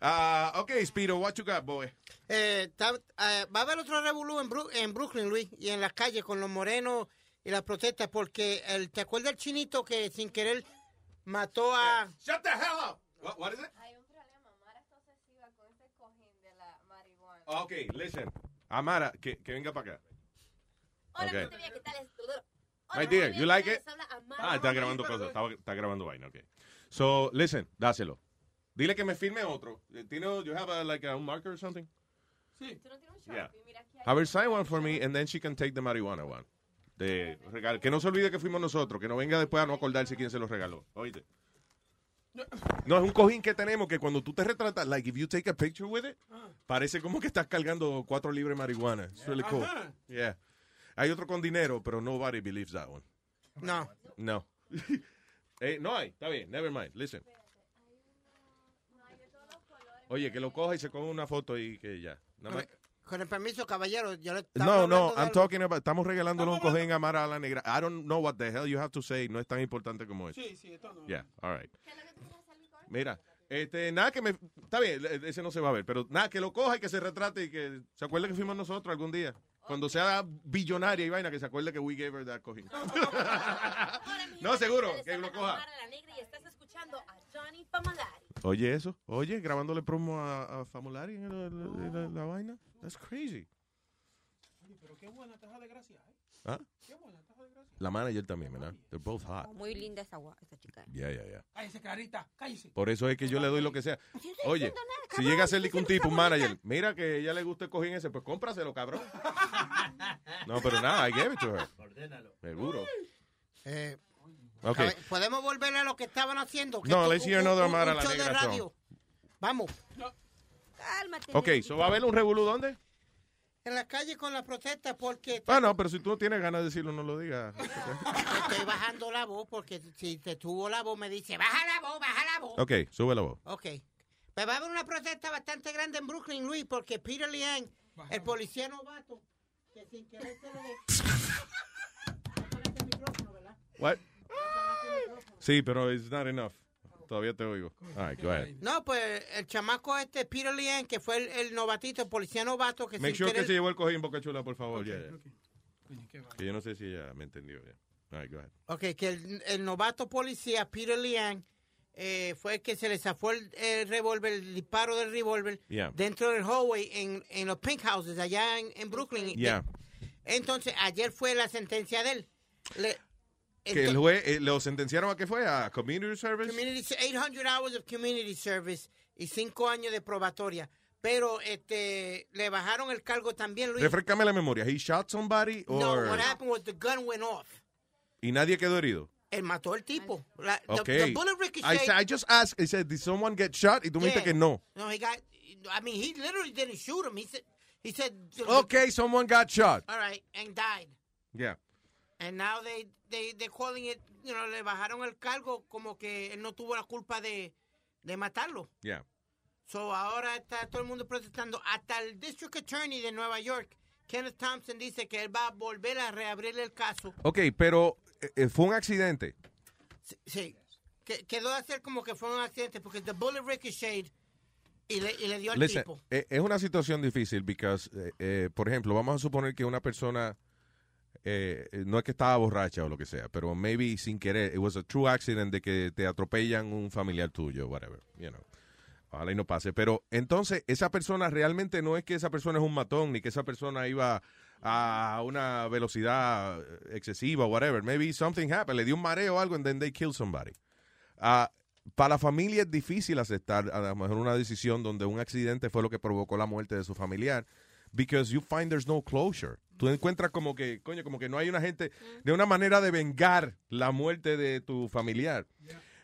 Ah, ok, Speedo, what you got, boy? Eh, está- eh, va a haber otro revolú en, Bru- en Brooklyn, Luis, y en las calles con los morenos y las protestas, porque el, ¿te acuerdas el chinito que sin querer mató a... Shut the hell up! What, what is it? Ok, listen. Amara, que, que venga para acá. Hola, Ok. ¿qué tal? My dear, you like it? Ah, está grabando cosas. Está, está grabando vaina, ok. So, listen, dáselo. Dile que me firme otro. ¿Tiene, you have a, like a marker or something? Sí. Yeah. Have her sign one for me and then she can take the marijuana one. De regalo. Que no se olvide que fuimos nosotros. Que no venga después a no acordarse quién se lo regaló. Oíste. No, es un cojín que tenemos que cuando tú te retratas, like if you take a picture with it, parece como que estás cargando cuatro libres de marihuana. It's really cool. Yeah. Hay otro con dinero, pero nobody believes that one. No. No. Eh, no hay, está bien, never mind, listen. Oye, que lo coja y se coja una foto y que ya. Nada más- Con el permiso, caballero, yo le No, no, I'm talking about, estamos regalándole un cojín a Mara a la negra. I don't know what the hell you have to say, no es tan importante como eso. Sí, sí, esto no. Yeah, all right. Mira, este, nada que me, está bien, e- ese no se va a ver, pero nada, que lo coja y que se retrate y que se acuerde que fuimos nosotros algún día. Cuando sea billonaria y vaina, que se acuerde que we gave her that cojín. no, seguro, que lo coja. Oye eso, oye, grabándole promo a, a Famulari en la, la- la- la vaina. That's crazy. Oye, pero qué buena taja de gracia, ¿eh? ¿Ah? Qué buena taja de gracia. La manager también, ¿verdad? They're both hot. Muy linda esa, gua- esa chica. Yeah, yeah, yeah. Cállese, carita, cállese. Por eso es que yo le doy lo que sea. Oye, si llega a ser un tipo, un manager, mira que ella le gusta el cojín ese, pues cómpraselo, cabrón. No, pero nada, I gave it to her. Seguro. Eh, Ok. caball- ¿Podemos volver a lo que estaban haciendo? Que No, let's hear another Mara la negra. Vamos. Cálmate. Ok, so va a haber un revolú, ¿dónde? En la calle con la protesta porque Ah, no, pero si tú no tienes ganas de decirlo, no lo digas. estoy bajando la voz porque si te tuvo la voz me dice, baja la voz, baja la voz. Ok, sube la voz. Ok. Pues va a haber una protesta bastante grande en Brooklyn, Luis, porque Peter Liang, el policía novato, que sin querer se le... What? Sí, pero it's not enough. Todavía te oigo. All right, go ahead. No, pues el chamaco este, Peter Liang, que fue el, el novatito, el policía novato, que Make sin sure querer... que se llevó el cojín, Boca Chula, por favor. yeah, yeah. Que yo no sé si ella me entendió. yeah. All right, go ahead. Ok, que el, el novato policía, Peter Liang, eh, fue el que se le zafó el, el revólver, el disparo del revólver Yeah. dentro del hallway en, en los pink houses allá en, en Brooklyn. Yeah. Entonces, ayer fue la sentencia de él. Le- Que el juez eh, lo sentenciaron a qué fue? A community service. Community, 800 hours of community service y 5 años de probatoria. Pero este le bajaron el cargo también, Luis. Refrescame la memoria. He shot somebody No, or what happened was the gun went off. y nadie quedó herido. Él mató al tipo. La- the- Okay. the bullet I, ricocheted. sa- I just asked. I said, did someone get shot? Y tú me dijiste que no. No, he got. I mean, he literally didn't shoot him. He said. He said. Okay, someone got shot. All right, and died. Yeah. And now they they they calling it. You know, le bajaron el cargo como que él no tuvo la culpa de de matarlo. Yeah. So ahora está todo el mundo protestando. Hasta el District Attorney de Nueva York, Kenneth Thompson, dice que él va a volver a reabrir el caso. Ok, pero eh, eh, fue un accidente. Sí. Que, quedó de hacer como que fue un accidente porque the bullet ricocheted y le, y le dio al Listen, tipo. eh, es una situación difícil because, eh, eh, por ejemplo, vamos a suponer que una persona eh, eh, no es que estaba borracha o lo que sea, pero maybe sin querer, it was a true accident de que te atropellan un familiar tuyo, whatever, you know. Ojalá y no pase. Pero entonces, esa persona realmente no es que esa persona es un matón, ni que esa persona iba a una velocidad excesiva, whatever. Maybe something happened, le dio un mareo o algo, and then they kill somebody. Ah, para la familia es difícil aceptar a lo mejor una decisión donde un accidente fue lo que provocó la muerte de su familiar, because you find there's no closure. Tú encuentras como que, coño, como que no hay una gente, de una manera de vengar la muerte de tu familiar.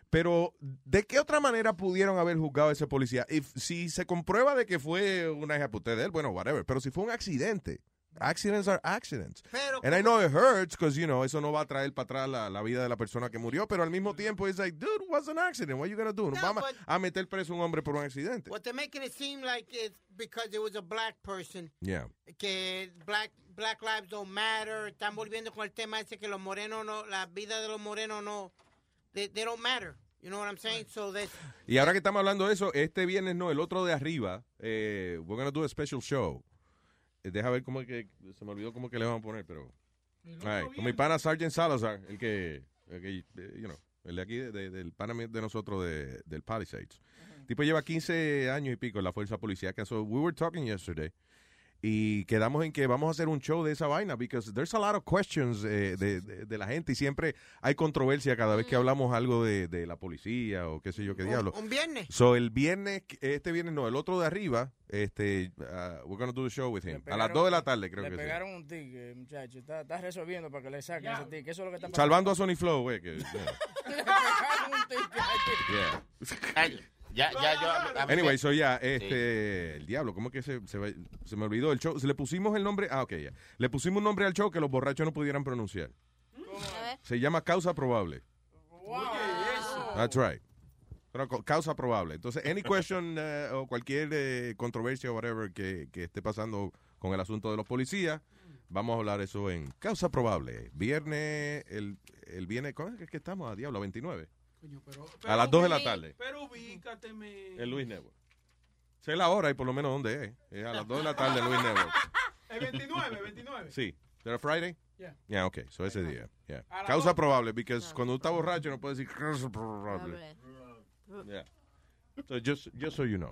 Pero, ¿de qué otra manera pudieron haber juzgado a ese policía? If- si se comprueba de que fue una hija de él, bueno, whatever. Pero si fue un accidente, accidents are accidents. Pero And I know it hurts because, you know, eso no va a traer para atrás la, la vida de la persona que murió, pero al mismo tiempo es like, dude, what's an accident? What you gonna do? No, vamos but- a meter preso a un hombre por un accidente. What they're making it seem like it's because it was a black person. Yeah. Que black, black lives don't matter. Están volviendo con el tema ese que los morenos no, la vida de los morenos no, they, they don't matter. You know what I'm saying? So that Y ahora que estamos hablando de eso, este viernes no, el otro de arriba, eh, we're gonna do a special show. Eh, deja ver cómo es que, se me olvidó cómo es que le van a poner, pero... Ay, con mi pana Sergeant Salazar, el que, el que, eh, you know, el de aquí, de- de- del pana de nosotros, de, del Palisades. Tipo lleva 15 años y pico en la fuerza policíaca. So we were talking yesterday. Y quedamos en que vamos a hacer un show de esa vaina, because there's a lot of questions eh, de, de- de la gente y siempre hay controversia cada vez que hablamos algo de, de la policía o qué sé yo qué diablo. un viernes. So el viernes, este viernes no, el otro de arriba, este, uh, we're gonna do the show with him. A las 2 de la tarde creo le que sí. pegaron un ticket, muchacho. Está, está resolviendo para que le saquen ese ticket. Eso es lo que está pasando. Salvando a Sony Flow, güey. que- yeah. Le pegaron un ticket. Yeah. Ay, ya, ya, yo. a- a mí Anyway, so ya, este, el diablo, ¿cómo que se, se, va- se me olvidó el show? Se le pusimos el nombre, ah, ok, ya. Le pusimos un nombre al show que los borrachos no pudieran pronunciar. Se llama Causa Probable. That's right. Pero causa probable. Entonces, any question eh, o cualquier eh, controversia o whatever que, que esté pasando con el asunto de los policías, vamos a hablar eso en Causa Probable. Viernes, el, el viernes, ¿cómo es que estamos? A diablo, 29. A las 2 de la tarde. Pero ubícate, me. El Luis Network. Sé la hora y por lo menos dónde es. Es a las 2 de la tarde, Luis Network. El 29, 29. Sí. ¿Era Friday? Yeah. Yeah, okay. So ese día. Yeah. A las Causa probable, porque cuando tú estás borracho no puedes decir causa probable. Yeah. So just, just so you know.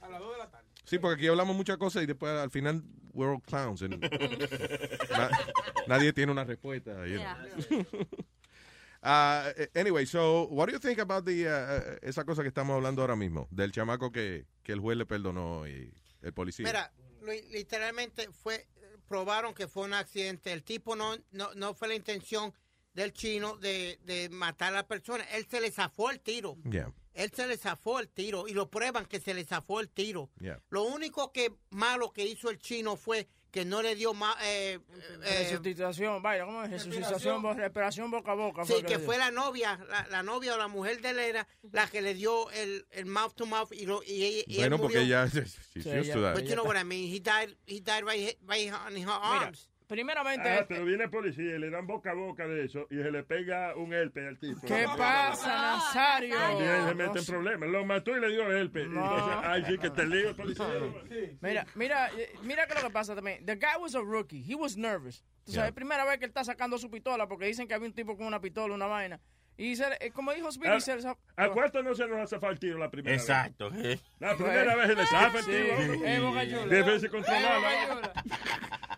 A las 2 de la tarde. Sí, porque aquí hablamos muchas cosas y después al final we're all clowns. and na- nadie tiene una respuesta. you know. Uh, anyway, so what do you think about the, uh, esa cosa que estamos hablando ahora mismo? Del chamaco que, que el juez le perdonó y el policía. Mira, literalmente fue probaron que fue un accidente. El tipo no, no, no fue la intención del chino de, de matar a la persona. Él se le zafó el tiro. Yeah, Él se le zafó el tiro y lo prueban que se le zafó el tiro. yeah. Lo único que malo que hizo el chino fue que no le dio más... Eh, eh, Resucitación, vaya, ¿cómo es? Resucitación, respiración boca a boca. Sí, que fue la novia, la, la novia o la mujer de él era la que le dio el, el mouth to mouth y, lo, y, ella- y él Bueno, porque murió. ella she's used to that. But you know what I mean. He died, he died right, right on her arms. Primeramente, Ah, pero viene el policía y le dan boca a boca de eso y se le pega un herpes al tipo. ¿Qué pasa, Nazario? También se mete en problemas. Lo mató y le dio herpes. No. Entonces, ay, sí, que te lío el policía. Mira, mira, eh, mira que lo que pasa también. The guy was a rookie. He was nervous. Tú sabes, Yeah. primera vez que él está sacando su pistola porque dicen que había un tipo con una pistola, una vaina. Y se, eh, como dijo Speedy, ¿A, se le zaf- ¿A cuánto no se nos hace falta el tiro la primera Exacto. vez? La primera vez se le zafa el Sí, tiro. eh, Boca Chula. Debe. Eh,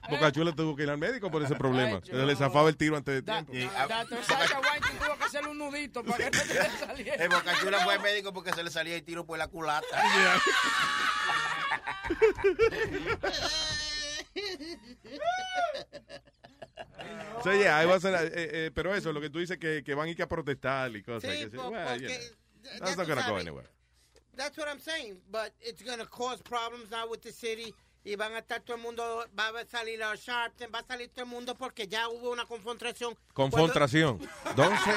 Boca Boca Chula tuvo que ir al médico por ese problema. Le zafaba el tiro antes de Da- tiempo. Weinstein tuvo que hacerle un nudito para que no le saliera. El Bocachula fue al médico porque se le salía el tiro por la culata. So, yeah, I wasn't, eh, eh, pero eso, lo que tú dices que, que van a ir que a protestar y cosas. Sí, que sí, po- well, porque you know, ya that's tú not gonna go sabes. anywhere. That's what I'm saying. But it's going to cause problems now with the city. Y van a estar todo el mundo, va a salir a Sharpton, va a salir todo el mundo porque ya hubo una confrontación. Confrontación. Entonces,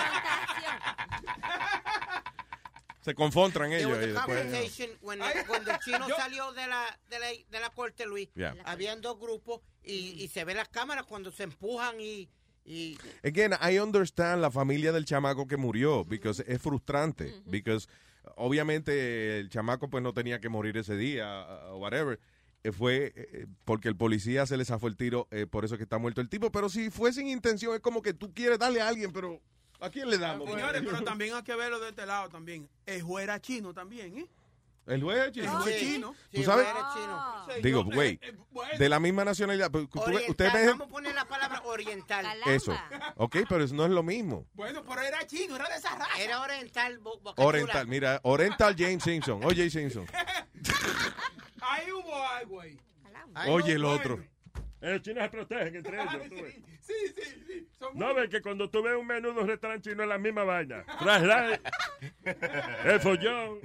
se confrontran There ellos. was a después, confrontation when- cuando el chino salió de la, de la, de la corte, Luis. Yeah. Habían dos grupos y, y se ve las cámaras cuando se empujan y... y Again, I understand la familia del chamaco que murió, because es frustrante, because obviamente el chamaco pues no tenía que morir ese día, uh, whatever. Eh, Fue eh, porque el policía se le zafó el tiro, eh, por eso que está muerto el tipo. Pero si fue sin intención, es como que tú quieres darle a alguien, pero ¿a quién le damos? Señores, pero también hay que verlo de este lado también. El juez era chino también, ¿eh? El juez es chino. El juez chino. ¿Tú sabes? Sí, Digo, güey, eh, eh, de la misma nacionalidad. pero tú- oriental, Usted ve vamos a poner la palabra oriental. eso. Ok, pero eso no es lo mismo. Bueno, pero era chino, era de esa raza. Era oriental. Oriental, mira, Oriental James Simpson. Oye, Simpson. Ahí hubo algo ahí. Oye, no, el otro. En el chino se protegen entre ellos. tú ves. Sí, sí, sí. Son No ves que cuando tú ves un menú de un restaurante chino es la misma vaina. Trash light, el follón.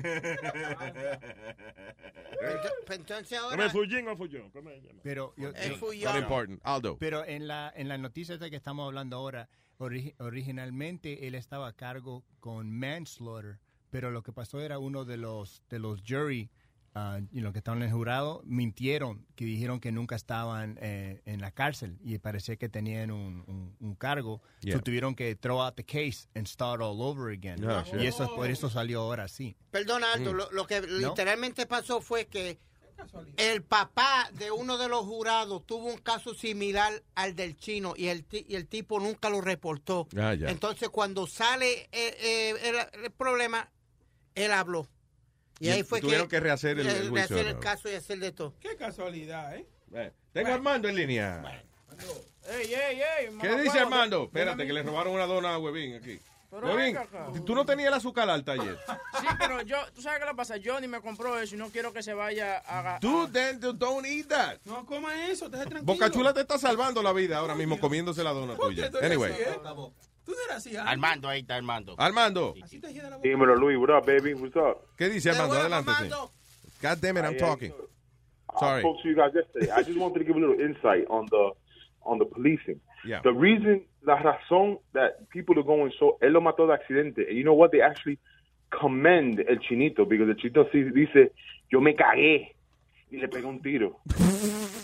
Pues Entonces ¿Come ahora... fullín o follón? ¿Cómo se llama? Pero, yo- El fullón. Not important. Aldo. pero en la en la noticia esta que estamos hablando ahora, ori- originalmente él estaba a cargo con manslaughter, pero lo que pasó era uno de los de los jury ah, y los que estaban en el jurado mintieron, que dijeron que nunca estaban eh, en la cárcel y parecía que tenían un, un- un cargo. Yeah. So tuvieron que throw out the case and start all over again. Ah, y eso por eso salió ahora sí. Perdona, Aldo, Mm. lo, lo que literalmente pasó fue que el papá de uno de los jurados tuvo un caso similar al del chino y el, ti- y el tipo nunca lo reportó. Ah. Entonces, cuando sale eh, eh, el, el problema, él habló. Y, Y ahí fue tuvieron que rehacer el- rehacer caso y hacer de todo. Qué casualidad, ¿eh? Eh, Tengo Armando en línea. Ey, ey, ey. ¿Qué mamá, dice Armando? Espérate, que le robaron una dona a Huevín aquí. Pero Huevín, tú no tenías el azúcar alta ayer. Sí, pero yo, tú sabes qué le pasa. Johnny me compró eso y no quiero que se vaya a. Dude, then don't eat that. No coma eso, te tranquilo. Boca Chula te está salvando la vida ahora mismo comiéndose la dona tuya. tú Anyway, ¿eh? Tú no eras así. Armando, ahí está Armando. Armando, Dímelo, Luis. What up, baby? What's up? ¿qué dice Armando? Adelante. God damn it, I'm Ay, talking. I Sorry. spoke to you guys yesterday. I just wanted to give a little insight on the on the policing. Yeah. The reason, la razón that people are going so, él lo mató de accidente. And you know what? They actually commend el chinito because el chinito sí dice, yo me cagué y le pegué un tiro.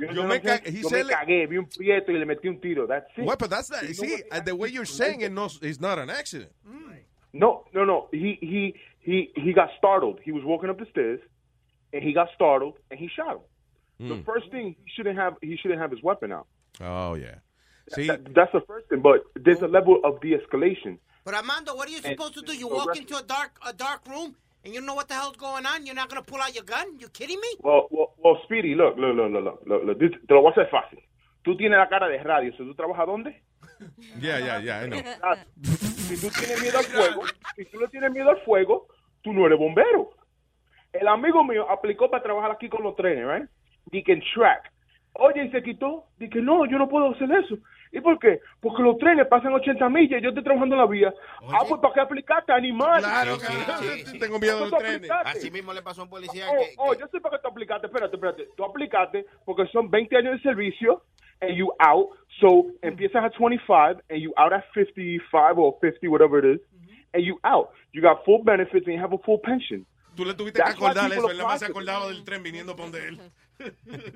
You know Yo me I'm saying? ca- he Yo said me le- cagué, vi un prieto y le metí un tiro. That's it. Well, but that's not, You see, what? uh, the way you're saying it, no, it's not an accident. No, no, no. He he he he got startled. He was walking up the stairs, and he got startled, and he shot him. The Mm. first thing he shouldn't have he shouldn't have his weapon out. Oh, yeah. See, That- that's the first thing. But there's a level of de-escalation. But Armando, what are you And- supposed to do? You walk into a dark a dark room and you know what the hell's going on. You're not gonna pull out your gun. You kidding me? Well, well, well, Speedy, look, look, look, look, look, look, Te lo voy a hacer fácil. Tú tienes la cara de radio. ¿so ¿Tú trabajas dónde? yeah, yeah, yeah, I know. Si tú tienes miedo al fuego, si tú le tienes miedo al fuego, tú no eres bombero. El amigo mío aplicó para trabajar aquí con los trenes, right? Dice en track. Oye, y se quitó. Dije, no, yo no puedo hacer eso. ¿Y por qué? Porque los trenes pasan 80 millas y yo estoy trabajando en la vía. Ah, pues ¿para qué aplicaste, animal? Claro, Sí, sí, sí. Tengo miedo de ¿Tú los trenes. aplicaste? Así mismo le pasó a un policía Oh, que, oh, yo sé para qué tú aplicaste. Espérate, espérate. Tú aplicaste porque son 20 años de servicio and you out. So empiezas a 25 and you out at 55 or 50, whatever it is, and you out. You got full benefits and you have a full pension. Tú le tuviste That's que acordar eso. Él nada más se acordaba del tren viniendo por donde él.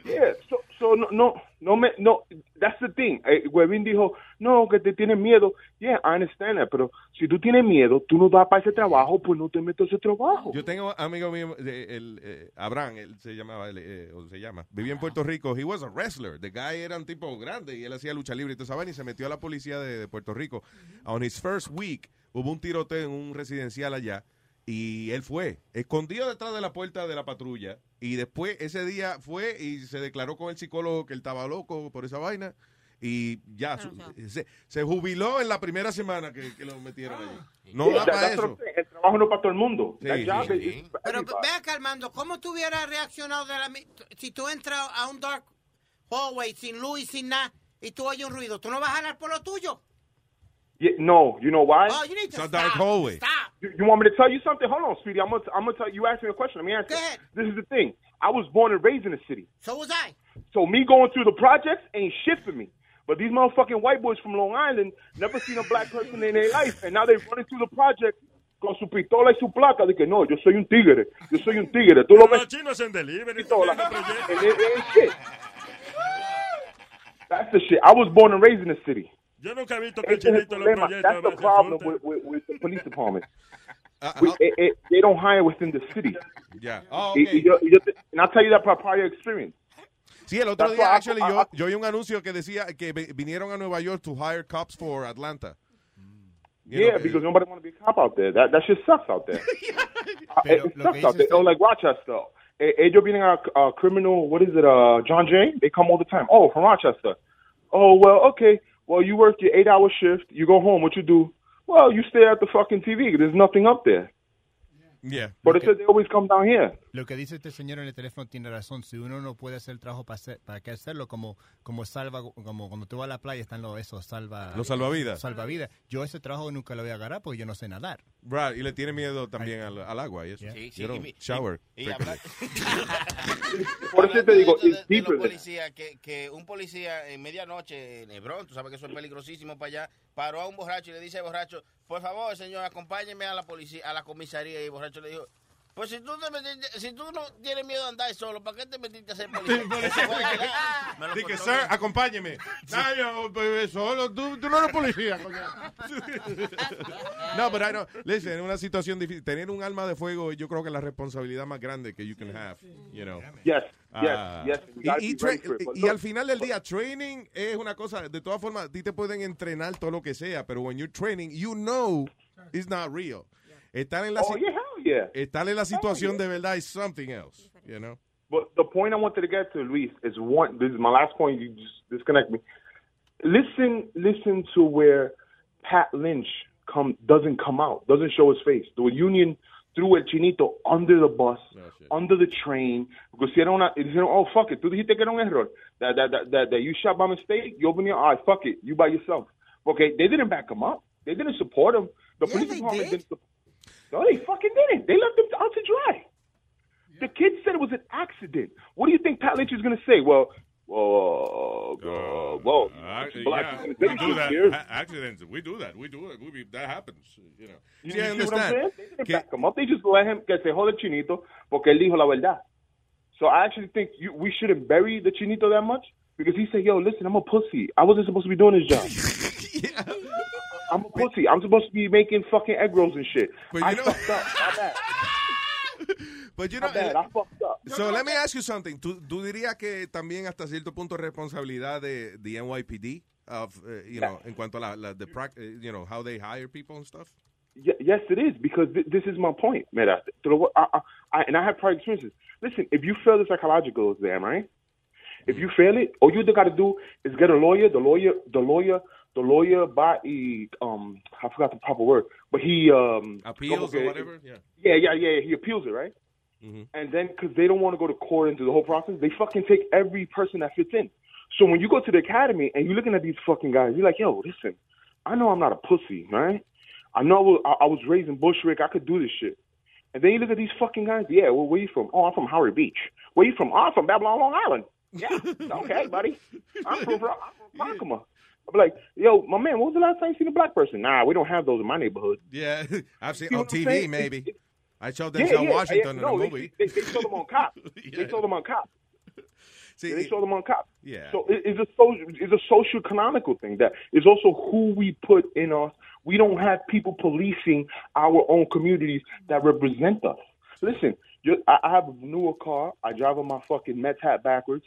Yeah, so, so no, no, no me, no, that's the thing. Eh, Webin dijo, no, que te tienes miedo. Yeah, I understand that, pero si tú tienes miedo, tú no vas para ese trabajo, pues no te metes a ese trabajo. Yo tengo amigo mío, el, eh, Abraham, él se llamaba, él, eh, o se llama, vivía en Puerto Rico. He was a wrestler. The guy era un tipo grande y él hacía lucha libre y tú sabes, y se metió a la policía de, de Puerto Rico. On his first week, hubo un tiroteo en un residencial allá y él fue, escondido detrás de la puerta de la patrulla y después ese día fue y se declaró con el psicólogo que él estaba loco por esa vaina y ya su- se, se jubiló en la primera semana que, que lo metieron allí. No Yeah, da that- para eso. El trabajo no para todo el mundo. Sí, sí, is- Pero everybody. ve acá, Armando, ¿cómo tú hubieras reaccionado de la, si tú entras a un dark hallway sin luz y sin nada y tú oyes un ruido? ¿Tú no vas a jalar por lo tuyo? Yeah, no, you know why? Oh, you need to It's stop. dark hallway. Stop. You, you want me to tell you something? Hold on, Speedy. I'm gonna, I'm gonna tell you. Ask me a question. Let me answer. Go ahead. This is the thing. I was born and raised in the city, So was I. so me going through the projects ain't shit for me. But these motherfucking white boys from Long Island never seen a black person in their life, and now they running through the project con su pistola y su placa. De que no, yo soy un tigre. Yo soy un tigre. Tú lo ves. Los chinos en delivery. Pistola. haciendo proyectos. And ain't shit. That's the shit. I was born and raised in the city. Yo nunca he visto que el Ese es el chinito en los problema. proyectos That's a the veces problem asusta. with, with, with the police department. Uh, We, it, it, they don't hire within the city. Ya. Oh, Y- okay. y yo- y yo te- and I'll tell you that by prior experience. Sí, el otro That's día, why I- actually, I- yo, I- yo oí un anuncio que decía que vi- vinieron a Nueva York to hire cops for Atlanta. You yeah, know, because nobody want to be a cop out there. That that shit sucks out there. Pero it, it lo sucks que out there. dices Oh, like Rochester. Eh, Ellos vienen a uh, criminal. What is it? Uh, John Jay. They come all the time. Oh, from Rochester. Oh well, okay. Well, you work your eight-hour shift. You go home. What you do? Well, you stay at the fucking TV. There's nothing up there. Yeah. But it says they always come down here. Lo que dice este señor en el teléfono tiene razón. Si uno no puede hacer el trabajo, ¿para, hacer, para qué hacerlo? Como, como salva, como cuando tú vas a la playa están los, esos salva... Los salvavidas. Salvavidas. Yo ese trabajo nunca lo voy a agarrar porque yo no sé nadar. Right, y le tiene miedo también al, al agua y eso. Sí, sí, You don't y mi- shower. y frequently. Por eso te digo, de, it's de deeper los than- policías, que, que un policía en medianoche en Hebrón, tú sabes que eso es peligrosísimo para allá, paró a un borracho y le dice al borracho, por favor, señor, acompáñeme a la policía, a la comisaría. Y el borracho le dijo, pues si tú, te metiste- si tú no tienes miedo de andar solo, ¿para qué te metiste a ser policía? Dije, sir, acompáñeme. No, yo, pues, solo, tú, tú no eres policía. No, pero I know, listen, en una situación difícil, tener un arma de fuego, yo creo que es la responsabilidad más grande que you can have, you know. Yes, yes, Ah, yes. Y, al final del día, training es una cosa, de todas formas, a ti te pueden entrenar todo lo que sea, pero when you're training, you know it's not real. Estar en la, Oh, yeah, yeah. Eh, estar en la oh, situación de verdad is something else, you know. But the point I wanted to get to, Luis, is one. This is my last point. You just disconnect me. Listen, listen to where Pat Lynch come doesn't come out, doesn't show his face. The union threw El Chinito under the bus, oh, under the train. Because hicieron una, dijeron, oh fuck it, tú dijiste que era un error. That that that that, that you shot by mistake. You open your ah, eyes, fuck it, you by yourself. Okay, they didn't back him up. They didn't support him. The police department did. not No, they fucking didn't. They left him out to dry. The kid said it was an accident. What do you think Pat Lynch is going to say? Well, well, uh, well, black yeah, we do that. Accidents, we do that. We do it. We, that happens, you know. You, See, I you what I'm understand. They didn't back him up. They just let him que se jode chinito porque él dijo la verdad. So I actually think you, we shouldn't bury the chinito that much because he said, "Yo, listen, I'm a pussy. I wasn't supposed to be doing this job. I'm a pussy. I'm supposed to be making fucking egg rolls and shit. But I you know- fucked up. My bad. But you My know, bad. I fucked up. So let me ask you something. ¿Tú, tú dirías que también hasta cierto punto es responsabilidad de the NYPD of, uh, you know, en cuanto a la, la the prac- uh, you know, how they hire people and stuff? Ye- yes, it is because th- this is my point, Mira. Te lo voy- I, I, I, and I have prior experiences. Listen, if you fail the psychological exam, right? If you fail it, all you got to do is get a lawyer. The lawyer, the lawyer, the lawyer by um, I forgot the proper word, but he um Appeals or whatever? Yeah. Yeah, yeah, yeah. He appeals it, right? And then because they don't want to go to court and do the whole process, they fucking take every person that fits in. So when you go to the academy and you're looking at these fucking guys, you're like, yo, listen, I know I'm not a pussy, right? I know I was, I I was raised in Bushwick. I could do this shit. And then you look at these fucking guys. Yeah, well, where you from? Oh, I'm from Howard Beach. Where you from? Oh, I'm from Babylon, Long Island. Yeah, okay, buddy. I'm from, I'm from Yakima. I'm like, yo, my man, when was the last time you seen a black person? Nah, we don't have those in my neighborhood. Yeah, I've seen See on what TV maybe. I showed Yeah, Denzel yeah, Washington yeah, in a movie. They, they, they saw them on cop. They saw them on cop. See, they saw them on cop. Yeah. So it, it's a social, it's a social canonical thing that is also who we put in us. We don't have people policing our own communities that represent us. Listen, I, I have a newer car. I drive on my fucking Mets hat backwards.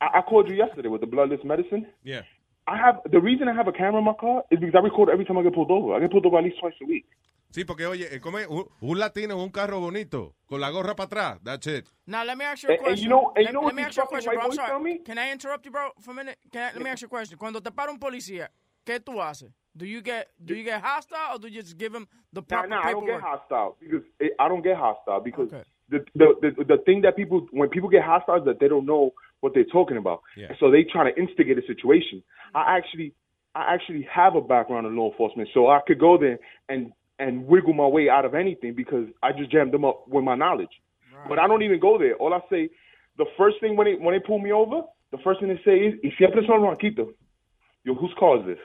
I, I called you yesterday with the bloodless medicine. Yeah. I have the reason I have a camera in my car is because I record every time I get pulled over. I get pulled over at least twice a week. Sí, porque oye, eh, come un, un latino en un carro bonito con la gorra para atrás. That's it. Now let me ask you a And- and question. you know- and you let, know let what me ask you a question, bro. I'm sorry. Can I interrupt you, bro, for a minute? Can I, let me ask you a question. Cuando te para un policía, ¿qué tú haces? Do you get do you get hostile or do you just give him the Nah, proper nah, I don't get hostile because it, I don't get hostile because the, the the the thing that people when people get hostile is that they don't know what they're talking about, Yeah. so they try to instigate a situation. I actually I actually have a background in law enforcement, so I could go there and and wiggle my way out of anything because I just jammed them up with my knowledge. But I don't even go there. All I say, the first thing when they when they pull me over, the first thing they say is, "Y siempre son Ronquito." Yo, whose car is this?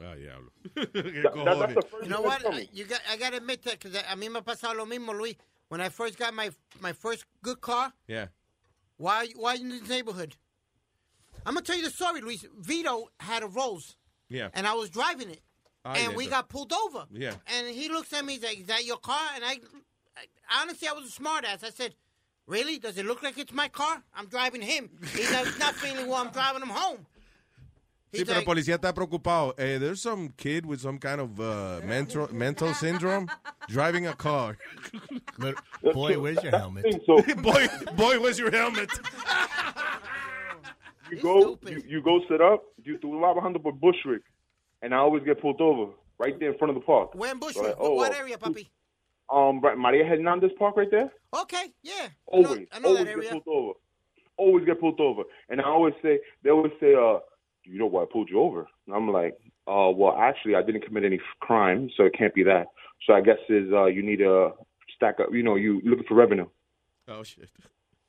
Ah, diablo. That- that- that's the first You know what? they tell me. You got, I got to admit that because a mí me ha pasado lo mismo, Luis. When I first got my my first good car, Yeah. Why why in this neighborhood? I'm gonna tell you the story, Luis. Vito had a Rolls, Yeah. and I was driving it, Ah, and we got pulled over. Yeah. And he looks at me, he's like, "Is that your car?" And I, I honestly, I was a smart ass. I said, "Really? Does it look like it's my car? I'm driving him. He's not feeling well. I'm driving him home." Sí, pero el policía está preocupado. Eh, there's some kid with some kind of uh, mental, mental syndrome driving a car. boy, where's your helmet? So, boy, boy, where's your helmet? You go, you, you go sit up. You do a vas bajando the Bushwick, and I always get pulled over right there in front of the park. Where in Bushwick? So like, what, oh, what area, puppy? Um, right, Maria Hernandez Park right there. Okay, yeah. Always, I know always that get pulled over. Always get pulled over. And I always say, they always say, uh, you know why I pulled you over? And I'm like, uh, well, actually, I didn't commit any crime, so it can't be that. So I guess is uh, you need a stack up. You know, you looking for revenue. Oh shit.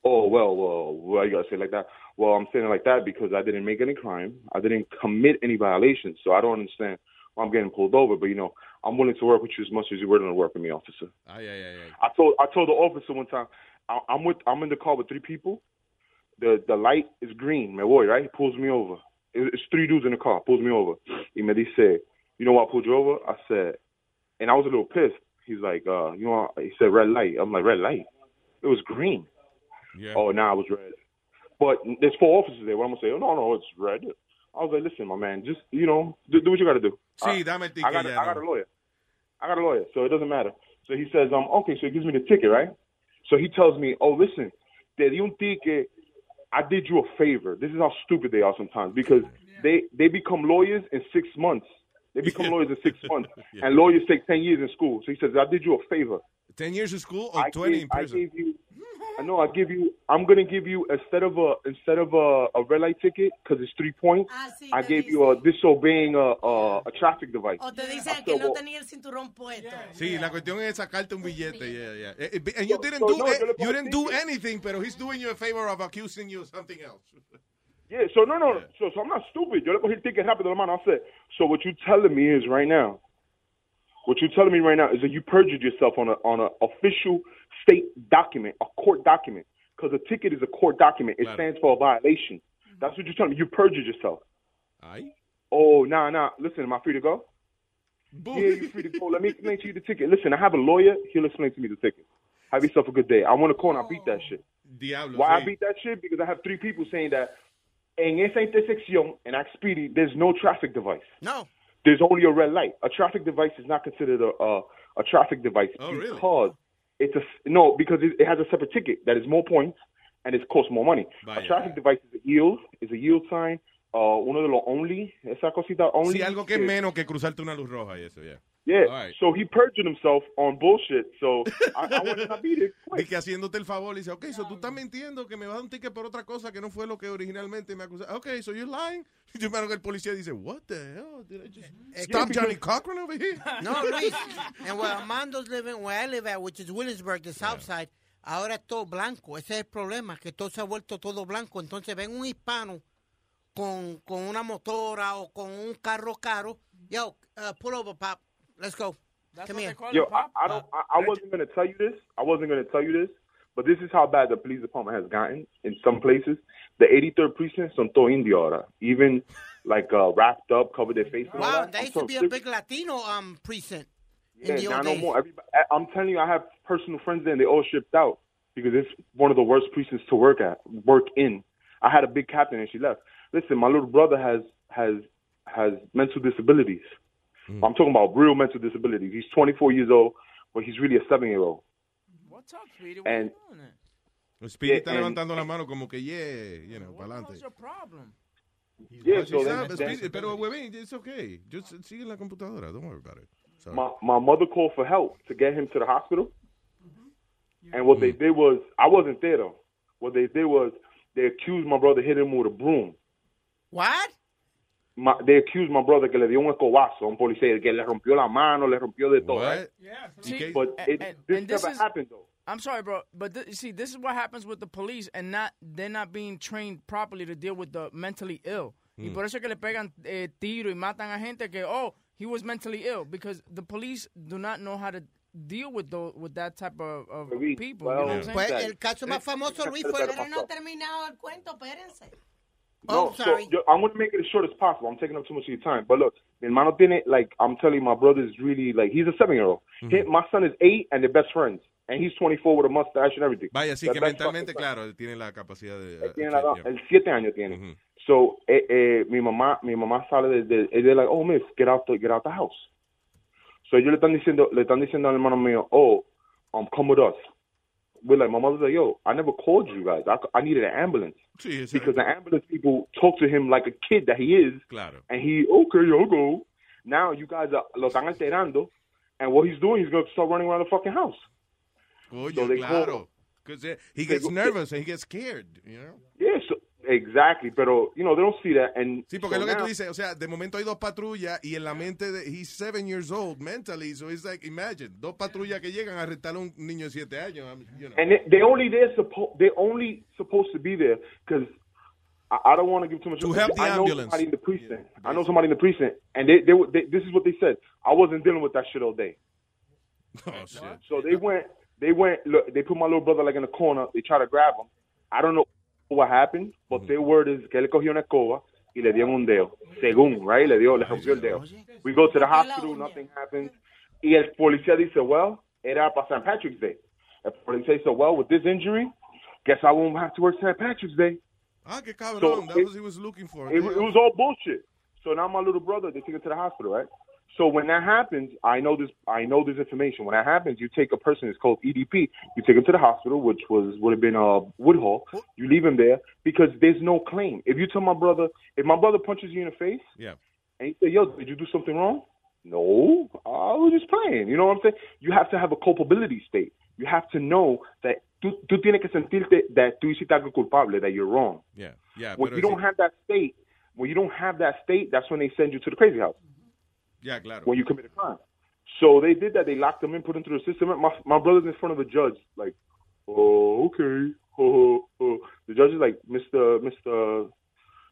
Oh well, well, why you gotta say it like that? Well, I'm saying it like that because I didn't make any crime. I didn't commit any violations, so I don't understand why I'm getting pulled over. But you know, I'm willing to work with you as much as you're willing to work with me, officer. Ay, yeah, yeah, yeah. I told I told the officer one time, I, I'm with I'm in the car with three people. The the light is green, my boy, right? He pulls me over. It- It's three dudes in the car. Pulls me over. He me said, "You know why I pulled you over?" I said, and I was a little pissed. He's like, uh, you know, he said red light. I'm like, red light. It was green. Yeah. Oh, now nah, it was red. But there's four officers there. What I'm gonna say? Oh no, no, it's red. I was like, listen, my man, just you know, do, do what you got to do. See, I- I got, ya, I got a lawyer. I got a lawyer, so it doesn't matter. So he says, um, okay, so he gives me the ticket, right? So he tells me, oh, listen, te di un ticket. I did you a favor. This is how stupid they are sometimes because they they become lawyers in six months. They become lawyers in six months, and lawyers take ten years in school. So he says, I did you a favor. Ten years in school or I twenty gave, in I prison? gave you. I know. I give you. I'm gonna give you instead of a instead of a, a red light ticket because it's three points. I gave you a disobeying a, a a traffic device. O te I dicen said, que no well, tenía el cinturón puesto. Sí, la cuestión es sacarte un billete. Yeah, yeah. Eh, eh, And you didn't so do no, it. You didn't do anything, pero he's doing you a favor of accusing you of something else. Yeah, so no, no, so, so I'm not stupid. Yo le cogí el ticket rápido, hermano. I said, so what you telling me is right now, what you're telling me right now is that you perjured yourself on a on a official state document, a court document, because a ticket is a court document. It Claro. stands for a violation. That's what you're telling me. You perjured yourself. Ay. Oh, nah, nah. Listen, am I free to go? Yeah, you're free to go. Let me explain to you the ticket. Listen, I have a lawyer. He'll explain to me the ticket. Have yourself a good day. I want to call and I beat that oh, shit. Diablo. Why I beat that shit? Because I have three people saying that en esa intersección, en Axpidi, there's no traffic device. No. There's only a red light. A traffic device is not considered a a, a traffic device Oh, really? because it's a no because it, it has a separate ticket that is more points and it costs more money. Vaya. A traffic device is a yield, is a yield sign. Uh, uno de los only, esa cosita only. Sí, algo que es menos que cruzarte una luz roja y eso, yeah. Yeah. All right. So he perjured himself on bullshit. So I, I went and I beat it. Y que haciéndote el favor, dice, ok, so tú estás mintiendo que me vas a dar un ticket por otra cosa que no fue lo que originalmente me acusaste. Ok, so you're lying. Yo imagino que el policía dice, what the hell? Did I just stop Johnny Cochran over here? No, Luis. And where Armando's living, where I live at, which is Williamsburg, the south side, ahora es todo blanco. Ese es el problema, que todo se ha vuelto todo blanco. Entonces ven un hispano con, con una motora o con un carro caro. Yo, uh, pull over, pop. Let's go. Come here. Yo, I, I don't. I, I wasn't gonna tell you this. I wasn't gonna tell you this. But this is how bad the police department has gotten in some places. The 83rd precinct son todo indio ahora. Even like uh, wrapped up, covered their face. Wow, that. there used to be a big Latino um precinct Yeah, in the now old no days. more. Everybody, I- I'm telling you, I have personal friends there, and they all shipped out because it's one of the worst precincts to work at, work in. I had a big captain, and she left. Listen, my little brother has has has mental disabilities. Mm. I'm talking about real mental disabilities. He's 24 years old, but he's really a seven year old. What's up, Speedy? And El Speedy Yeah, está and- levantando la mano como que, yeah, you know, para adelante. What's your problem? yeah, Sí, so sabe, then, Speedy, pero, huevín, it's okay. Just sigue en la computadora. Don't worry about it. Sorry. my my mother called for help to get him to the hospital. Mm-hmm. And what they mm. did was, I wasn't there though. What they did was they accused my brother hitting him with a broom. What? My, they accused my brother que le dio un escobazo a un policía, que le rompió la mano, le rompió de todo. Right? See, But it, and- this and this never is- happened though. I'm sorry, bro, but th- you see, this is what happens with the police, and not they're not being trained properly to deal with the mentally ill. Y Hmm. Mm. por eso es que le pegan eh, tiro y matan a gente que oh he was mentally ill because the police do not know how to deal with those with that type of, of people. you know what I'm saying? Pues el caso más famoso, Luis, fue... Pero no ha terminado el cuento, espérense. No, so yo, I'm going to make it as short as possible. I'm taking up too much of your time. But look, mi hermano tiene, like, I'm telling you, my brother is really, like, he's a seven year old. My son is eight and they're best friends. And he's 24 with a mustache and everything. Vaya, sí They're que mentalmente, friends. claro, tiene la capacidad de... Él tiene uh, la- el siete años tiene. So, eh, eh, mi mamá, mi mamá sale de, de, they're like, oh, miss, get out the, get out the house. So ellos le están diciendo, le están diciendo al hermano mío, oh, um, come with us. We're like, my mother's like, yo, I never called you guys. I, I needed an ambulance. Esa- Because the ambulance people talk to him like a kid that he is. Claro. And he, okay, I'll go. Now you guys are, lo están alterando. And what he's doing, he's going to start running around the fucking house. Coño, So they claro. call- 'Cause, uh, he gets nervous and he gets scared, you know? Yeah, exactly. Pero, you know, they don't see that. And Sí, porque so es lo que tú now- dices, o sea, de momento hay dos patrullas y en la mente de, he's seven years old mentally, so it's like, imagine, dos patrullas que llegan a arrestar a un niño de siete años, you know. And they, they only they're supposed they're only supposed to be there because I, I don't want to give too much. To help the I know somebody in the precinct. I know somebody in the precinct, and they, they, they this is what they said. I wasn't dealing with that shit all day. Oh, shit. So they went they went look. They put my little brother like in the corner. They try to grab him. I don't know what happened, but their word is que él cogió una escoba y le dio un dedo. Según, right? Le dio, le rompió el dedo. We go to the hospital, nothing happens. Y el policía dice, well, era para St. Patrick's Day. El policía dice, well, with this injury, guess I won't have to work St. Patrick's Day. Ah, qué cabrón, So that it- was he was looking for. It, it was all bullshit. So now my little brother, they take him to the hospital, right? So when that happens, I know this. I know this information. When that happens, you take a person. It's called EDP. You take him to the hospital, which was would have been uh, Woodhull. You leave him there because there's no claim. If you tell my brother, if my brother punches you in the face, Yeah. and you say, "Yo, did you do something wrong?" No, I was just playing. You know what I'm saying? You have to have a culpability state. You have to know that tú, tú tienes que sentirte that tú hiciste algo culpable, that you're wrong. Yeah, yeah, when you don't have that state, when you don't have that state, that's when they send you to the crazy house Yeah, claro. when you commit a crime. So they did that. They locked them in, put them through the system. My my brother's in front of the judge, like, oh, okay. Oh, oh. The judge is like, Mister, Mister,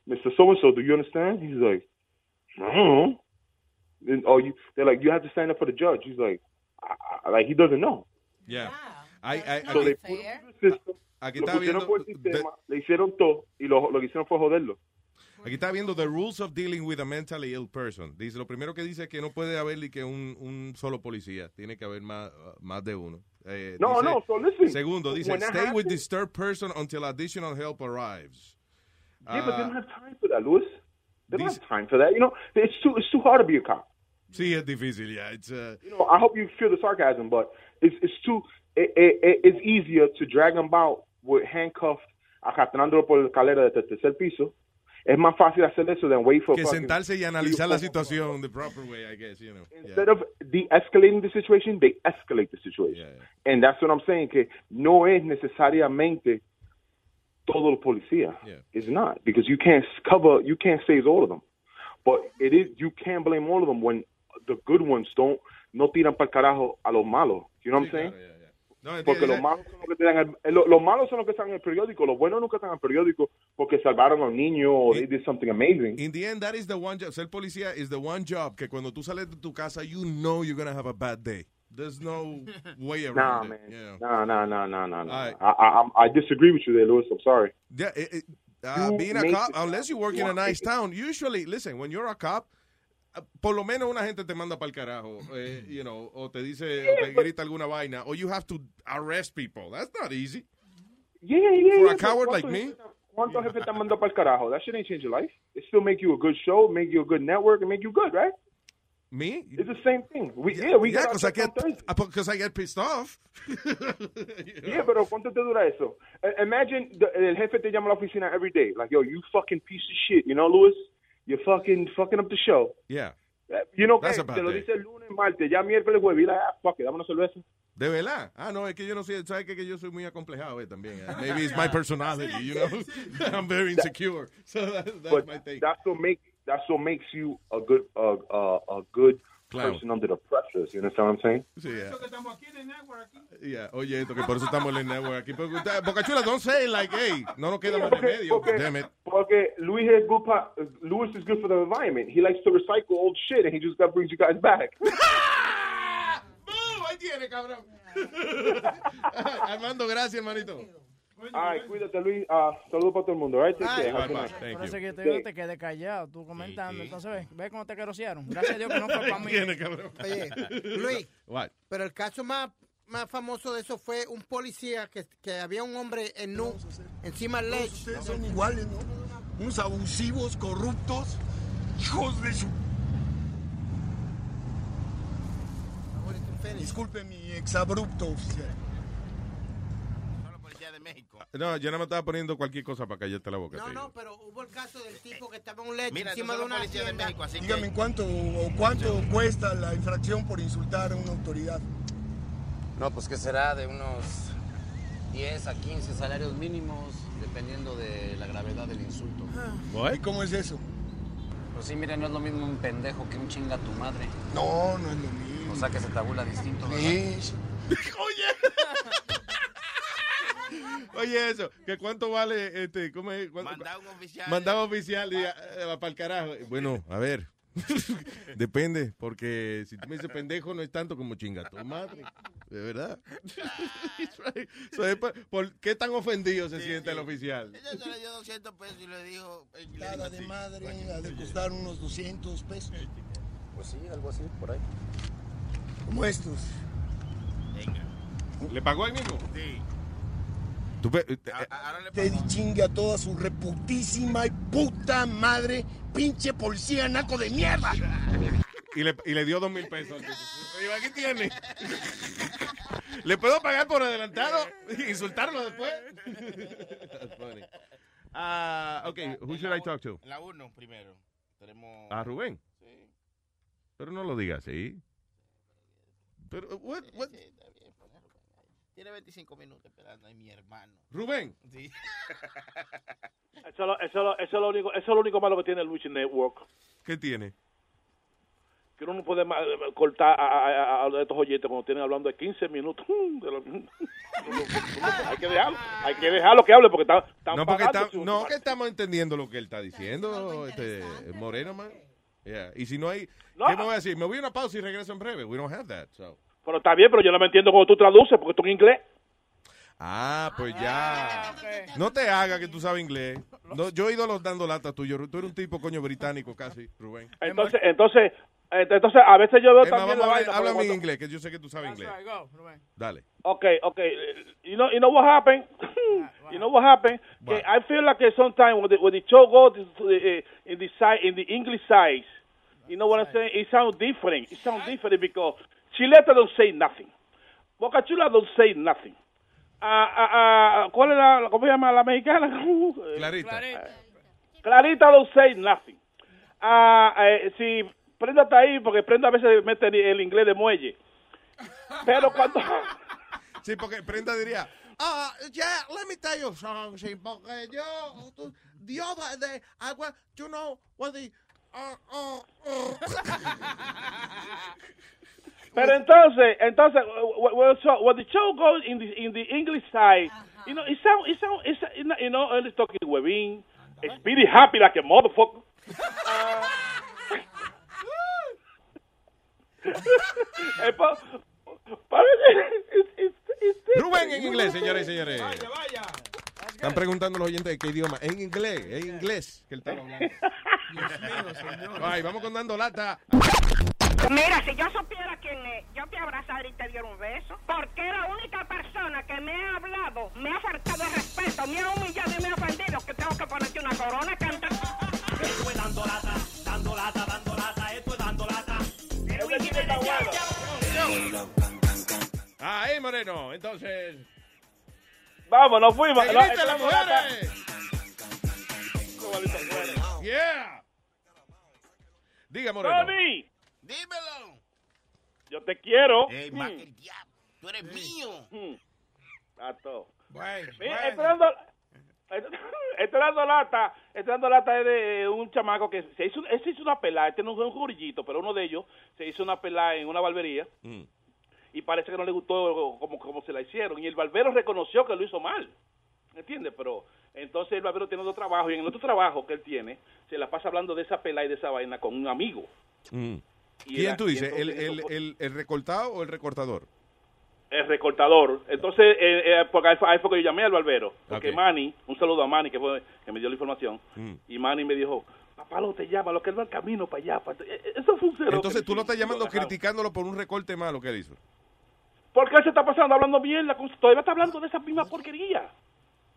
Mister, so and so. Do you understand? He's like, I don't know. And, oh, you. They're like, you have to stand up for the judge. He's like, I, I, like he doesn't know. Yeah. I, I, So they aquí, put him through the system. aquí lo está pusieron viendo, por el sistema, le hicieron todo y lo, lo que hicieron fue joderlo. Aquí está viendo the rules of dealing with a mentally ill person. Dice, lo primero que dice es que no puede haber ni que un, un solo policía, tiene que haber más, más de uno. Eh, No, dice- no, so listen. Segundo, dice, When stay with disturbed person until additional help arrives. Yeah, but they Ah, don't have time for that, Louis. They don't have time for that. You know, it's too it's too hard to be a cop. Sí, es difícil, yeah. It's, uh, You know, I hope you feel the sarcasm, but it's it's too it, it, it- it's easier to drag them out with handcuffed, arrastrándolo por la escalera del tercer piso. Es más fácil hacer eso than wait for que sentarse y analizar la situación the proper way, I guess, you know. Yeah. Instead of de-escalating the situation, they escalate the situation. And that's what I'm saying, que no es necesariamente todo el policía. It's not, because you can't cover, you can't save all of them. But it is, you can't blame all of them when the good ones don't, no tiran para carajo a los malos. You know what I'm saying? No, Porque los malos son los que te dan el- lo- los malos son los que están en el periódico, los buenos nunca están en el periódico porque salvaron a un niño o they did something amazing. In the end, that is the one job. Ser policía is the one job que cuando tú sales de tu casa, you know you're going to have a bad day. There's no way Nah, around man. it. you know. No, no, no, no, no. I, I, I disagree with you there, Lewis. I'm sorry. Yeah, it, it, uh, being a cop, unless you work in a nice town, usually, listen, when you're a cop, por lo menos una gente te manda para el carajo, eh, you know, o te dice, o te grita alguna vaina, or you have to arrest people. That's not easy. Yeah, yeah, For yeah. a coward like ¿cuántos me? ¿Cuántos jefes te mandado para el carajo? That shit ain't change your life. It still make you a good show, make you a good network, and make you good, right? Me? It's the same thing. We, yeah, we yeah, got our because I get, because I get pissed off. Yeah, pero ¿cuánto te dura eso? Uh, Imagine the, el jefe te llama a la oficina every day. Like, yo, you fucking piece of shit. You know, Lewis? You're fucking fucking up the show. Yeah. Uh, You know, That's que te lo day. dice el lunes, martes, ya miércoles, jueves, y la, ah, fuck it, dame una cerveza. De verdad. Ah, no, es que yo no sé, sabes que, que yo soy muy acomplejado eh, también. eh. Maybe it's my personality, you know. I'm very insecure. So that, that's but my thing. that's what make that's what makes you a good uh, uh, a good Clown. person under the pressures. You understand what I'm saying? Sí, yeah. Yeah, oye, esto que por eso estamos en el network aquí. Porque usted- Boca Chula, don't say it like, hey, no nos queda más remedio. porque, Damn it. porque Louis is good. pa- Louis is good for the environment. He likes to recycle old shit, and he just got brings you guys back. ahí tiene, cabrón. Armando, gracias, hermanito. Ay, cuídate, Luis. Uh, saludos para todo el mundo, right? Ay, bye, bye. Thank you. que te digo, te quedé callado, tú comentando. Entonces, ve, ve cómo te querosearon. Gracias a Dios que no fue para mí. Tiene, cabrón. Oye, Luis, What? pero el caso más, más famoso de eso fue un policía que, que había un hombre en nu encima del lecho. Ustedes son iguales, ¿no? Unos abusivos, corruptos, hijos de su... Disculpe mi exabrupto oficial. No, yo no me estaba poniendo cualquier cosa para callarte la boca. No, no, pero hubo el caso del tipo que estaba en un lecho Mira, encima de una los policías de. México, así Dígame cuánto o cuánto cuesta la infracción por insultar a una autoridad. No, pues que será de unos 10 a 15 salarios mínimos, dependiendo de la gravedad del insulto. ¿Y cómo es eso? Pues sí, mire, no es lo mismo un pendejo que un chinga a tu madre. No, no es lo mismo. O sea que se tabula distinto, ¿verdad? Es. Oye, eso, que cuánto vale, este, ¿cómo es? ¿Cuánto- Mandado un oficial. Mandado oficial, y, para el carajo. Bueno, a ver, depende, porque si tú me dices pendejo no es tanto como chinga tu madre, de verdad. So, por, por qué tan ofendido se siente el oficial? Ella se le dio 200 pesos y le dijo... eh, le Cada de así. madre ha de costar unos 200 pesos. Pues sí, algo así, por ahí. Como estos. ¿Le pagó ahí mismo? Sí. Tú eh, Te di chingue a toda su reputísima y puta madre, pinche policía naco de mierda. y, le, y le dio dos mil pesos. Digo, aquí tiene. ¿Le puedo pagar por adelantado? ¿Insultarlo después? That's funny. Ah, ok, who should I talk to? La 1 primero. Tenemos... ¿A Rubén? Sí. Pero no lo digas así. Pero, what, what? Sí, está bien, pon a Rubén ahí. Tiene 25 minutos esperando ahí mi hermano. Rubén. Sí. Eso es lo, eso es lo- eso es lo único, eso es lo único malo que tiene el Luis Network. ¿Qué tiene? Que uno no puede ma- cortar a, a- a- a estos oyentes cuando tienen hablando de 15 minutos. Mm, hay que dejarlo, hay que dejarlo que hable porque están, están No, porque está- no, que estamos entendiendo lo que él está diciendo, este, Moreno, man. Yeah. Y si no hay, ¿qué me voy a decir? Me voy a una pausa y regreso en breve. We don't have that, so. Pero está bien, pero yo no me entiendo cuando tú traduces porque tú en inglés. Ah, pues ya. No te hagas que tú sabes inglés. No, yo he ido a los dando latas tuyos. Tú eres un tipo coño británico casi, Rubén. Entonces, entonces, eh, entonces a veces yo veo más, también la a vaina. háblame en inglés, que yo sé que tú sabes inglés. Dale. Okay, okay. You know, you know what happened? you know what happened? Que I feel like sometimes when the, when the show goes to the, uh, in the side in the English side, you know what I'm saying? It sounds different. It sounds different because Chileta don't say nothing. Boca Chula don't say nothing. Ah, ah, ah, ¿Cuál es la, cómo se llama la mexicana? Clarita. Clarita don't say nothing. Ah, eh, si Prenda está ahí, porque Prenda a veces mete el, inglés de muelle. Pero cuando... Sí, porque Prenda diría, ah, yeah, let me tell you something, sí, porque yo, day, I went, you know, what the, uh, uh, Pero entonces, entonces, uh, well, so when the show goes in the in the English side, you know, it sound, it sound, it's, you know, early talking Webin, Speedy happy like a motherfucker. Uh, eh, pa- parece- it's- it's- it's Rubén en inglés, señores y señores. Están preguntando los oyentes de qué idioma. En inglés, en inglés que él está hablando. Ay, vamos con dando lata. Mira, si yo supiera quién es, yo te abrazaría y te diera un beso. Porque es la única persona que me ha hablado, me ha faltado el respeto, me ha humillado y me ha ofendido que tengo que ponerte una corona canta. Esto es dando lata, dando lata, dando lata, esto es dando lata. Ahí, Moreno, entonces. Vamos, nos fuimos. ¡Que griten las mujeres! Yeah. Diga, Moreno. Tony, Dímelo. yo te quiero. Ey, más que el diablo. Tú eres mío. Mm. Todo. Bueno, Mira, estoy dando, estoy dando lata, estoy dando lata de eh, un chamaco que se hizo, se hizo una pelada, este no es un jurillito, pero uno de ellos se hizo una pelada en una barbería Mm. y parece que no le gustó como, como se la hicieron y el barbero reconoció que lo hizo mal, ¿entiendes? Pero entonces el barbero tiene otro trabajo y en el otro trabajo que él tiene se la pasa hablando de esa pelada y de esa vaina con un amigo. Mm. Y ¿Quién tú dices? ¿El, el, el, el recortado o el recortador? el recortador. Entonces, eh, eh, porque ahí fue, que yo llamé al barbero. Porque Ok. Manny, un saludo a Manny, que fue que me dio la información. Mm. Y Manny me dijo, papá, lo te llama, lo que él va al camino para allá. para- eh, eh, Eso fue un cero. Entonces tú lo estás llamando criticándolo por un recorte malo que él hizo. ¿Por qué él se está pasando hablando mierda? Todavía está hablando de esa misma porquería.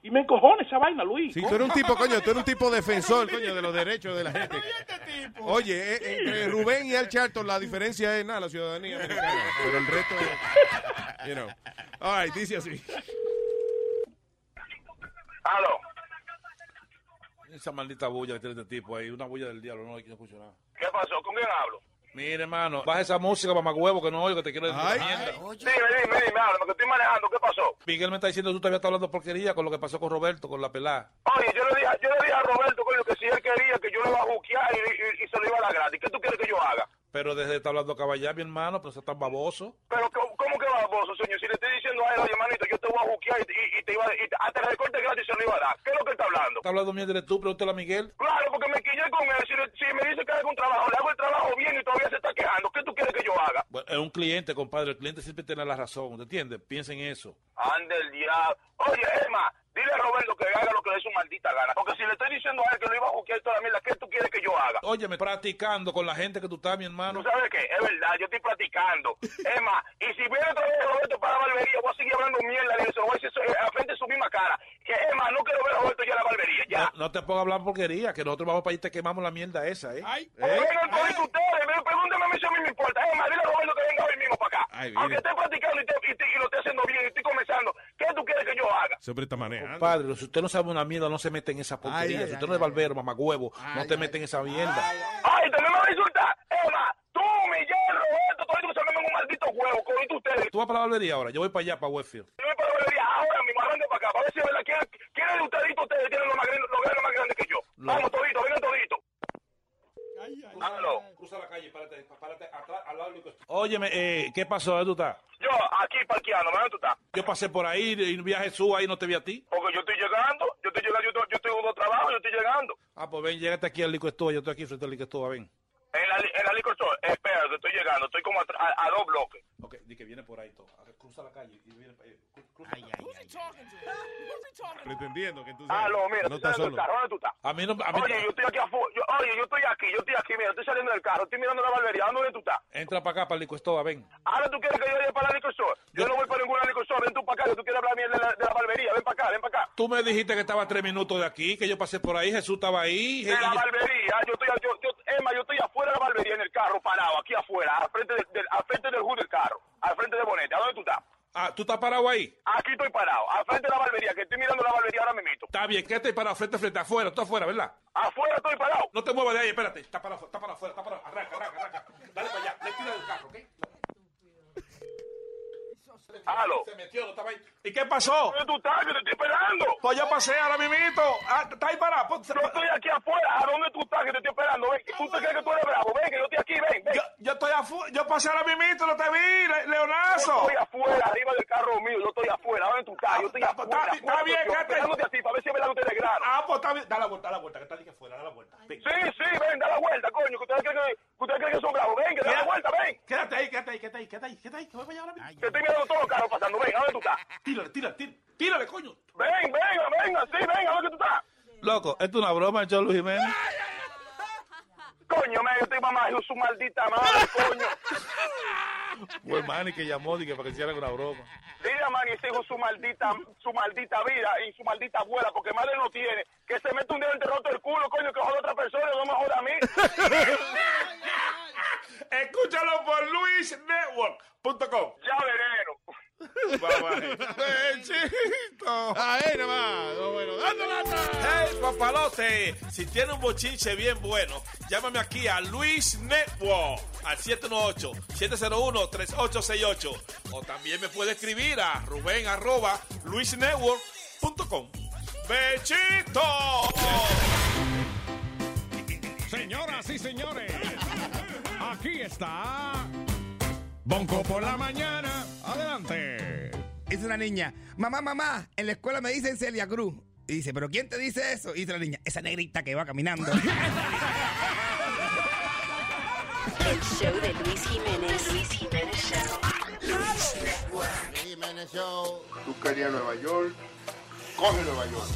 Y me encojona esa vaina, Luis. Si tú eres un tipo, coño, tú eres un tipo defensor, coño, de los derechos de la gente. Oye, eh, entre Rubén y Al Charlton la diferencia es nada, la ciudadanía americana. Pero el resto es, you know. All right, dice así. Aló. Esa maldita bulla que tiene este tipo ahí, una bulla del diablo, no hay que escuchar nada. ¿Qué pasó? ¿Con quién hablo? Mire, hermano, baja esa música, mamagüevo, que no oigo, que te quiero decir una mierda. Dime, dime, dime, que estoy manejando. ¿Qué pasó? Miguel me está diciendo que tú todavía estás hablando porquería con lo que pasó con Roberto, con la pelada. Oye, yo le dije, yo le dije a Roberto, coño, que si él quería que yo le iba a buquear y, y- y se lo iba a dar gratis. ¿Qué tú quieres que yo haga? Pero desde está hablando caballar, mi hermano, pero eso es tan baboso. Pero, ¿cómo, cómo que baboso, señor? Si le estoy diciendo a él, oye, manito, yo te voy a buquear y, y- te iba a... Y hasta el recorte gratis se lo iba a dar. ¿Qué es lo que está hablando? Está hablando mierda tú, pregúntale a Miguel. Claro, porque me quillé con él. Si, le- si me dice que haga un trabajo, le hago el trabajo bien y todavía se está quejando. ¿Qué tú quieres que yo haga? Bueno, es un cliente, compadre. El cliente siempre tiene la razón, ¿te entiendes? Piensa en eso. Ande el diablo. Oye, Emma, dile a Roberto que haga lo que le dé su maldita gana. Porque si le estoy diciendo a él que lo iba a y toda la mierda, ¿qué tú quieres que yo haga? Óyeme, practicando con la gente que tú estás, mi hermano. ¿Tú sabes qué? Es verdad, yo estoy practicando. Emma, y si viene otra vez Roberto para la barbería, voy a seguir hablando mierda de eso. Voy a decir eso, eh, a frente de su misma cara. Que Emma, no quiero ver a Roberto ya en la barbería, ya. No, no te pongas a hablar porquería, que nosotros vamos para allá y te quemamos la mierda esa, ¿eh? Ay, todos ustedes, me- pregúntame a mí si a mí me importa. Emma, dile a Roberto que venga hoy mismo para acá. Ay, Aunque esté practicando y, te- y te- y lo esté haciendo bien y estoy comenzando, ¿qué tú quieres que yo haga? Siempre está manejando. Compadre, si usted no sabe una mierda, no se mete en esa porquería. Ay, ay, si usted ay, no es barbero, mamagüevo, no te metes en esa mierda. Ay, también me va a insultar. Emma, tú, Miguel, Roberto, todos estos se me un maldito huevo, con ustedes. Tú vas para la barbería ahora, yo voy para allá, para Westfield. Yo voy para la barbería ahora mismo, arranque para acá, para ver si es verdad quién, quién de ustedes, ustedes tienen los más grandes, los grandes más grandes que yo. Vamos, todito, vengan Cruza la calle, párate, párate atrás, al lado Óyeme, eh, ¿qué pasó? ¿Dónde tú estás? Yo, aquí parqueando, ¿dónde tú estás? Yo pasé por ahí y vi a Jesús ahí, no te vi a ti. Porque yo estoy llegando, yo estoy llegando, yo estoy, yo estoy en otro trabajo, yo estoy llegando. Ah, pues ven, llégate aquí al lico estuvo, yo estoy aquí frente al lico estuvo, ven. En la, en la eh, espera, que estoy llegando, estoy como a, a- a dos bloques. Ok, di que viene por ahí todo. A ver, Cruza la calle y viene para ahí. Cruza. Pretendiendo que tú Aló, mira, no tú estás solo. carro, ¿dónde tú estás? A mí no, a mí Oye, yo estoy aquí afuera, yo, oye, yo estoy aquí, yo estoy aquí, mira, estoy saliendo del carro, estoy mirando la barbería, ¿dónde tú estás? Entra para acá, para el lico estuvo, ven. Ahora tú quieres que yo vaya para la liquor store. Yo no voy para ninguna liquor store, ven tú para acá, que tú quieres hablar bien de la, de la barbería, ven para acá, ven para acá. Tú me dijiste que estaba a tres minutos de aquí, que yo pasé por ahí, Jesús estaba ahí. De la barbería, yo estoy, yo, yo, Emma, yo estoy afuera de la barbería en el carro, parado, aquí afuera, al frente del, del- al frente del hood del carro, al frente del bonete. ¿A dónde tú estás? Ah, ¿tú estás parado ahí? Aquí estoy parado, al frente de la barbería, que estoy mirando la barbería ahora mismo. Está bien, estoy parado frente a frente, afuera, tú afuera, ¿verdad? Afuera estoy parado. No te muevas de ahí, espérate. Está parado, está parado afuera, está parado. Arranca, arranca, arranca. Dale para allá, le tira del carro, ¿ok? Aló. Se metió, no estaba ahí. ¿Y qué pasó? ¿Dónde tú estás? Que te estoy esperando. Pues yo pasé ahora mismito. Ah, está ahí parado. Pues, Yo estoy aquí afuera. ¿A dónde tú estás? Que te estoy esperando. Ven, ¿Tú te crees que tú eres bravo? Ven, que yo estoy aquí. Ven, ven. Yo, yo estoy afuera, yo pasé ahora mismito, no te vi, Le- Leonazo. Yo estoy afuera, arriba del carro mío. Yo estoy afuera. ¿Dónde tú estás? Yo estoy Está- afuera. está- está bien, Yo quédate. Esperándote así para ver si que usted es grano. Ah, pues está bien. Da la vuelta, da la vuelta, que está dije afuera, da la vuelta. Ven. Sí, sí, ven, da la vuelta, coño. Que ustedes creen que, que, ustedes creen que son bravos. Ven, que da la vuelta, ven. Quédate ahí, quédate ahí, quédate ahí, quédate ahí, quédate ahí, que voy para allá ahora mismo. Que estoy mirando todos los carros pasando. Ven, ¿a dónde tú estás? Tírale, tírale, tírale, tírale, coño. Ven, venga, venga, sí, ven, ¿a dónde tú estás? Loco, esto es una broma, yo Luis Jiménez. Coño, me estoy mamá, yo su maldita madre, coño. Pues Manny que llamó dije, para que hicieran una broma. Dile a Manny ese hijo su maldita, su maldita vida y su maldita abuela, porque madre no tiene. Que se mete un dedo entre roto el culo, coño, que joda a otra persona, no me joda a mí. Escúchalo por luisnetwork.com. Ya vereno. Bechito. Ahí nomás. No, bueno, dando lata. Hey, papalote, si tiene un bochinche bien bueno, llámame aquí a Luis Network al 718-701-3868. O también me puede escribir a Rubén arroba luisnetwork.com. ¡Bechito! Señoras y señores, aquí está Bonco por la mañana. Adelante. Es una niña. Mamá, mamá, en la escuela me dicen Celia Cruz. Y dice, ¿pero quién te dice eso? Y dice la niña, esa negrita que va caminando. El show de Luis Jiménez. Luis Jiménez Show. Jiménez Show. Tú querías Nueva York, coge Nueva York.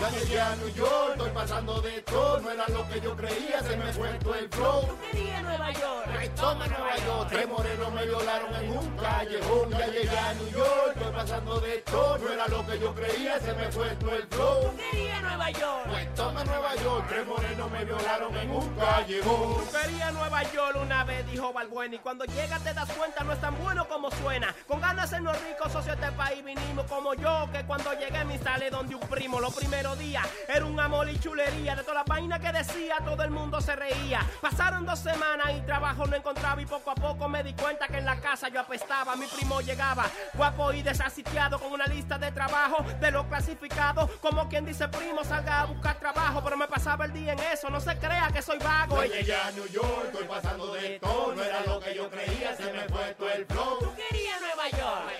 Ya llegué a New York, estoy pasando de todo. No era lo que yo creía, se me fue todo el flow. Quería Nueva York. Ay, toma Nueva York. Tres morenos me violaron en un callejón. Ya llegué a New York, estoy pasando de todo. No era lo que yo creía, se me fue todo el flow. Quería Nueva York. Pues toma Nueva York. Tres morenos me violaron en un callejón. Quería Nueva York una vez, dijo Balbuena. Y cuando llegas te das cuenta, no es tan bueno como suena. Con ganas de sernos ricos, este país vinimos como yo. Que cuando llegué me instalé donde un primo. Lo primero melodía. Era un amor y chulería. De todas las vainas que decía, todo el mundo se reía. Pasaron dos semanas y trabajo no encontraba. Y poco a poco me di cuenta que en la casa yo apestaba. Mi primo llegaba, guapo y desasitiado, con una lista de trabajo de lo clasificado. Como quien dice, primo, salga a buscar trabajo. Pero me pasaba el día en eso, no se crea que soy vago. Yo llegué a New York, estoy pasando de todo. No era lo que yo creía, se me fue todo el flow. Tú querías Nueva York,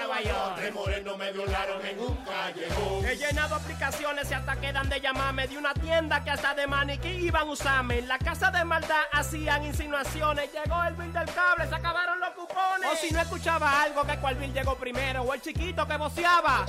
Nueva York. Tres morenos me violaron en un callejón. He llenado aplicaciones y hasta quedan de llamarme de una tienda que hasta de maniquí iban a usarme. En la casa de maldad hacían insinuaciones. Llegó el bill del cable, se acabaron los cupones. O si no escuchaba algo, que cuál bill llegó primero. O el chiquito que voceaba.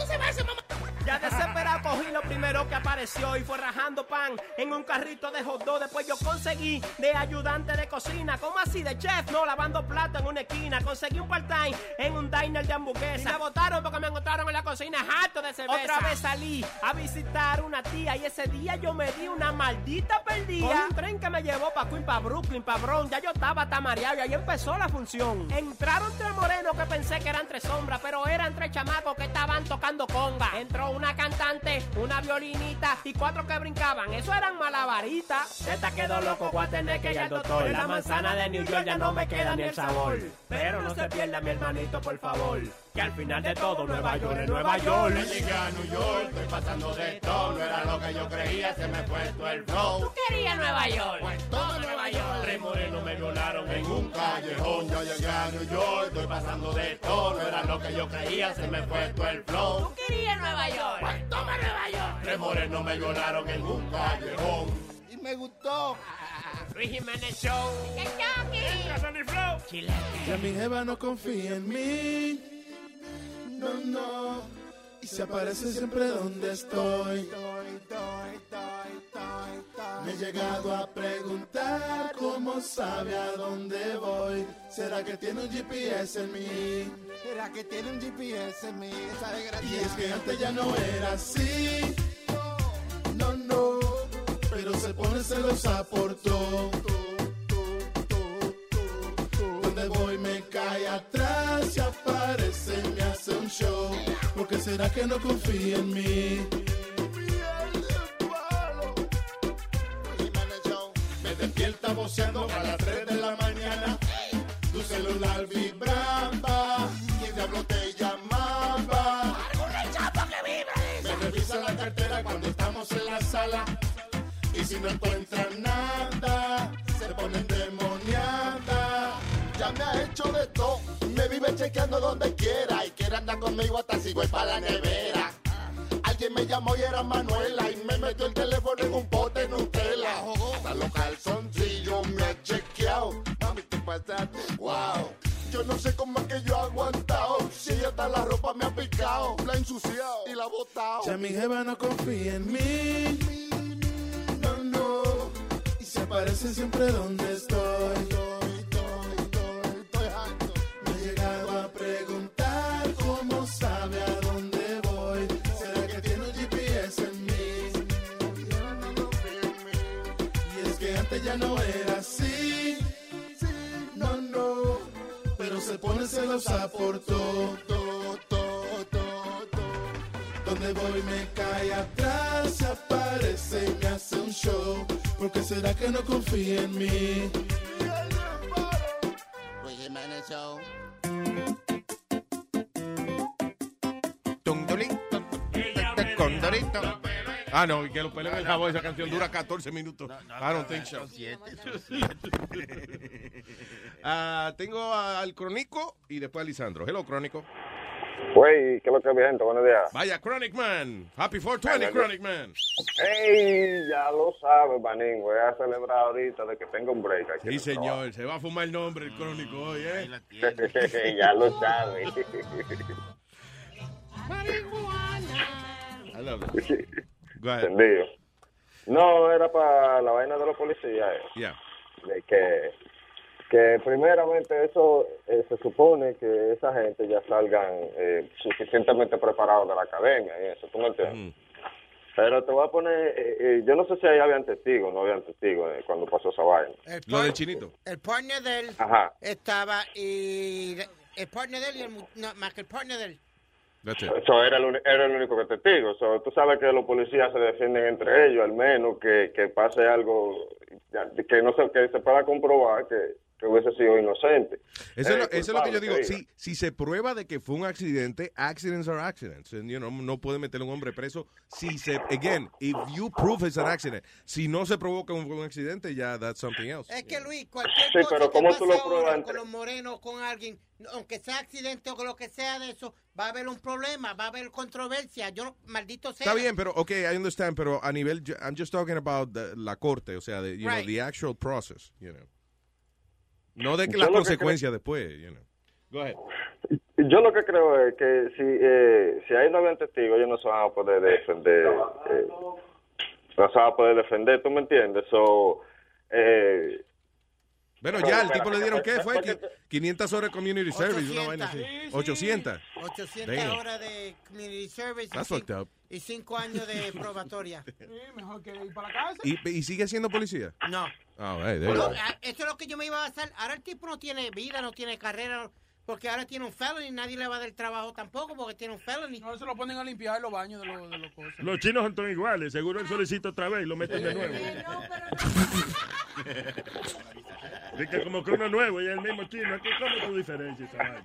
Ya desesperado cogí lo primero que apareció y fue rajando pan en un carrito de hot dog. Después yo conseguí de ayudante de cocina, como así de chef, no lavando plato en una esquina. Conseguí un part-time en un diner de hamburguesa. Y me botaron porque me encontraron en la cocina harto de cerveza. Otra vez salí a visitar una tía y ese día yo me di una maldita perdida. Con un tren que me llevó pa' Queen, pa' Brooklyn, pa' Bronx. Ya yo estaba tamareado y ahí empezó la función. Entraron tres morenos que pensé que eran tres sombras, pero eran tres chamacos que estaban tocando conga. Entró una cantante, una violinita y cuatro que brincaban. Eso eran malabaritas. Esta quedó loco, voy a tener que ir al doctor. La manzana de New York ya no me queda ni el sabor. Pero no se pierda mi hermanito, por favor. Que al final de todo, Nueva York es Nueva York. Yo llegué a New York, estoy pasando de todo. No era lo que yo creía, se me fue todo el flow. querías Nueva York? Todo Nueva York. Tres morenos me violaron en un callejón. Yo llegué a New York, estoy pasando de todo. No era lo que yo creía, se me fue todo el flow. querías Nueva York? Toma Nueva York. Tres morenos me violaron en un callejón. Y me gustó. Luis Jiménez Show. Chile. Ya mi jeva no confía en mí. No, no. Y se aparece siempre donde estoy. Me he llegado a preguntar cómo sabe a dónde voy. ¿Será que tiene un GPS en mí? ¿Será que tiene un GPS en mí? Esa Y es que antes ya no era así. No, no. Pero se pone celosa por todo. Cae atrás y aparece me hace un show. Porque será que no confía en mí? Me despierta voceando a las 3 de la mañana. Tu celular vibraba. ¿Quién diablo te llamaba? Me revisa la cartera cuando estamos en la sala. Y si no encuentran nada, vive chequeando donde quiera. Y quiere andar conmigo hasta si voy para la nevera. Alguien me llamó y era Manuela. Y me metió el teléfono en un pote Nutella. Hasta los calzoncillos me ha chequeado. Mami, te pasaste. Wow. Yo no sé cómo es que yo he aguantado. Si hasta la ropa me ha picado. La he ensuciado y la he botado. Ya mi jeva no confía en mí. No, no. Y se aparece siempre donde estoy. Se pone celosa por todo. Donde voy me cae atrás, se aparece y me hace un show. Porque será que no confía en mí? Condorito. Ah, no, y que los peleen el jabón. Esa canción dura 14 minutos. I don't think so. Ah, tengo al Crónico y después a Lisandro. Hello, Crónico. Güey, ¿qué es lo que mi gente? Buenos días. Vaya, Chronic Man. Happy 420, Chronic Man. ¡Ey! Ya lo sabes, manín. Voy a celebrar ahorita de que tengo un break aquí. Sí, señor. Se va a fumar el nombre el Crónico hoy, ¿eh? ya lo sabes. I love it. Go ahead. Entendido. No, era para la vaina de los policías. eh. Yeah. De que, que primeramente eso eh, se supone que esa gente ya salgan eh, suficientemente preparados de la academia y eso, ¿tú me entiendes? Pero te voy a poner, eh, eh, yo no sé si ahí habían testigos, no habían testigos eh, cuando pasó esa vaina. Lo del chinito. El partner de él Ajá. estaba y el partner de él y el no, más que el partner de él. Eso era el, era el único que testigo. So, tú sabes que los policías se defienden entre ellos, al menos que, que pase algo que no se, que se pueda comprobar que, que hubiese sido inocente. Eso, es lo, Eh, eso es lo que yo digo. Si, si se prueba de que fue un accidente, accidents are accidents. You know, no puede meter a un hombre preso. Si se, again, if you prove it's an accident, si no se provoca un, un accidente, ya that's something else. Es que Luis, cualquier Sí, cosa pero que ¿cómo pase tú lo ahora pruebas con entre- los morenos, con alguien, aunque sea accidente o con lo que sea de eso, va a haber un problema, va a haber controversia. Yo, maldito sea. Está bien, pero, ok, I understand, pero a nivel, I'm just talking about the- la corte, o sea, de, you know, Right. the actual process, you know. No de que las lo que consecuencias después, you know. Go ahead. Yo lo que creo es que si, eh, si ahí no habían testigos, ellos no se van a poder defender. eh, no se van a poder defender, ¿tú me entiendes? So, eh, Bueno, Pero, ya, el espera, tipo le dieron, ¿qué fue? porque- Qui- 500 horas de community service, una vaina así. 800. 800 Damn. horas de community service That's fucked up. Y cinco años de probatoria. mejor que ir para la casa. ¿Y, y sigue siendo policía? No. Ah, hey, No, ah, Eso es lo que yo me iba a hacer. Ahora el tipo no tiene vida, no tiene carrera, porque ahora tiene un felony y nadie le va a dar trabajo tampoco porque tiene un felony. No, se lo ponen a limpiar los baños de los, de los cosas. Los chinos son todos iguales. Seguro él solicita otra vez y lo meten de nuevo. De que como que uno nuevo y es el mismo chino. ¿Qué, ¿Cómo tú diferencias esa vaina?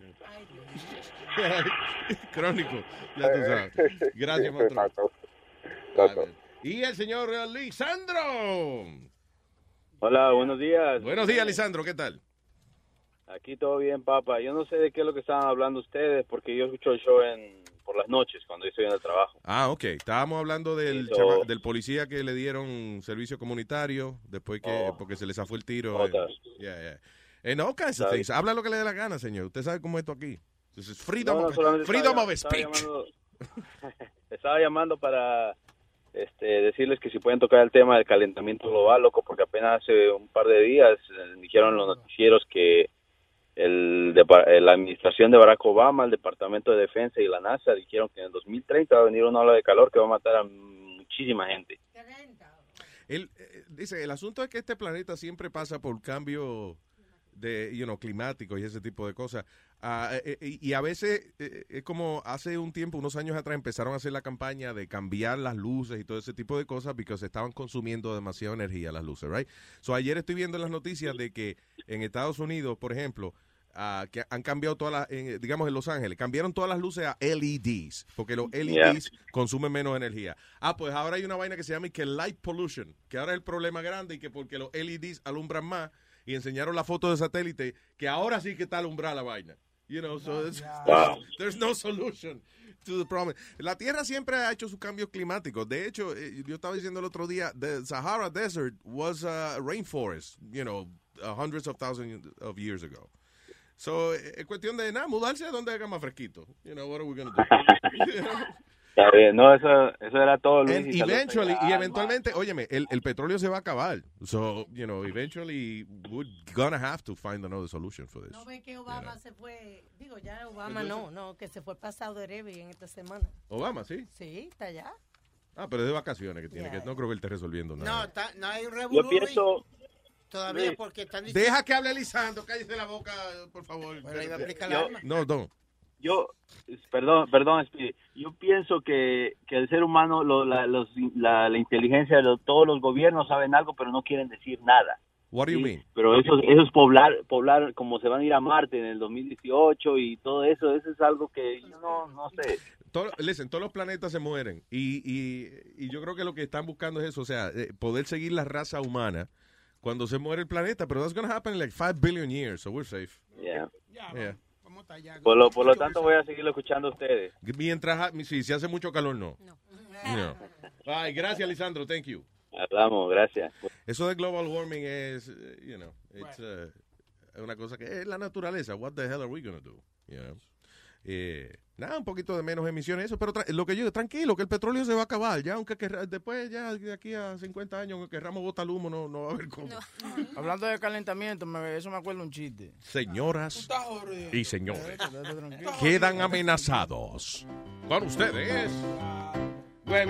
Crónico, ya tú sabes. Gracias, monstruo. Y el señor eh, Lisandro. Hola, buenos días. Buenos días, Lisandro, ¿qué tal? Aquí todo bien, papá. Yo no sé de qué es lo que estaban hablando ustedes, porque yo escucho el show en, por las noches cuando yo estoy en el trabajo. Ah, ok. Estábamos hablando del, del policía que le dieron servicio comunitario después que, Oh. porque se le zafó el tiro. En- yeah, yeah. And all kinds of Está things. Habla lo que le dé la gana, señor. Usted sabe cómo es esto aquí. This is freedom, No, no, of, solamente freedom estaba- of estaba speech. llamando- estaba llamando para este, decirles que si pueden tocar el tema del calentamiento global, loco, porque apenas hace un par de días eh, dijeron los noticieros que el eh, la administración de Barack Obama, el Departamento de Defensa y la NASA dijeron que en el 2030 va a venir una ola de calor que va a matar a muchísima gente. Él, eh, dice, el asunto es que este planeta siempre pasa por cambio de, you know, climático y ese tipo de cosas. Ah, eh, y a veces es como hace un tiempo, unos años atrás, empezaron a hacer la campaña de cambiar las luces y todo ese tipo de cosas porque se estaban consumiendo demasiada energía las luces, right? So ayer estoy viendo en las noticias de que en Estados Unidos, por ejemplo, ah, que han cambiado todas las, en, digamos en Los Ángeles, cambiaron todas las luces a LEDs, porque los LEDs consumen menos energía. Ah, pues ahora hay una vaina que se llama y que light pollution, que ahora es el problema grande y que porque los LEDs alumbran más y enseñaron la foto de satélite, que ahora sí que está alumbrada la vaina. You know, so it's- Wow. there's no solution to the problem. La Tierra siempre ha hecho sus cambios climáticos. De hecho, eh, yo estaba diciendo el otro día, the Sahara Desert was a rainforest, you know, uh, hundreds of thousands of years ago. So, eh, es cuestión de nada, mudarse a donde haga más fresquito. You know, what are we going to do? You know? Está bien, no, eso, eso era todo, Luis. And y eventually, y eventualmente, óyeme, el, el petróleo se va a acabar. So, you know, eventually we're gonna have to find another solution for this. ¿No ve que Obama se fue? Digo, ya Obama Entonces- no, no, que se fue pasado de Arabia en esta semana. Obama, ¿sí? Sí, está allá. Ah, pero es de vacaciones que tiene, Yeah. que no creo que él esté resolviendo No, nada. está- no hay un Yo pienso... Todavía porque están diciendo... Deja que hable Lisandro, cállese la boca, por favor. Bueno, iba a aplicar la la arma. No, no. yo perdón perdón Speedy, yo pienso que, que el ser humano lo- la, los- la, la inteligencia de los- todos los gobiernos saben algo pero no quieren decir nada What do you Sí, mean? pero eso eso es poblar poblar como se van a ir a Marte en el 2018 y todo eso eso es algo que yo no no sé Todo- listen, todos los planetas se mueren y, y, y yo creo que lo que están buscando es eso, o sea, eh, poder seguir la raza humana cuando se muere el planeta, pero that's going to happen in like 5 billion years, so we're safe. Yeah. Yeah. por lo por lo tanto voy a seguirlo escuchando a ustedes Mientras, si, si hace mucho calor, no. No. Ay, gracias, Lisandro, thank you. hablamos gracias Eso de global warming es, eh, you know, it's, uh, es una cosa que es la naturaleza. What the hell are we going to do? You know? Eh, nada, un poquito de menos emisiones, eso, pero lo que yo digo, tranquilo, que el petróleo se va a acabar, ya, aunque querra- después, ya de aquí a 50 años, aunque querramos botar humo, no, no va a haber cómo. Hablando de calentamiento, me- eso me acuerda un chiste. Señoras y señores, quedan amenazados con ustedes. Pues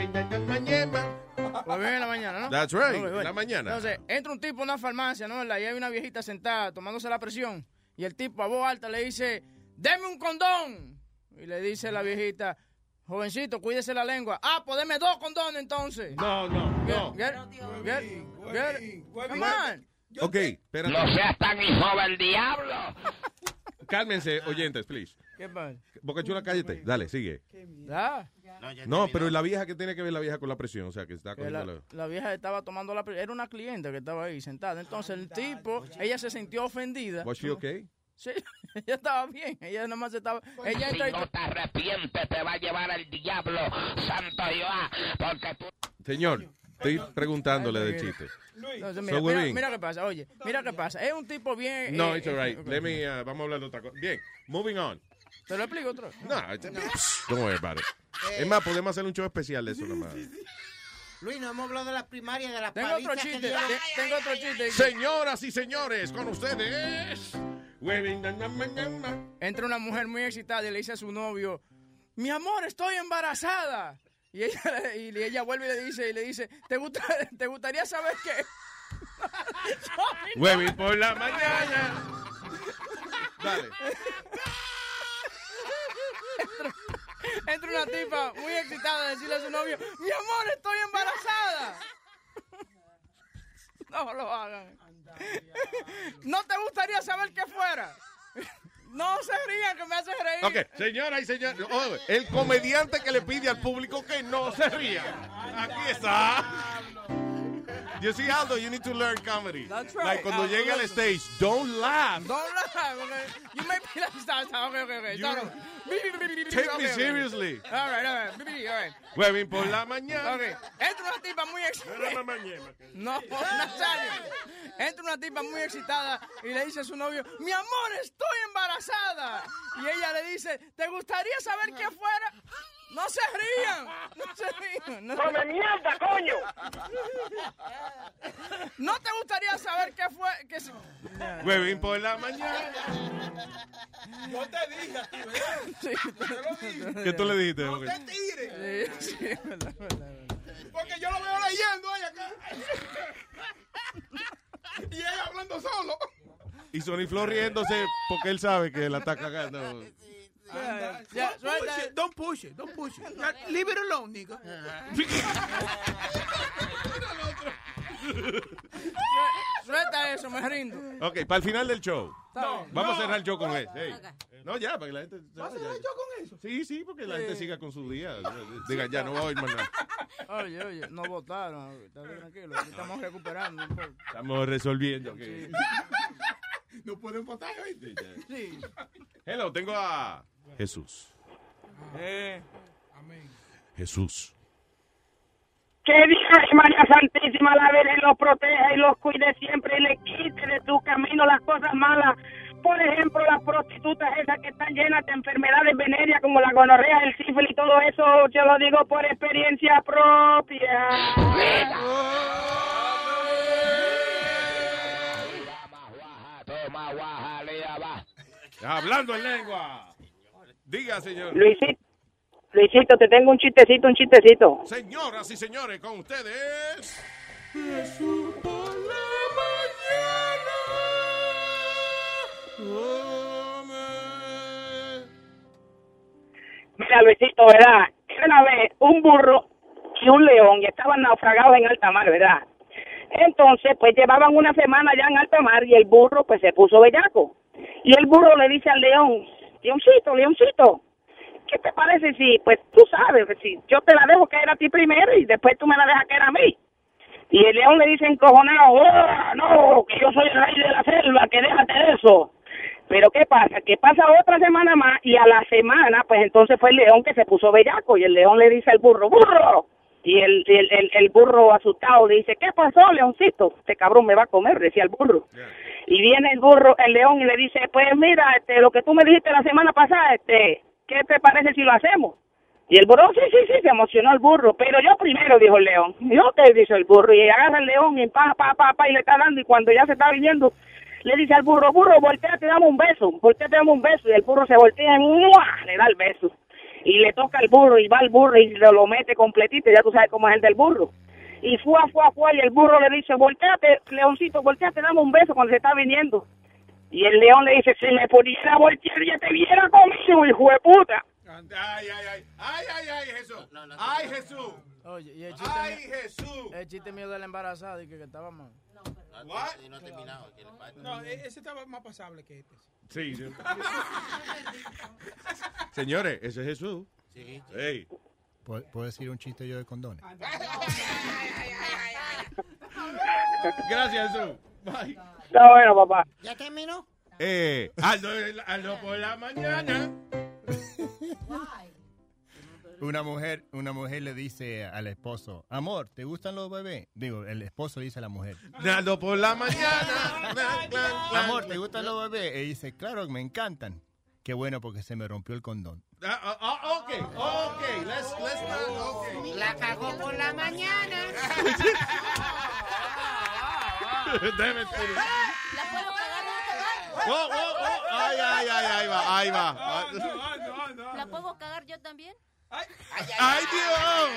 la mañana, ¿no? That's right, la mañana. Entonces, entra un tipo a una farmacia, ¿no? Y hay una viejita sentada tomándose la presión. Y el tipo a voz alta le dice, deme un condón. Y le dice la viejita, jovencito, cuídese la lengua. Ah, pues deme dos condones entonces. No, no, no. Get, get, get, get, come on. Ok, espérate. No seas tan hijo del diablo. Cálmense, oyentes, please. ¿Qué pasa? Boca Chula, cállate. Dale, sigue. ¿Ya? No, pero ¿y la vieja que tiene que ver la vieja con la presión? O sea, que está cogiendo la, la... la vieja estaba tomando la... pre- Era una cliente que estaba ahí sentada. Entonces el tipo, ella se sintió ofendida. Was she okay? Sí, ella estaba bien. Ella nada más estaba... Ella si no te arrepientes, te va a llevar el diablo, santo Jehová, porque tú... Señor, estoy preguntándole del chiste. Entonces, So, mira, mira, Webin. mira qué pasa, oye, mira qué pasa. Es un tipo bien... No, eh, it's all right. eh, Let me, uh, vamos a hablar de otra cosa. Bien, moving on. ¿Te lo explico otro? No, it's- don't worry about it. Es más, podemos hacer un show especial de eso nomás. Luis, no hemos hablado de las primarias, de las Tengo otro que chiste, tengo otro chiste. Señoras y señores, con ustedes. Entra una mujer muy excitada y le dice a su novio, mi amor, estoy embarazada. Y ella, y ella vuelve y le dice, y le dice, ¿te, gusta, te gustaría saber qué? Webin por la mañana. Dale. Entra una tipa muy excitada a decirle a su novio, mi amor, estoy embarazada. No lo hagan. ¿No te gustaría saber qué fuera? No se rían, que me hace reír. Ok, señoras y señores, oh, el comediante que le pide al público que no se ría. Aquí está. You see, Aldo, you need to learn comedy. That's right. Like cuando llegue al stage, don't laugh. Don't laugh. Okay. You may be like, stop, stop. Okay, okay, okay. You-. Take Okay, me okay. seriously. All right, all right. All right. Por la mañana. Ok, entra una tipa muy excitada. No, Nazario. Entra una tipa muy excitada y le dice a su novio, mi amor, estoy embarazada. Y ella le dice, ¿te gustaría saber qué fuera? No se rían. No se rían. No ¡Come mierda, coño! ¿No te gustaría saber qué fue? Qué Webin por la mañana. Yo te dije a ti, ¿verdad? Sí. ¿Qué tú le dijiste? No te tires. Sí, sí, es verdad, es verdad, verdad. Porque yo lo veo leyendo ahí acá. Y ella hablando solo. Y Sony Flor riéndose porque él sabe que la está cagando. Anda, ya, don't, suelta. push it, don't push it, don't push it. Leave it alone, nigga. Suelta eso, me rindo. Ok, para el final del show. No, Vamos no. a cerrar el show con él. Hey. No, ya, para que la gente. ¿Vas a hacer yo con eso? Sí, sí, porque la Sí. gente siga con su día. Diga, ya no voy a oír más nada. Oye, oye, no votaron. Está bien, tranquilo. Estamos recuperando. un poco. Estamos resolviendo. ok. No pueden votar hoy. Sí. Hello, tengo a Jesús. Eh. Jesús. Que Dios, María Santísima, la Virgen los proteja y los cuide siempre y le quite de tu camino las cosas malas. Por ejemplo, las prostitutas esas que están llenas de enfermedades venéreas como la gonorrea, el sífilis y todo eso, yo lo digo por experiencia propia. Hablando en lengua. Diga, señor. Luisito, Luisito, te tengo un chistecito, un chistecito. Señoras y señores, con ustedes. Mira, Luisito, ¿verdad? Una vez un burro y un león y estaban naufragados en alta mar, ¿verdad? Entonces, pues llevaban una semana ya en alta mar y el burro pues se puso bellaco. Y el burro le dice al león, leoncito, leoncito, ¿qué te parece si, pues tú sabes, pues, si yo te la dejo caer a ti primero y después tú me la dejas caer a mí? Y el león le dice encojonado, "Oh, no, que yo soy el rey de la selva, que déjate de eso. Pero ¿qué pasa? Que pasa otra semana más y a la semana, pues entonces fue el león que se puso bellaco y el león le dice al burro, burro. Y el, el, el, el burro asustado le dice, ¿qué pasó, leoncito? Este cabrón me va a comer, decía el burro. Y viene el burro, el león, y le dice, pues mira, este, lo que tú me dijiste la semana pasada, este, ¿qué te parece si lo hacemos? Y el burro, sí, sí, sí, se emocionó el burro, pero yo primero, dijo el león. Yo te dice el burro, y agarra el león y pa, pa, pa, pa, y le está dando, y cuando ya se está viniendo, le dice al burro, burro, volteate, dame un beso, volteate, dame un beso, y el burro se voltea y ¡mua! le da el beso. Y le toca al burro, y va al burro, y lo, lo mete completito, ya tú sabes cómo es el del burro. Y fue, fue, fue, y el burro le dice, volteate, leoncito, volteate, dame un beso cuando se está viniendo. Y el león le dice, si me pudiera voltear, ya te viera conmigo, hijo de puta. Ay, ay, ay. Ay, ay, ay, Jesús. Ay, Jesús. Oye, y el chiste Ay, mío- Jesús. El chiste mío de la embarazada y que, que estaba mal. Y no ha terminado. ¿qué le pasa? No, e- ese estaba más pasable que este. Sí. sí. Señores, ese es Jesús. Sí. Ey. ¿Puedo, puedo decir un chiste yo de condones? Gracias, Jesús. Bye. Está bueno, papá. ¿Ya terminó? Eh, Aldo, Aldo por la mañana. Una mujer, una mujer le dice al esposo, amor, ¿te gustan los bebés? Digo, el esposo le dice a la mujer, Aldo por la mañana. amor, ¿te gustan los bebés? Y dice, claro, me encantan. Qué bueno porque se me rompió el condón. Ah, ah, ah, ok, ok. Let's, let's not, okay. La cagó por la mañana. It, Speedy. ¿La puedo cagar yo también? Oh, oh, oh. Ay, ay, ay, ahí va, ahí va. ¿La puedo cagar yo también? ¡Ay, Dios!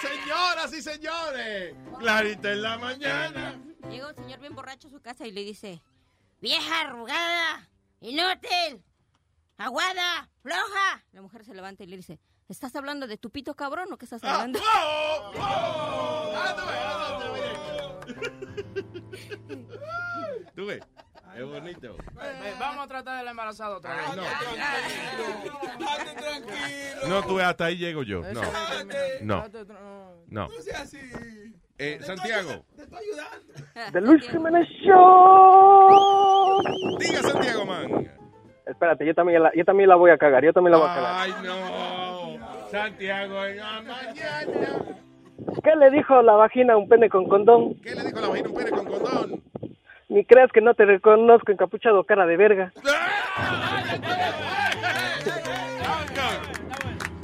Señoras y señores, Clarita en la mañana. Llega un señor bien borracho a su casa y le dice, vieja arrugada, inútil, aguada, floja. La mujer se levanta y le dice, ¿estás hablando de tu pito cabrón o qué estás hablando? Tú ves, es bonito. Eh, vamos a tratar de la embarazada otra vez. No. No, tú ves, hasta ahí llego yo. No. No. No. No sea así. Eh, Santiago. Te estoy ayudando. The Luis Jiménez Show. Diga, Santiago, man. Espérate, yo también, la, yo también la voy a cagar. Yo también la voy a cagar. Ay, no. Santiago la mañana. ¿Qué le dijo la vagina a un pene con condón? ¿Qué le dijo la vagina a un pene con condón? Ni creas que no te reconozco encapuchado cara de verga.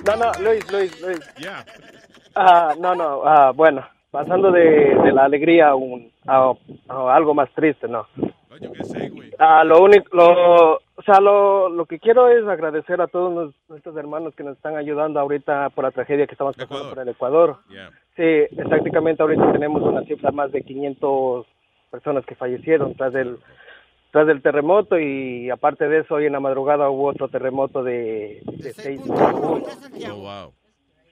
No, no, Luis, Luis, Luis. Ah, no, no, ah, bueno, pasando de, de la alegría a, un, a, a algo más triste, ¿no? Ah, lo único, lo, o sea, lo, lo que quiero es agradecer a todos nuestros hermanos que nos están ayudando ahorita por la tragedia que estamos pasando por el Ecuador. Yeah. Sí, exactamente ahorita tenemos una cifra más de 500 personas que fallecieron tras del tras del terremoto y aparte de eso hoy en la madrugada hubo otro terremoto de, de 6.1. Oh, wow.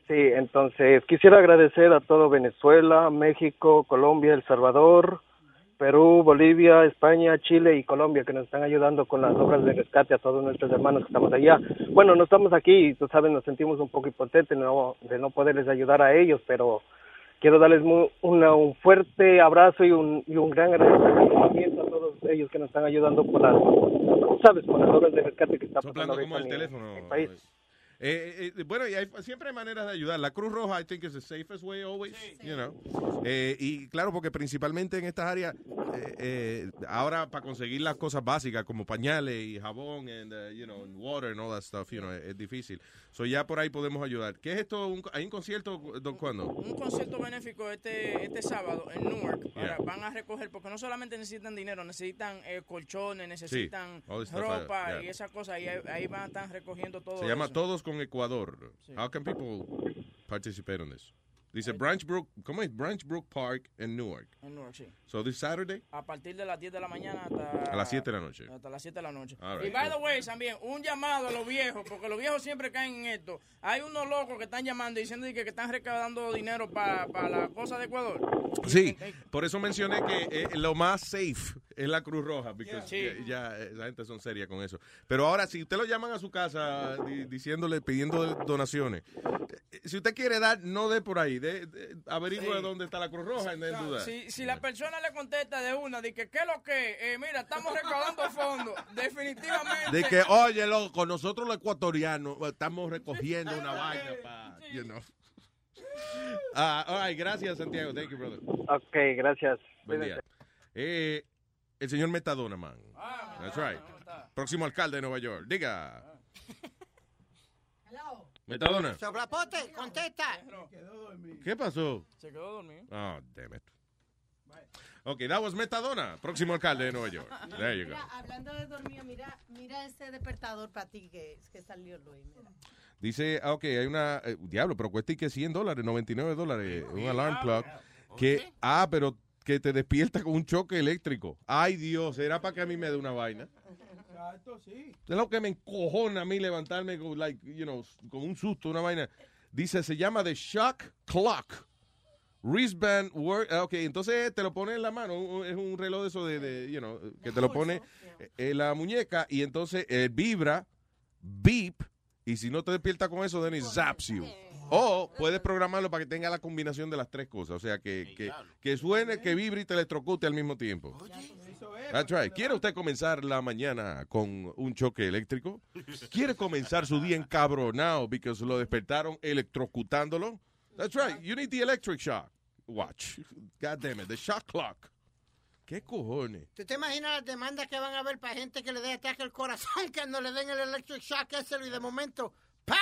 Sí, entonces quisiera agradecer a todo Venezuela, México, Colombia, El Salvador, Perú, Bolivia, España, Chile y Colombia que nos están ayudando con las obras de rescate a todos nuestros hermanos que estamos allá. Bueno, no estamos aquí y tú sabes, nos sentimos un poco impotentes no, de no poderles ayudar a ellos, pero quiero darles mu- una- un fuerte abrazo y un, y un gran agradecimiento a todos ellos que nos están ayudando por las, sabes, por las obras de rescate que está pasando ahorita el en el país. Eh, eh, bueno, y hay, siempre hay maneras de ayudar. La Cruz Roja, I think, is the safest way always, you know. Eh, y claro, porque principalmente en estas áreas, eh, eh, ahora para conseguir las cosas básicas como pañales y jabón, and, uh, you know, and water and all that stuff, you know, es, es difícil. So ya por ahí podemos ayudar. ¿Qué es esto? Un- ¿Hay un concierto, don cuándo? Un concierto benéfico este este sábado en Newark. Para- Yeah. Van a recoger, porque no solamente necesitan dinero, necesitan eh, colchones, necesitan ropa yeah. y esas cosas. Y ahí, ahí van a estar recogiendo todo Se llama eso. Todos con Ecuador. How can people participate in this? Dice Branch Brook, ¿cómo es? Branch Brook Park en Newark. En Newark, sí. So this Saturday A partir de las 10 de la mañana hasta... a las 7 de la noche. Hasta las 7 de la noche. Y by the way, también, un llamado a los viejos, porque los viejos siempre caen en esto. Hay unos locos que están llamando y diciendo que, que están recaudando dinero para la cosa de Ecuador. Sí, por eso mencioné que eh, lo más safe es la Cruz Roja, porque Sí. ya, ya, eh, la gente son serias con eso. Pero ahora, si usted lo llaman a su casa di- diciéndole, pidiendo donaciones, eh, si usted quiere dar, no dé por ahí, de, de- averigüe Sí. dónde está la Cruz Roja that. Si, si la persona le contesta de una, de que, ¿qué es lo que? Eh, mira, estamos recaudando fondos. Definitivamente. De que, oye, loco, nosotros los ecuatorianos estamos recogiendo una vaina para, you know. Ah, all right, gracias, Santiago. Thank you, brother. Ok, gracias. Buen día. Eh, el señor Metadona, man. That's right. Próximo alcalde de Nueva York. Diga. Metadona. Soplapote, contesta. ¿Qué pasó? Se quedó dormido. Oh, damn it. Ok, that was Metadona. Próximo alcalde de Nueva York. There you go. Mira, hablando de dormir, mira, mira ese despertador para ti que, que salió Luis. Mira. Dice, ah, ok, hay una, eh, diablo, pero cuesta y que 100 dólares, 99 dólares, un alarm clock, que, ah, pero que te despierta con un choque eléctrico. Ay, Dios, era para que a mí me dé una vaina. Exacto, sí. Es lo que me encojona a mí levantarme con, like, you know, con un susto, una vaina. Dice, se llama The Shock Clock. Wristband work. ah, Ok, entonces te lo pone en la mano. Es un reloj de eso de, de, you know, que te lo pone en la muñeca y entonces eh, vibra, beep, y si no te despierta con eso, then it zaps you. O puedes programarlo para que tenga la combinación de las tres cosas. O sea, que, que, que suene, que vibre y te electrocute al mismo tiempo. That's right. ¿Quiere usted comenzar la mañana con un choque eléctrico? ¿Quiere comenzar su día encabronado porque lo despertaron electrocutándolo? That's right. You need the electric shock. Watch. God damn it. The shock clock. ¿Qué cojones? ¿Tú te imaginas las demandas que van a haber para gente que le dé ataque al corazón, que no le den el electric shock ese y de momento, ¡pa!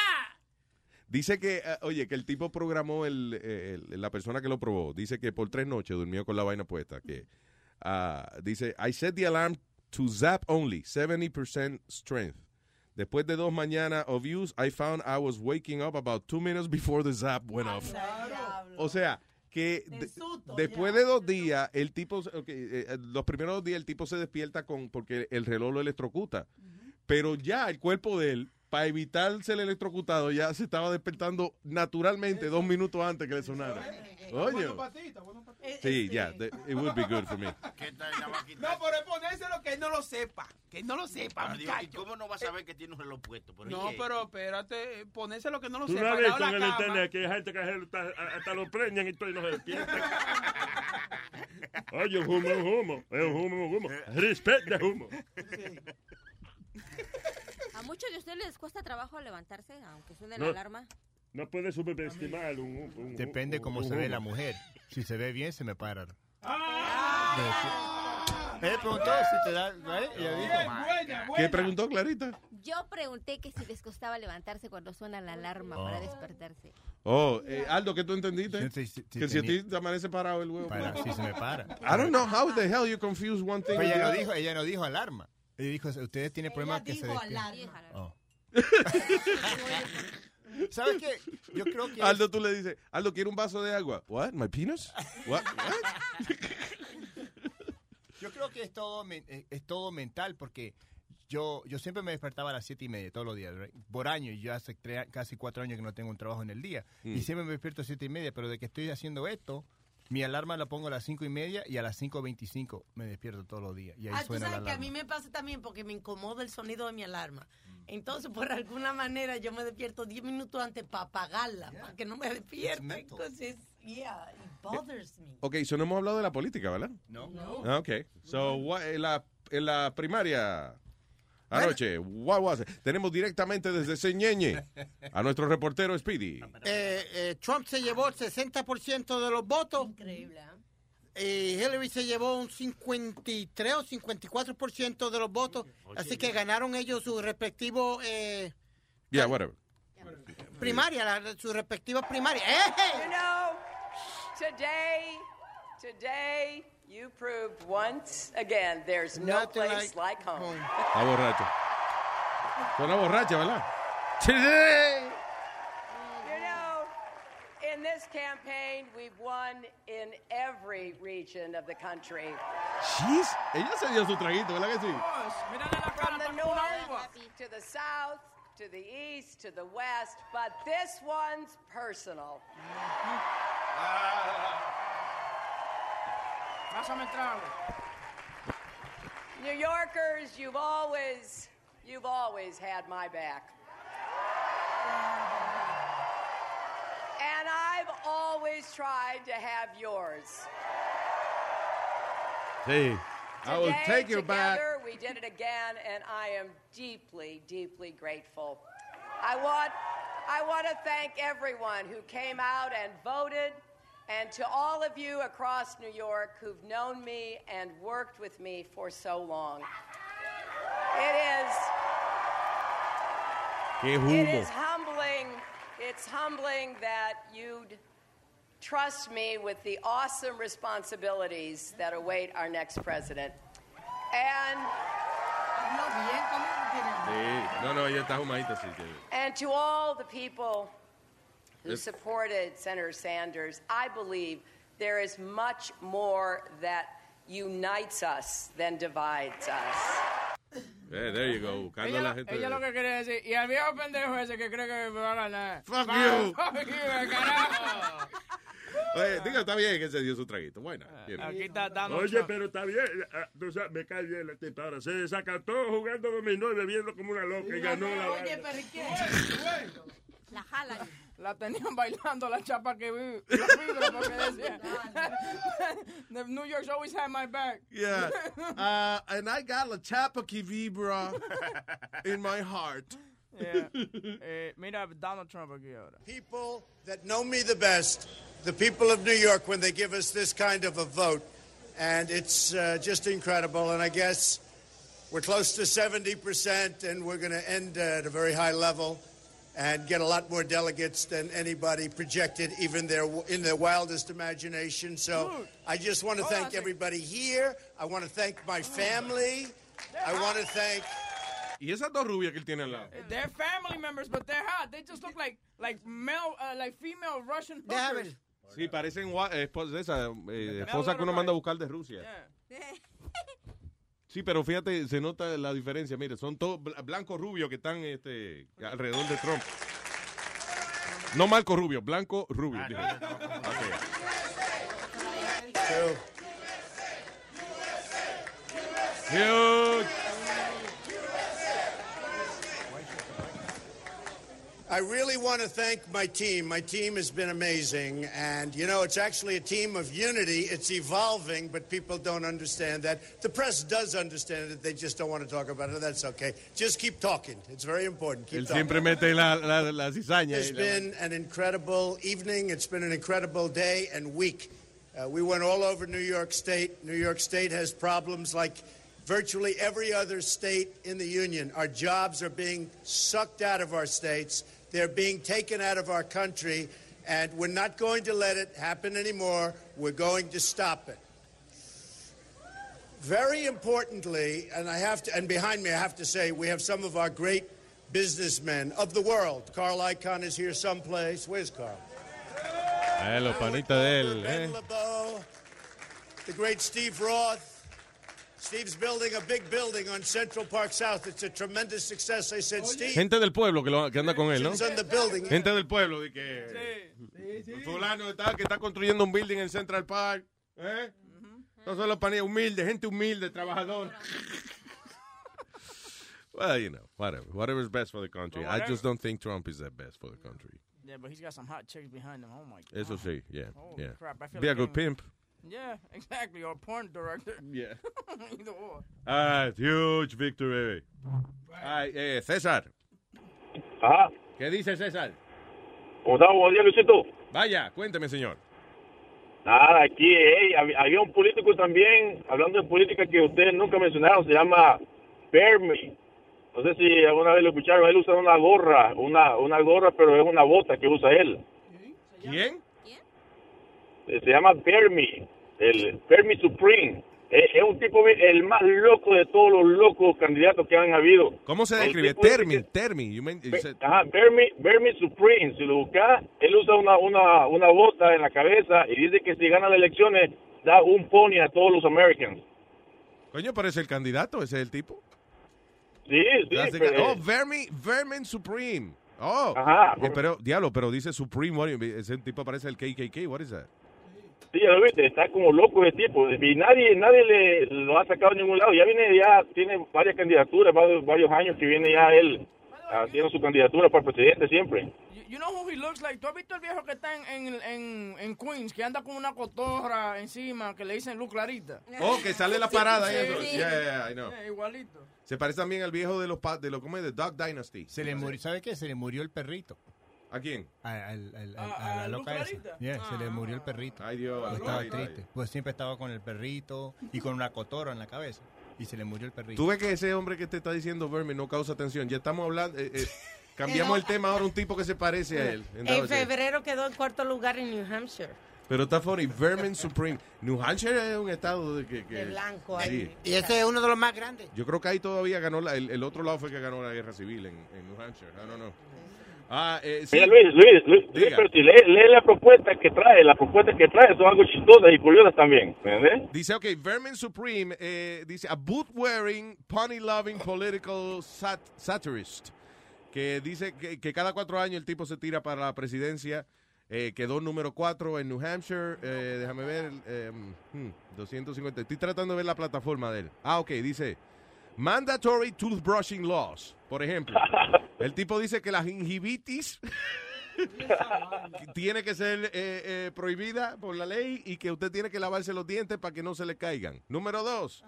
Dice que, eh, oye, que el tipo programó, el, eh, el- la persona que lo probó, dice que por tres noches durmió con la vaina puesta. Que ah, Dice, I set the alarm to zap only, 70% strength. Después de dos mañanas of use, I found I was waking up about two minutes before the zap went off. O sea, que de- después de dos días, el tipo, ok, eh, los primeros dos días el tipo se despierta con porque el reloj lo electrocuta. Pero ya el cuerpo de él, para evitar ser electrocutado, ya se estaba despertando naturalmente dos minutos antes que le sonara. Oye. Patita. Sí, ya, the- it would be good for me. No, pero es ponérselo que él no lo sepa. Que él no lo sepa, digo, ¿y. ¿Cómo no va a saber que tiene un reloj puesto? No, pero espérate, ponérselo que no lo Tú no sepa. visto de en la el internet que hay gente que hasta, lo preñan y todo y no se despierta. Oye, un humo, un humo. Es un humo, un humo. Respect the humo. ¿A muchos de ustedes les cuesta trabajo levantarse, aunque suene No. la alarma? No puedes subestimar un, un- Depende un- cómo un se ve la mujer. Si se ve bien, se me para. Ah. Él preguntó si te da... ¿eh? Ella dijo. ¿Qué preguntó Clarita? Yo pregunté que si les costaba levantarse cuando suena la alarma para despertarse. Oh, eh, Aldo, ¿qué tú entendiste? Sí, sí, sí, que si a ti te amanece parado el huevo. Para, sí, se me para. I don't know how the hell you confuse one thing Pero ella no dijo, ella no dijo alarma. Ella dijo, ustedes tienen problemas que se dijo despiertan. alarma. Oh. ¿Sabes qué? Yo creo que... Aldo, tú le dices, Aldo, ¿quiere un vaso de agua? What? My penis? What? What? Yo creo que es todo, eh, es todo mental porque yo, yo siempre me despertaba a las siete y media todos los días, right? por año, y yo hace tre- casi cuatro años que no tengo un trabajo en el día, Mm. y siempre me despierto a siete y media, pero de que estoy haciendo esto, mi alarma la pongo a las cinco y media y a las cinco veinticinco me despierto todos los días, y ahí Ah, tú suena la sabes que a mí me pasa también porque me incomoda el sonido de mi alarma. Entonces, por alguna manera, yo me despierto 10 minutos antes para apagarla, para que no me despierte. Entonces, yeah, it bothers me. Ok, so no hemos hablado de la política, ¿verdad? No. Ah, Ok. So, what- en, la, en la primaria anoche, what was it? tenemos directamente desde Señeñe a nuestro reportero Speedy. Eh, eh, Trump se llevó el 60% de los votos. Increíble, ¿eh? Y Hillary se llevó un 53 o 54% de los votos. Así que ganaron ellos su respectivo eh, Yeah, whatever. primaria, la- su respectiva primaria. ¡Eh! You know, today, today, you proved once again there's no Nothing place like, home. Está borracho. Suena borracha, ¿verdad? Sí. You know, in this campaign, we've won in every region of the country. Jeez. Ella se dio su traguito, ¿verdad que sí? From the north to the south, to the east, to the west, but this one's personal. Pásame el trago. New Yorkers, you've always, you've always had my back. And I've always tried to have yours. Sí. I will Today, take you back. together, we did it again, and I am deeply, deeply grateful. I want, I want to thank everyone who came out and voted, and to all of you across New York who've known me and worked with me for so long. It is, Qué it humo. is humbling. It's humbling that you'd trust me with the awesome responsibilities that await our next president. And Sí. No, no, ella está humadita, sí. que- And to all the people who Yes. supported Senator Sanders, I believe there is much more that unites us than divides us. Eh, there you go, buscando a Ella, la gente. ella lo que quería decir, y al viejo pendejo ese que cree que me va a ganar. Fuck Va, you. Fuck you, carajo. Oye, diga, está bien que se dio su traguito. Bueno. bien. Aquí está Donald Oye, Trump. pero está bien. ah, tú sabes, me cae bien la tipa ahora. Se desacató jugando dominó y bebiendo como una loca y ganó la Oye, vaina. pero ¿y qué? La jalan. La tenían bailando la chapa que vi. Los porque decía. The New York's always had my back. Yeah. Uh, and I got La Chapa que Vibra in my heart. Yeah. Eh, mira Donald Trump aquí ahora. People that know me the best, the people of New York, when they give us this kind of a vote. And it's uh, just incredible. And I guess we're close to 70%, and we're going to end uh, at a very high level and get a lot more delegates than anybody projected, even their, in their wildest imagination. So I just want to thank everybody here. I want to thank my family. I want to thank. Y esas dos rubias que él tiene al lado. They're family members, but they're hot. They just look like like male, uh, like female Russian hookers. Sí, parecen eh, esposas, eh, esposa que uno manda a buscar de Rusia. Sí, pero fíjate, se nota la diferencia. Mire, son todos bl- blancos rubios que están este, alrededor de Trump. No Marco Rubio, blanco rubio. Huge. I really want to thank my team. My team has been amazing. And, you know, it's actually a team of unity. It's evolving, but people don't understand that. The press does understand it. They just don't want to talk about it. That's okay. Just keep talking. It's very important. Keep Él talking. siempre mete la, la, la cizaña. It's been an incredible evening. It's been an incredible day and week. Uh, we went all over New York State. New York State has problems like virtually every other state in the union. Our jobs are being sucked out of our states. They're being taken out of our country, and we're not going to let it happen anymore. We're going to stop it. Very importantly, and I have to, and behind me, I have to say, we have some of our great businessmen of the world. Carl Icahn is here someplace. Where's Carl? Eh, los panitas de él. Ben eh. LeBeau, the great Steve Roth. Gente del pueblo que, lo- que anda con él, ¿no? It's on the building. Gente del pueblo de que fulano está, que está construyendo un building en Central Park. ¿eh? No son los panes humildes, gente humilde, trabajadora. well, you know, whatever. Whatever's best for the country. I whatever- just don't think Trump is the best for the country. Yeah, but he's got some hot chicks behind him. Oh my god. Eso sí, yeah, Holy yeah. crap, I feel Be a good pimp. Yeah, exactly. Or porn director. Yeah. Either or. Ah, huge victory. Ay, eh, César. Ajá. ¿Qué dice César? ¿Cómo estamos? Buen día, Luisito. Vaya, cuénteme, señor. Nada, aquí hey, hab- había un político también, hablando de política que ustedes nunca mencionaron, se llama Bernie. No sé si alguna vez lo escucharon, él usa una gorra, una, una gorra, pero es una bota que usa él. ¿Quién? Eh, Se llama Bernie, el Bernie Supreme. Es, es un tipo, el más loco de todos los locos candidatos que han habido. ¿Cómo se describe? Termi, Termi. You mean- you said- Ajá, Bernie, Bernie Supreme, si lo busca, él usa una, una, una bota en la cabeza y dice que si gana las elecciones da un pony a todos los americanos. Coño, pero es el candidato, ese es el tipo. Sí, sí, pero- oh, Vermin, Vermin Supreme. Oh. Ajá. Eh, pero, diablo, pero dice Supreme. what ese tipo parece el KKK. What is that? Sí, ya lo viste, está como loco ese tipo. Y nadie, nadie le lo ha sacado a ningún lado. Ya viene, ya tiene varias candidaturas, varios, varios años que viene ya él haciendo su candidatura para presidente siempre. You, know who he looks like? ¿Tú has visto el viejo que está en, en, en, en Queens, que anda con una cotorra encima, que le dicen luz clarita? Oh, que sale la parada y eso. Sí. Yeah, yeah, yeah, I know. Yeah, igualito. Se parece también al viejo de los pa- de lo ¿cómo es? de Dog Dynasty. Se le murió, ¿sabe qué? Se le murió el perrito. ¿A quién? A, al- al- al- ¿A- a a la loca esa. Yeah, Se le murió el perrito. Ay, Dios. Pues estaba ay, triste. ay. Pues siempre estaba con el perrito y con una cotorra en la cabeza. Y se le murió el perrito. Tú ves que ese hombre que te está diciendo Vermin no causa atención. Ya estamos hablando. eh, eh, cambiamos el tema ahora un tipo que se parece a él. En febrero quedó en cuarto lugar en New Hampshire. Pero está funny. Vermin Supreme. New Hampshire es un estado de que. que- De blanco sí. ahí. Y ese es uno de los más grandes. Yo creo que ahí todavía ganó, la- el, el otro lado fue que ganó la guerra civil en, en New Hampshire. I don't know. Ah, eh, sí. Mira, Luis, Luis, Luis, Luis, si lee, lee la propuesta que trae, las propuestas que trae son algo chistosas y curiosas también, ¿me entiendes? Dice, ok, Vermin Supreme, eh, dice, a boot-wearing, pony-loving political sat- satirist, que dice que, que cada cuatro años el tipo se tira para la presidencia, eh, quedó número cuatro en New Hampshire, eh, déjame ver, eh, hmm, 250, estoy tratando de ver la plataforma de él. Ah, ok, dice, mandatory toothbrushing laws, por ejemplo. El tipo dice que la gingivitis tiene que ser eh, eh, prohibida por la ley y que usted tiene que lavarse los dientes para que no se le caigan. Número dos,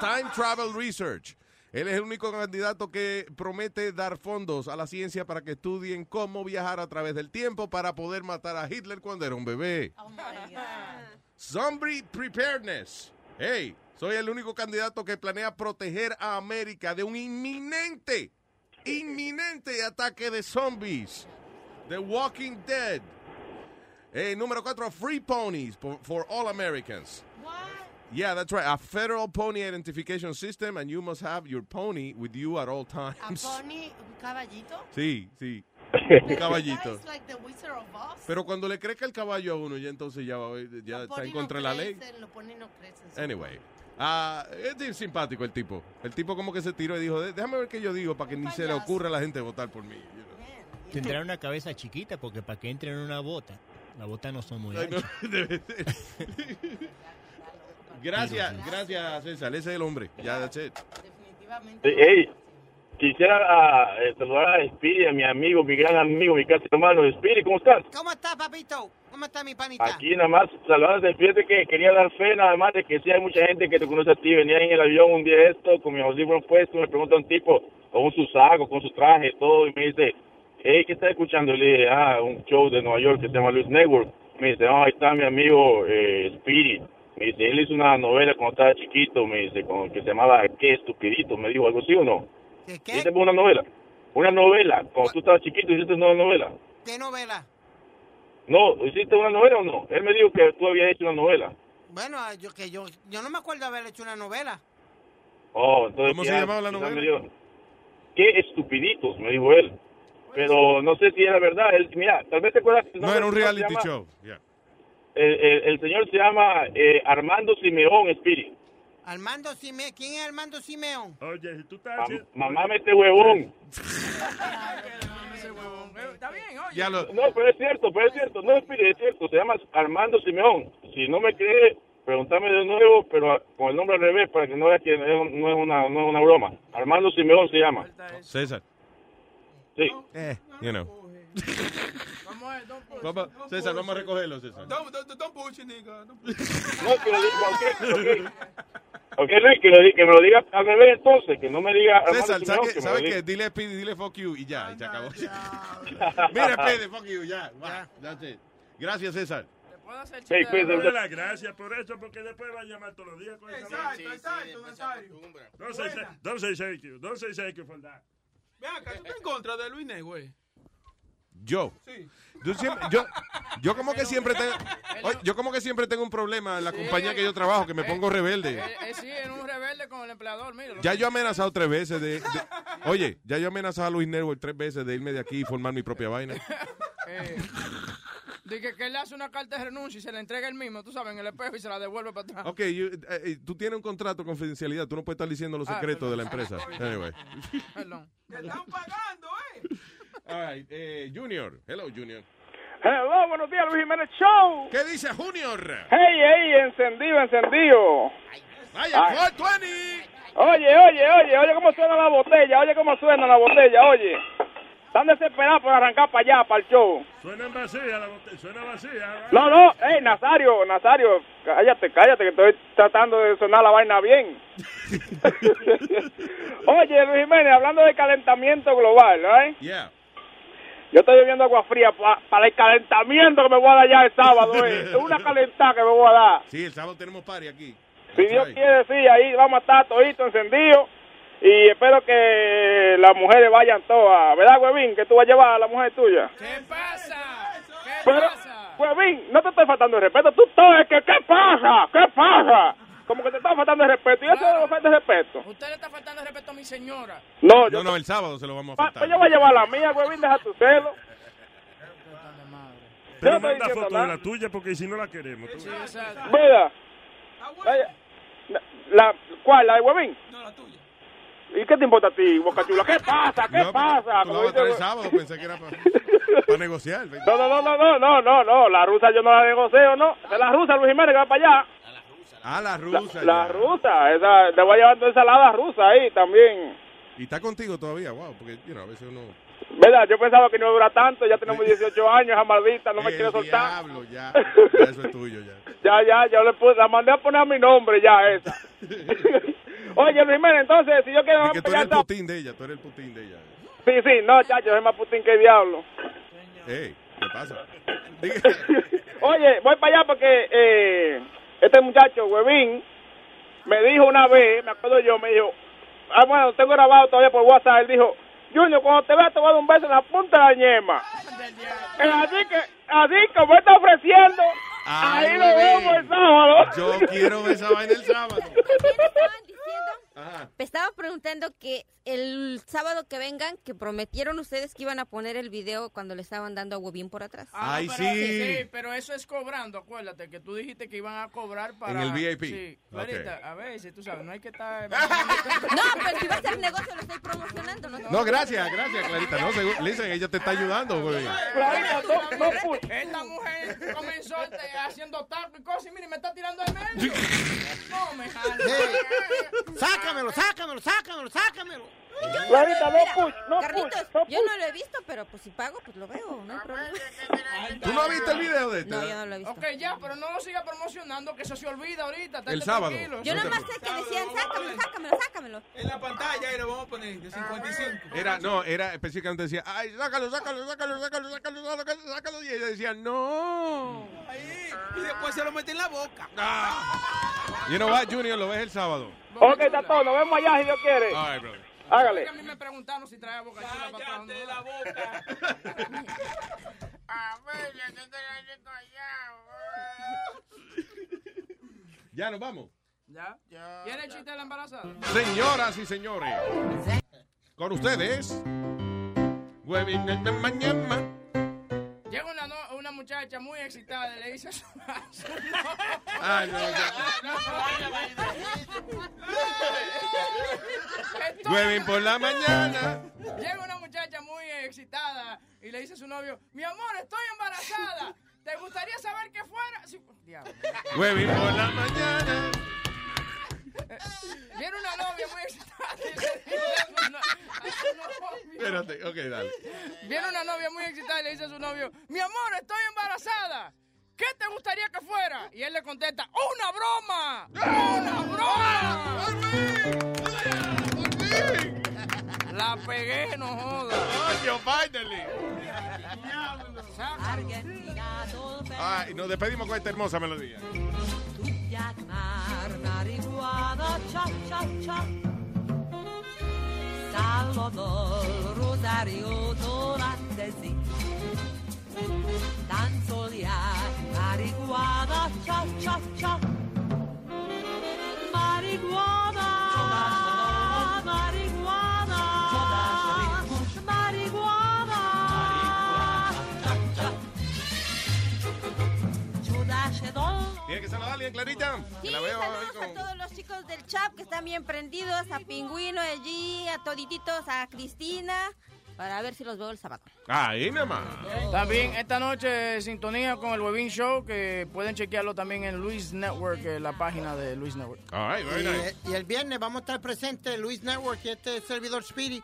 Time Travel Research. Él es el único candidato que promete dar fondos a la ciencia para que estudien cómo viajar a través del tiempo para poder matar a Hitler cuando era un bebé. Zombie Preparedness. Hey, soy el único candidato que planea proteger a América de un inminente, inminente ataque de zombies. The Walking Dead. Eh, número cuatro, Free Ponies for, for all Americans. Yeah, that's right. A federal pony identification system, and you must have your pony with you at all ¿A times. Pony, un caballito? Sí, sí. Un caballito. Es like the Wizard of Oz. Pero cuando le crezca el caballo a uno, ya entonces ya, ya está en contra de la ley. Los no crecen. Anyway. Ah, es simpático el tipo. El tipo como que se tiró y dijo, "De- déjame ver qué yo digo para que ni se le ocurra a la gente votar por mí. Tendrá una cabeza chiquita porque para que entre en una bota, las botas no son muy anchas. Gracias, gracias César. Ese es el hombre. Ya, that's it. Eh, Hey, quisiera ah, eh, saludar a Speedy, a mi amigo, mi gran amigo, mi casi hermano. Speedy, ¿cómo estás? ¿Cómo está, papito? ¿Cómo está mi panita? Aquí nada más saludándote, fíjate que quería dar fe nada más de que sí hay mucha gente que te conoce a ti. Venía en el avión un día esto, con mis audífonos puestos, me pregunta un tipo con su saco, con su traje, todo, y me dice, hey, ¿qué estás escuchando? Le dije, ah, un show de Nueva York que se llama Luis Network. Me dice, oh, ahí está mi amigo eh, Speedy. Me dice, él hizo una novela cuando estaba chiquito, me dice, con, que se llamaba ¿Qué estupidito? Me dijo, algo así o no. ¿Qué? ¿Hiciste una novela? Una novela. Cuando tú estabas chiquito, hiciste una novela. ¿Qué novela? No, ¿hiciste una novela o no? Él me dijo que tú habías hecho una novela. Bueno, ah, yo que yo, yo no me acuerdo haber hecho una novela. Oh, entonces ¿Cómo se llamaba la novela? dijo, Qué estupiditos, me dijo él. Pero no sé si era verdad. Él, mira, tal vez te acuerdas. No era un reality llama- show. Yeah. El, el- el señor se llama eh, Armando Simeón Espiri. Armando Simeón. ¿Quién es Armando Simeón? Oye, si tú estás haciendo... mamá este huevón. Está bien, oye. Ya lo, No, pero es cierto, pero es cierto. No, Espiri, es cierto. Se llama Armando Simeón. Si no me cree, pregúntame de nuevo, pero con el nombre al revés para que no veas que no es, no es una, no es una broma. Armando Simeón se llama. César. Sí. Eh, you know. Vamos a ver, don't push. Vamos, Don't César, push. vamos a recogerlo, César. Don't, don't, don't push it, nigga. Don't push it. No, que lo diga, ok, ok. Luis, que, lo di- que me lo diga al revés entonces, que no me diga César, ¿sabes que qué? Dile Speedy, dile fuck you y ya, y se acabó. Mira, Speedy, fuck you, ya. va, that's it. Gracias, César. Hey, pues, No de- le la gracia por eso, porque después va a llamar todos los días con. Exacto, exacto, Nazario. Don't say, don't say thank you. Don't say thank you for that. Ven acá, tú estás en contra de Luis güey. Yo. Yo, siempre, yo, yo como que siempre tengo, oye, yo como que siempre tengo un problema en la compañía que yo trabajo, que me pongo rebelde. Eh, eh, sí, en un rebelde con el empleador, mira. Ya yo he amenazado tres veces de, de- oye, ya yo he amenazado a Luis Network tres veces de irme de aquí y formar mi propia vaina. Eh, de que, que él le hace una carta de renuncia y se la entrega él mismo, tú sabes, en el espejo y se la devuelve para atrás. Ok, you- eh, eh, tú tienes un contrato de confidencialidad, tú no puedes estar diciendo los Ah, secretos de la empresa. Anyway. Perdón. Te están pagando, eh. All right, eh, Junior. Hello, Junior. Hello, buenos días, Luis Jiménez Show. ¿Qué dice Junior? Hey, hey, encendido, encendido. Vaya, Ay. 420. Oye, oye, oye, oye cómo suena la botella, oye cómo suena la botella, oye. Están desesperados por arrancar para allá, para el show. Suena vacía la botella, suena vacía. No, no, hey, Nazario, Nazario, cállate, cállate, que estoy tratando de sonar la vaina bien. oye, Luis Jiménez, hablando de calentamiento global, ¿eh? Yeah. Yo estoy bebiendo agua fría pa- para el calentamiento que me voy a dar ya el sábado, ¿eh? Es una calentada que me voy a dar. Sí, el sábado tenemos party aquí. Si Dios quiere, sí, ahí vamos a estar toditos encendidos. Y espero que las mujeres vayan todas. ¿Verdad, Huevín? Que tú vas a llevar a la mujer tuya. ¿Qué pasa? ¿Qué Pero, pasa? Huevín, no te estoy faltando el respeto. Tú todo es que, ¿qué pasa? ¿Qué pasa? Como que te está faltando el respeto. Y eso Claro. no falta de respeto. Usted le está faltando el respeto a mi señora. No, yo, No, no, el sábado se lo vamos a faltar. pues yo voy a llevar la mía, huevín, deja tu celo. Pero no manda foto de la tuya porque si no la queremos. tú. Mira. La, la- ¿Cuál? ¿La de huevín? No, la tuya. ¿Y qué te importa a ti, Boca Chula? ¿Qué pasa? ¿Qué No, pasa? Tú el sábado, pensé que era para negociar. No, no, no, no, no, no, no, no, la rusa yo no la negocio, no. Es la rusa, Luis Jiménez, que va para allá. Ah, la La, rusa. la ya. rusa, esa, le voy a llevar tu ensalada rusa ahí también. Y está contigo todavía, wow, porque, you know, a veces uno... ¿Verdad? Yo pensaba que no iba a durar tanto, ya tenemos 18 años, esa maldita, no me quiere soltar. diablo, ya. Ya eso es tuyo, ya. Ya, ya, yo le puse, la mandé a poner a mi nombre ya esa. Oye, Luis Jiménez, entonces, si yo quiero... Que tú eres el putín de ella, tú eres el putín de ella. Sí, sí, no, chacho, soy más putín que el diablo. Ey, ¿qué pasa? Oye, voy para allá porque eh, este muchacho, Huevín, me dijo una vez, me acuerdo yo, me dijo, ah, bueno, tengo grabado todavía por WhatsApp, él dijo, Junior, cuando te vea te voy a dar un beso en la punta de la ñema. Así que, así como está ofreciendo, Ay, ahí lo por el sábado. Yo quiero ver esa vaina el sábado. Ajá. Me estaba preguntando que el sábado que vengan, que prometieron ustedes que iban a poner el video cuando le estaban dando a Huevín por atrás. Ah, Ay, pero, sí. pero eso es cobrando, acuérdate que tú dijiste que iban a cobrar para... En el VIP. Sí. Clarita, a veces, tú sabes, no hay que estar... No, pero si va a hacer negocio lo estoy promocionando. No, No, gracias, gracias, Clarita. No, seguro- listen, ella te está ayudando, güey. Clarita, no, no, Esta mujer comenzó este, haciendo tacos y cosas y mire, me está tirando de medio. No, me jala. Sácamelo, sácamelo, sácamelo, sácamelo. Clarita, no push, no Carlitos, push, no yo no lo he visto, pero pues si pago, pues lo veo, no hay problema. ¿Tú no has visto el video de este? No, yo no lo he visto. Ok, ya, pero no lo siga promocionando, que eso se olvida ahorita. El sábado. Yo nomás sé que decían, sácamelo, sácamelo, sácamelo. En la pantalla ahí lo vamos a poner de 55. Era, no, era específicamente decía, ay, sácalo, sácalo, sácalo, sácalo, sácalo, sácalo, sácalo. Y ella decía, no. Ahí. Y después se lo mete en la boca. You know what, Junior, lo ves el sábado. Ok, está todo, nos vemos allá si Dios quiere. All right, brother. Hágale. A mí me preguntaron si traía boca chula para. Cállate la boca. A ver, ya te estoy haciendo Ya nos vamos. ¿Ya? ¿Quiere el chiste de la embarazada? Señoras y señores, con ustedes, Huevín de mañana. Llega una, no- una muchacha muy excitada le dice a su, a su Ay, no, Huevín por la mañana. Llega una muchacha muy excitada y le dice a su novio, mi amor, estoy embarazada. ¿Te gustaría saber qué fuera? Sí, diablo. Por la mañana. Viene una novia muy excitada. Espérate, ok, dale. Viene una novia muy excitada y le dice a su novio, mi amor, estoy embarazada. ¿Qué te gustaría que fuera? Y él le contesta, ¡una broma! ¡Una broma! La pegué, no joda. Coño, finally. Ah, y nos despedimos con esta hermosa melodía. Chiacnar, marihuana, cha, cha, cha. Salvador, Rosario, Donatesi. Danzoliar, marihuana, cha, cha, cha. Clarita? Sí, la veo saludos con- a todos los chicos del chat que están bien prendidos, a Pingüino allí, a todititos, a Cristina, para ver si los veo el sábado. Ahí nomás. También esta noche sintonía con el Webin Show, que pueden chequearlo también en Luis Network, eh, la página de Luis Network. All right, very Y, nice. eh, y el viernes vamos a estar presentes Luis Network y este servidor Speedy.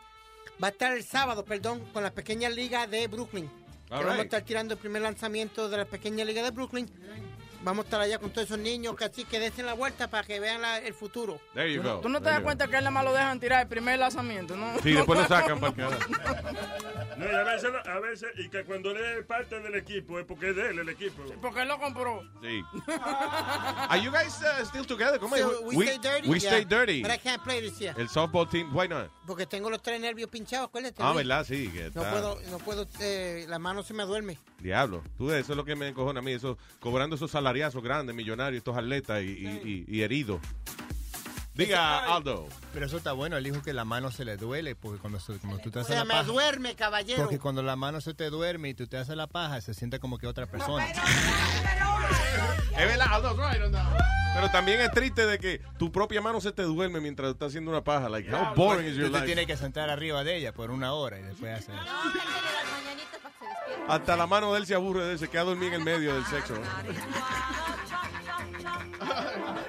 Va a estar el sábado, perdón, con la pequeña liga de Brooklyn. Que All vamos a right. estar tirando el primer lanzamiento de la pequeña liga de Brooklyn. Vamos a estar allá con todos esos niños que así que desen la vuelta para que vean la- el futuro. There you ¿Tú no- go. ¿Tú no te das cuenta que él nada más lo dejan tirar el primer lanzamiento, no? Sí, después lo sacan para que haga. No, y a veces, a veces, y que cuando él es parte del equipo es porque es de él el equipo. Porque él lo compró. Sí. Are you guys uh, still together? ¿Cómo? So, we, stay dirty. We Yeah. stay dirty. But I can't play this year. El softball team, why not? Porque tengo los tres nervios pinchados, acuérdate. Ah. ¿verdad? Sí, que No está- puedo, no puedo, eh, la mano se me duerme. Diablo. Tú, eso es lo que me encojona a mí, eso, cobrando esos salarios salariazo grande, millonario, estos atletas y, y- y- y heridos. Diga, Aldo. Pero eso está bueno, él dijo que la mano se le duele, porque cuando, se- cuando tú te haces Se la me paja... duerme, caballero. Porque cuando la mano se te duerme y tú te haces la paja, se siente como que otra persona. Es verdad, Aldo's right on that. Pero también es triste de que tu propia mano se te duerme mientras estás haciendo una paja. Like, how boring is your Tú te life? tienes que sentar arriba de ella por una hora y después hacer... Hasta la mano de él se aburre de él, se queda dormido en el medio del sexo.